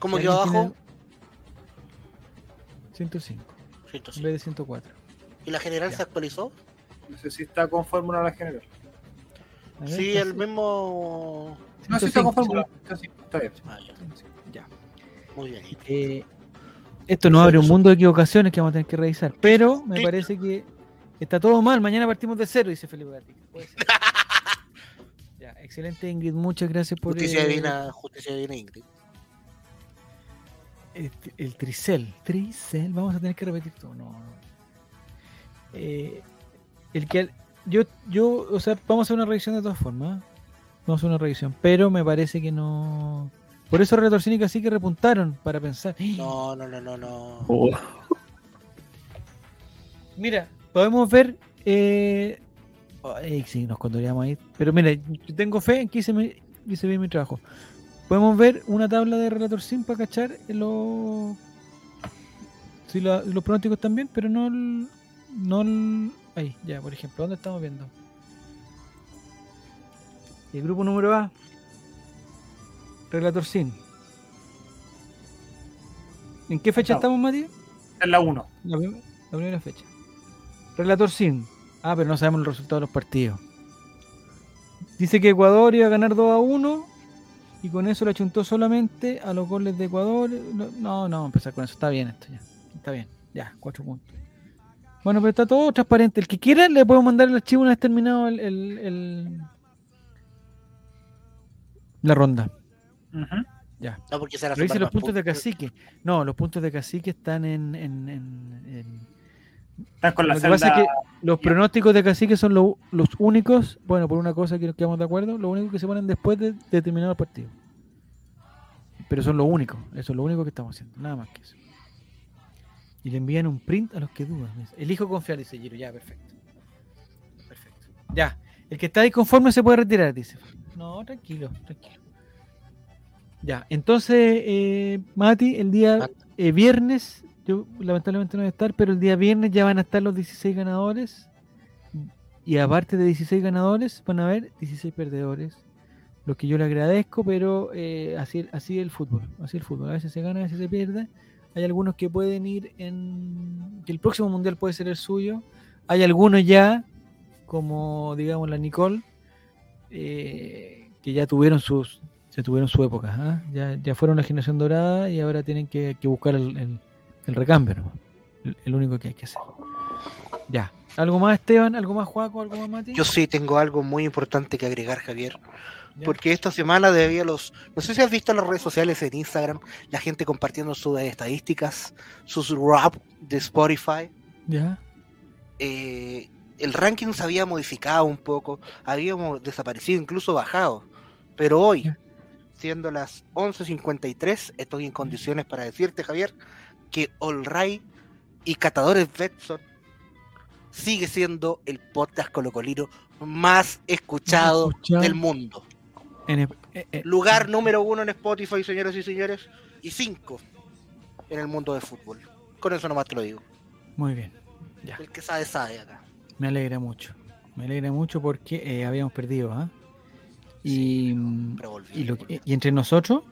Speaker 3: ¿Cómo
Speaker 2: ¿Y
Speaker 3: quedó abajo?
Speaker 2: tiene 105 en
Speaker 3: 105.
Speaker 2: vez de 104.
Speaker 3: ¿Y la general
Speaker 2: Ya.
Speaker 3: se actualizó?
Speaker 4: No sé si está con fórmula la general.
Speaker 2: Ver,
Speaker 3: Sí,
Speaker 2: está
Speaker 3: el mismo.
Speaker 4: No, sí está
Speaker 2: 105,
Speaker 4: con fórmula. Está, sí, está bien.
Speaker 3: Ah, ya.
Speaker 2: Ya.
Speaker 3: Muy bien.
Speaker 2: Eh, esto nos abre un mundo de equivocaciones que vamos a tener que revisar. Pero me parece que está todo mal. Mañana partimos de cero, dice Felipe Gatica. Ya, excelente, Ingrid. Muchas gracias por
Speaker 3: Justicia
Speaker 2: eh,
Speaker 3: divina, justicia divina, Ingrid.
Speaker 2: este, el tricel. Tricel, vamos a tener que repetir todo. No, no. Eh, el que yo, yo, o sea, vamos a hacer una revisión de todas formas. ¿eh? Vamos a hacer una revisión, pero me parece que no. Por eso Relator Cínica sí que repuntaron para pensar.
Speaker 3: No, no, no, no, no.
Speaker 6: Oh,
Speaker 2: Mira, podemos ver. Eh... ay, sí, nos contaríamos ahí. Pero mira, yo tengo fe en que hice, mi- hice bien mi trabajo. Podemos ver una tabla de Relator Sim para cachar los. Sí, la- los pronósticos también, pero no el, no el- Ahí, ya, por ejemplo, ¿dónde estamos viendo? El grupo número A. Relator Sim. ¿En qué fecha
Speaker 4: No.
Speaker 2: estamos, Matías?
Speaker 4: Es la 1.
Speaker 2: La, prim- la primera fecha. Relator Sin. Ah, pero no sabemos el resultado de los partidos. Dice que Ecuador iba a ganar 2 a 1 y con eso le achuntó solamente a los goles de Ecuador. No, no, no, vamos a empezar con eso. Está bien esto ya. Está bien. Ya, 4 puntos. Bueno, pero está todo transparente. El que quiera le puedo mandar el archivo una vez terminado el, el- el- la ronda. Ya.
Speaker 3: No, porque será
Speaker 2: Pero dice los puntos de cacique. No, los puntos de cacique están en- en- en- en
Speaker 4: Están con la
Speaker 2: Lo que pasa es que los pronósticos de cacique son lo- los únicos, bueno, por una cosa que nos quedamos de acuerdo, lo único que se ponen después de, de terminar el partido. Pero son lo único, eso es lo único que estamos haciendo, nada más que eso. Y le envían un print a los que dudan. Elijo confiar, dice Giro, ya, perfecto. Perfecto. Ya, el que está ahí conforme se puede retirar, dice. No, tranquilo, tranquilo. Ya, entonces, eh, Mati, el día eh, viernes, yo lamentablemente no voy a estar, pero el día viernes ya van a estar los 16 ganadores. Y aparte de 16 ganadores, van a haber 16 perdedores. Lo que yo le agradezco, pero eh, así, así es el fútbol. Así es el fútbol. A veces se gana, a veces se pierde. Hay algunos que pueden ir en. que el próximo mundial puede ser el suyo. Hay algunos ya, como digamos la Nicole, eh, que ya tuvieron sus. Tuvieron su época, ¿ah? ya, ya fueron la generación dorada y ahora tienen que, que buscar el, el- el recambio, ¿no? el, el único que hay que hacer. Ya. ¿Algo más, Esteban? ¿Algo más, Juaco? ¿Algo más, Mati?
Speaker 3: Yo sí tengo algo muy importante que agregar, Javier.
Speaker 2: Ya.
Speaker 3: Porque esta semana debía los. No sé si has visto en las redes sociales, en Instagram, la gente compartiendo sus estadísticas, sus rap de Spotify.
Speaker 2: Ya.
Speaker 3: eh, el ranking se había modificado un poco, habíamos desaparecido, incluso bajado. Pero hoy,
Speaker 2: Ya.
Speaker 3: Siendo las 11.53, estoy en condiciones para decirte, Javier, que All Right y Catadores Betson sigue siendo el podcast colocolino más escuchado,
Speaker 2: escuchado.
Speaker 3: del mundo.
Speaker 2: En el- eh, eh,
Speaker 3: Lugar número uno en Spotify, señoras y señores, y cinco en el mundo del fútbol. Con eso nomás te lo digo.
Speaker 2: Muy bien. Ya.
Speaker 3: El que sabe, sabe acá.
Speaker 2: Me alegra mucho. Me alegra mucho porque eh, habíamos perdido, ¿ah? Y,
Speaker 3: volví,
Speaker 2: y, lo y entre nosotros,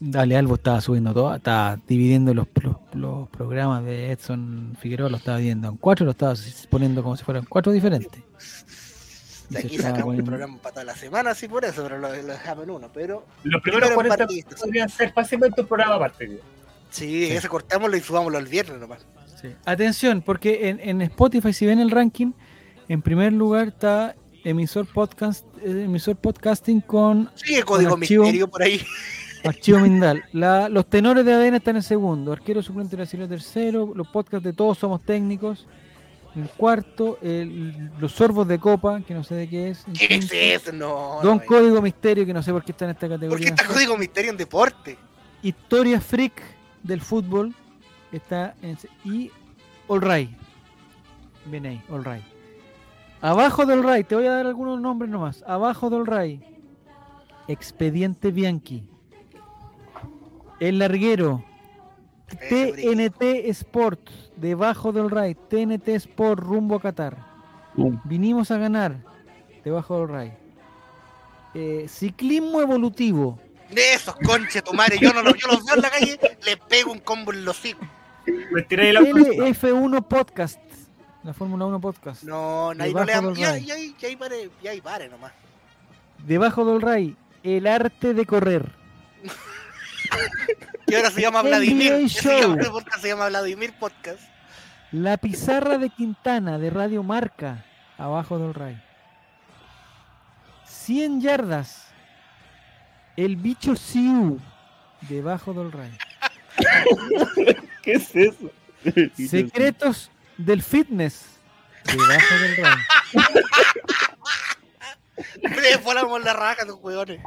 Speaker 2: Dale Albo estaba subiendo todo, estaba dividiendo los, los, los programas de Edson Figueroa, lo estaba dividiendo en cuatro, lo estaba poniendo como si fueran cuatro diferentes. Y
Speaker 3: De
Speaker 2: se
Speaker 3: aquí sacamos el programa para toda la semana, sí, por eso, pero lo, lo dejamos en uno. Pero
Speaker 4: Los primeros
Speaker 3: Primero en
Speaker 4: 40
Speaker 3: partidistas.
Speaker 4: podrían ser fácilmente un programa aparte.
Speaker 3: sí,
Speaker 2: Sí.
Speaker 3: ese cortámoslo y subámoslo el viernes nomás.
Speaker 2: Sí. Atención, porque en, en Spotify, si ven el ranking, en primer lugar está emisor podcast, eh, emisor podcasting con
Speaker 3: Sigue Código
Speaker 2: archivo.
Speaker 3: Misterio por ahí.
Speaker 2: Archivo Mindal. La- los tenores de ADN están en segundo, arquero suplente brasileño tercero, los podcasts de todos somos técnicos. En cuarto, el- los sorbos de copa, que no sé de qué es.
Speaker 3: ¿Qué es eso? No.
Speaker 2: Don
Speaker 3: no,
Speaker 2: Código Misterio, que no sé por qué está en esta
Speaker 3: ¿Por qué
Speaker 2: categoría.
Speaker 3: está Código Misterio en deporte?
Speaker 2: Historia Freak del fútbol está en y All Right. Bien ahí, All Right. Abajo del Right, te voy a dar algunos nombres nomás. Abajo del Right. Expediente Bianchi. El Larguero. TNT Sport. Debajo del Right. TNT Sport rumbo a Qatar.
Speaker 6: um,
Speaker 2: Vinimos a ganar. Debajo del Right. Eh, ciclismo evolutivo.
Speaker 3: De esos conches, tu madre. Yo, no, lo- yo los veo en la calle, les pego un combo en los hijos.
Speaker 4: Me tiré el auto.
Speaker 2: LF1 Podcast. La Fórmula 1 Podcast.
Speaker 3: No, no, ahí no le damos. Ya, ya, ahí- ya ahí pare, ya ahí pare nomás.
Speaker 2: Debajo del Ray. El arte de correr.
Speaker 3: Y ahora se llama Vladimir.
Speaker 2: Show.
Speaker 3: llama- el podcast se llama Vladimir Podcast.
Speaker 2: La pizarra de Quintana de Radio Marca. Abajo del Ray. 100 yardas. El bicho Siu. Debajo del Ray.
Speaker 6: ¿Qué es eso?
Speaker 2: Secretos del fitness. Debajo del Ray.
Speaker 3: Le volamos la raja tus hueones.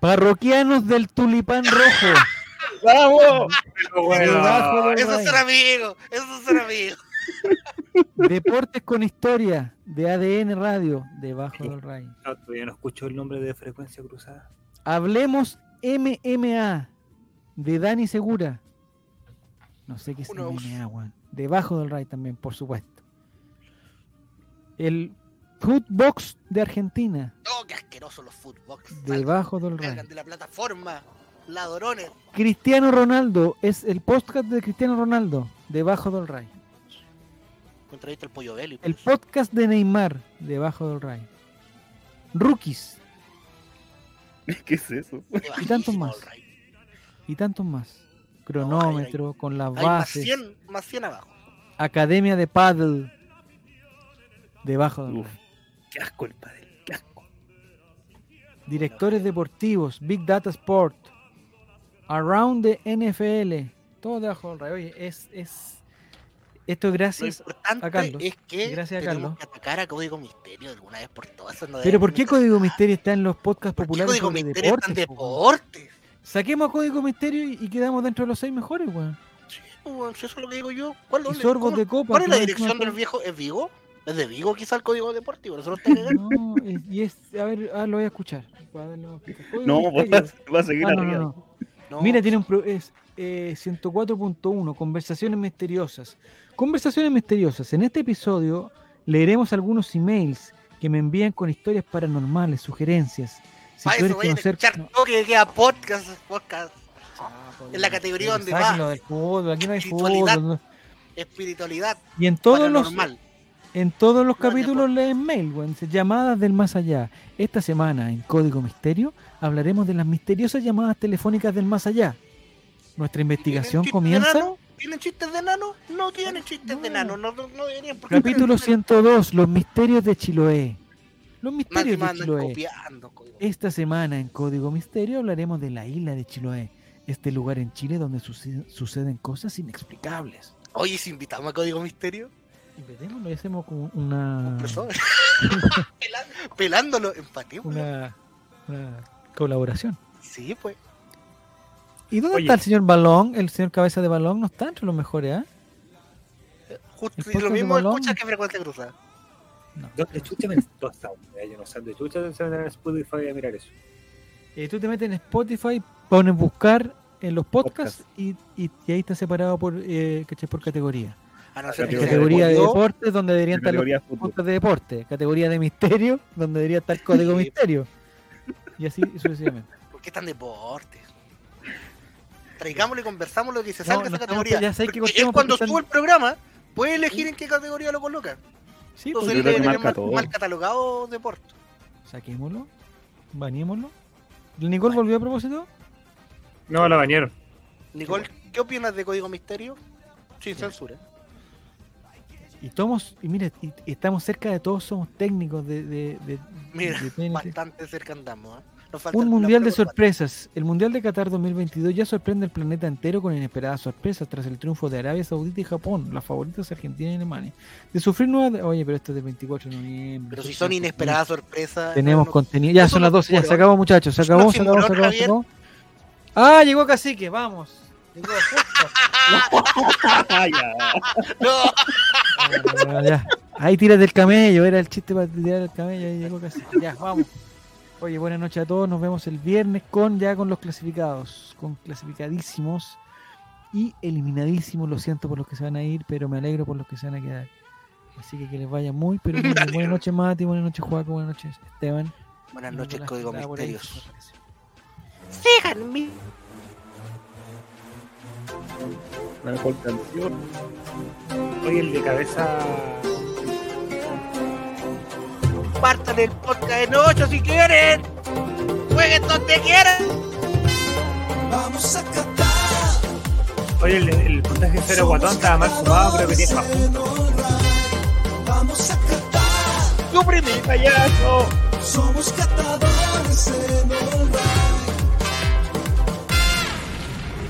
Speaker 2: Parroquianos del Tulipán Rojo.
Speaker 6: ¡Vamos!
Speaker 4: Bueno,
Speaker 2: Debajo del
Speaker 3: Esos son amigos, esos son amigos.
Speaker 2: Deportes con historia de ADN Radio. Debajo del Ray.
Speaker 4: no, todavía no escucho el nombre de frecuencia cruzada.
Speaker 2: Hablemos MMA de Dani Segura. No sé qué es
Speaker 3: Uno.
Speaker 2: MMA, weón. Debajo del Ray también, por supuesto. El Footbox de Argentina.
Speaker 3: Oh, qué asqueroso los footbox.
Speaker 2: Debajo del Ray.
Speaker 3: Salgan de la plataforma, ladrones.
Speaker 2: Cristiano Ronaldo es el podcast de Cristiano Ronaldo. Debajo del Ray.
Speaker 3: Contradicto el pollo belly.
Speaker 2: El podcast de Neymar. Debajo del Ray. Rookies
Speaker 6: ¿Qué es eso?
Speaker 2: y tantos más. y tantos más. Cronómetro con las
Speaker 3: Hay más
Speaker 2: bases.
Speaker 3: 100, más 100 abajo.
Speaker 2: Academia de Paddle. Debajo. Ray.
Speaker 6: Qué asco el padre, qué asco.
Speaker 2: Directores deportivos, Big Data Sport, Around the NFL, todo debajo del rayo. Oye, es, es, esto
Speaker 3: Lo
Speaker 2: gracias.
Speaker 3: importante
Speaker 2: a Carlos.
Speaker 3: es que
Speaker 2: Gracias a Carlos.
Speaker 3: que atacar a Código Misterio de alguna vez por todas. Eso no
Speaker 2: Pero ¿por qué. Código Misterio está en los podcasts
Speaker 3: ¿Por qué
Speaker 2: populares
Speaker 3: Código
Speaker 2: sobre
Speaker 3: Misterio está en
Speaker 2: deportes? Weón? Saquemos a Código Misterio y, y quedamos dentro de los seis mejores, weón.
Speaker 3: Sí, pues, si eso es lo que digo yo. ¿Cuál,
Speaker 2: Y sorbos de copa.
Speaker 3: ¿Cuál es la dirección del viejo? ¿Es Vigo? ¿Es de Vigo quizá el código deportivo? Nosotros.
Speaker 2: No, es- y es, a ver, ah, lo voy a escuchar. para
Speaker 6: No,
Speaker 2: Misterio.
Speaker 6: va, va a seguir
Speaker 2: Ah, no,
Speaker 6: arriba.
Speaker 2: no, no.
Speaker 3: No,
Speaker 2: Mira, tiene un pro- es eh, 104.1, conversaciones misteriosas. Conversaciones misteriosas. En este episodio leeremos algunos emails que me envían con historias paranormales, sugerencias. Si
Speaker 3: para eso a
Speaker 2: no.
Speaker 3: todo que queda podcast, podcast,
Speaker 2: pues,
Speaker 3: en la categoría donde va.
Speaker 2: del fútbol, aquí no hay
Speaker 3: Espiritualidad.
Speaker 2: fútbol.
Speaker 3: espiritualidad
Speaker 2: Y en todos los en todos los capítulos leen mail, weón. Llamadas del más allá. Esta semana en Código Misterio hablaremos de las misteriosas llamadas telefónicas del más allá. Nuestra investigación
Speaker 3: de
Speaker 2: comienza.
Speaker 3: ¿Tienen chistes de enano? No tienen chistes
Speaker 2: No.
Speaker 3: de enano. No, no, no deberían.
Speaker 2: Capítulo
Speaker 3: ustedes
Speaker 2: 102, los misterios de Chiloé. Los misterios de Chiloé.
Speaker 3: copiando.
Speaker 2: Esta semana en Código Misterio hablaremos de la isla de Chiloé, este lugar en Chile donde suce- suceden cosas inexplicables.
Speaker 3: Oye, si invitamos a Código Misterio,
Speaker 2: Inventémoslo y hacemos como una.
Speaker 3: Pelan- pelándolo, empatémoslo.
Speaker 2: una, una colaboración.
Speaker 3: Sí, pues.
Speaker 2: ¿Y dónde
Speaker 4: Oye.
Speaker 2: está el señor Balón? El señor Cabeza de Balón no está entre los mejores, ¿ah?
Speaker 3: Justo y lo mismo escucha que frecuencia cruzada.
Speaker 2: No.
Speaker 4: ¿Dónde chucha me? Yo no sé dónde chucha se van a Spotify a mirar eso.
Speaker 2: Eh, tú te metes en Spotify, pones buscar en los podcasts y, y- y ahí está separado por, eh, ¿cachai? por categoría.
Speaker 3: A no sea
Speaker 2: categoría de deportes, donde deberían estar los
Speaker 6: de fútbol.
Speaker 2: podcasts de deporte. Categoría de misterio, donde debería estar código misterio. Y así sucesivamente.
Speaker 3: ¿Por qué tan deportes? Traigámoslo y conversamos lo que se salga de
Speaker 2: no
Speaker 3: esa categoría.
Speaker 2: ya sabes que
Speaker 3: él cuando
Speaker 2: están-
Speaker 3: sube el programa puede elegir en qué categoría lo coloca.
Speaker 2: Sí,
Speaker 3: Entonces
Speaker 2: pues,
Speaker 6: yo
Speaker 3: él
Speaker 6: creo
Speaker 3: debe tener
Speaker 6: marca
Speaker 3: mal,
Speaker 6: todo.
Speaker 3: mal catalogado deporte.
Speaker 2: saquémoslo, bañémoslo. ¿El Nicole volvió a propósito?
Speaker 4: No, la bañaron.
Speaker 3: Nicole, ¿qué opinas de Código Misterio? Sin censura.
Speaker 2: Y tomos, y mira, y- y estamos cerca de todos, somos técnicos de, de, de-
Speaker 3: Mira,
Speaker 2: de
Speaker 3: bastante cerca andamos. ¿eh?
Speaker 2: Un mundial de sorpresas. El mundial de Qatar 2022 ya sorprende al planeta entero con inesperadas sorpresas tras el triunfo de Arabia Saudita y Japón, las favoritas Argentina y Alemania. De sufrir nuevas. de- Oye, pero esto es del 24 de noviembre.
Speaker 3: Pero si son
Speaker 2: es
Speaker 3: inesperadas sorpresas.
Speaker 2: Tenemos
Speaker 3: no, no-
Speaker 2: contenido. Ya son las 12, ya se acabó, muchachos. Se acabó, se acabó, se acabó, se acabó. Ah, llegó Cacique, vamos. Llegó.
Speaker 3: No,
Speaker 2: Ah, ya. Ahí tiras del camello, era el chiste para tirar el camello, ahí llegó Cacique. Ya, vamos. Oye, buenas noches a todos. Nos vemos el viernes con ya con los clasificados, con clasificadísimos y eliminadísimos. Lo siento por los que se van a ir, pero me alegro por los que se van a quedar. Así que que les vaya muy, pero muy bien. Buenas noches, Mati. Buenas noches, Juaco. Buenas noches, Esteban.
Speaker 3: Buenas noches, Código. Misterios. Síganme.
Speaker 6: La mejor canción.
Speaker 4: Oye, el de cabeza.
Speaker 3: Partan el podcast en 8 si quieren. Jueguen donde quieran.
Speaker 1: Vamos a cantar.
Speaker 4: Oye, el, el puntaje cero guatón estaba mal sumado, creo que tiene más puntos.
Speaker 1: Vamos a cantar.
Speaker 4: ¡Payaso!
Speaker 1: Somos catadores en el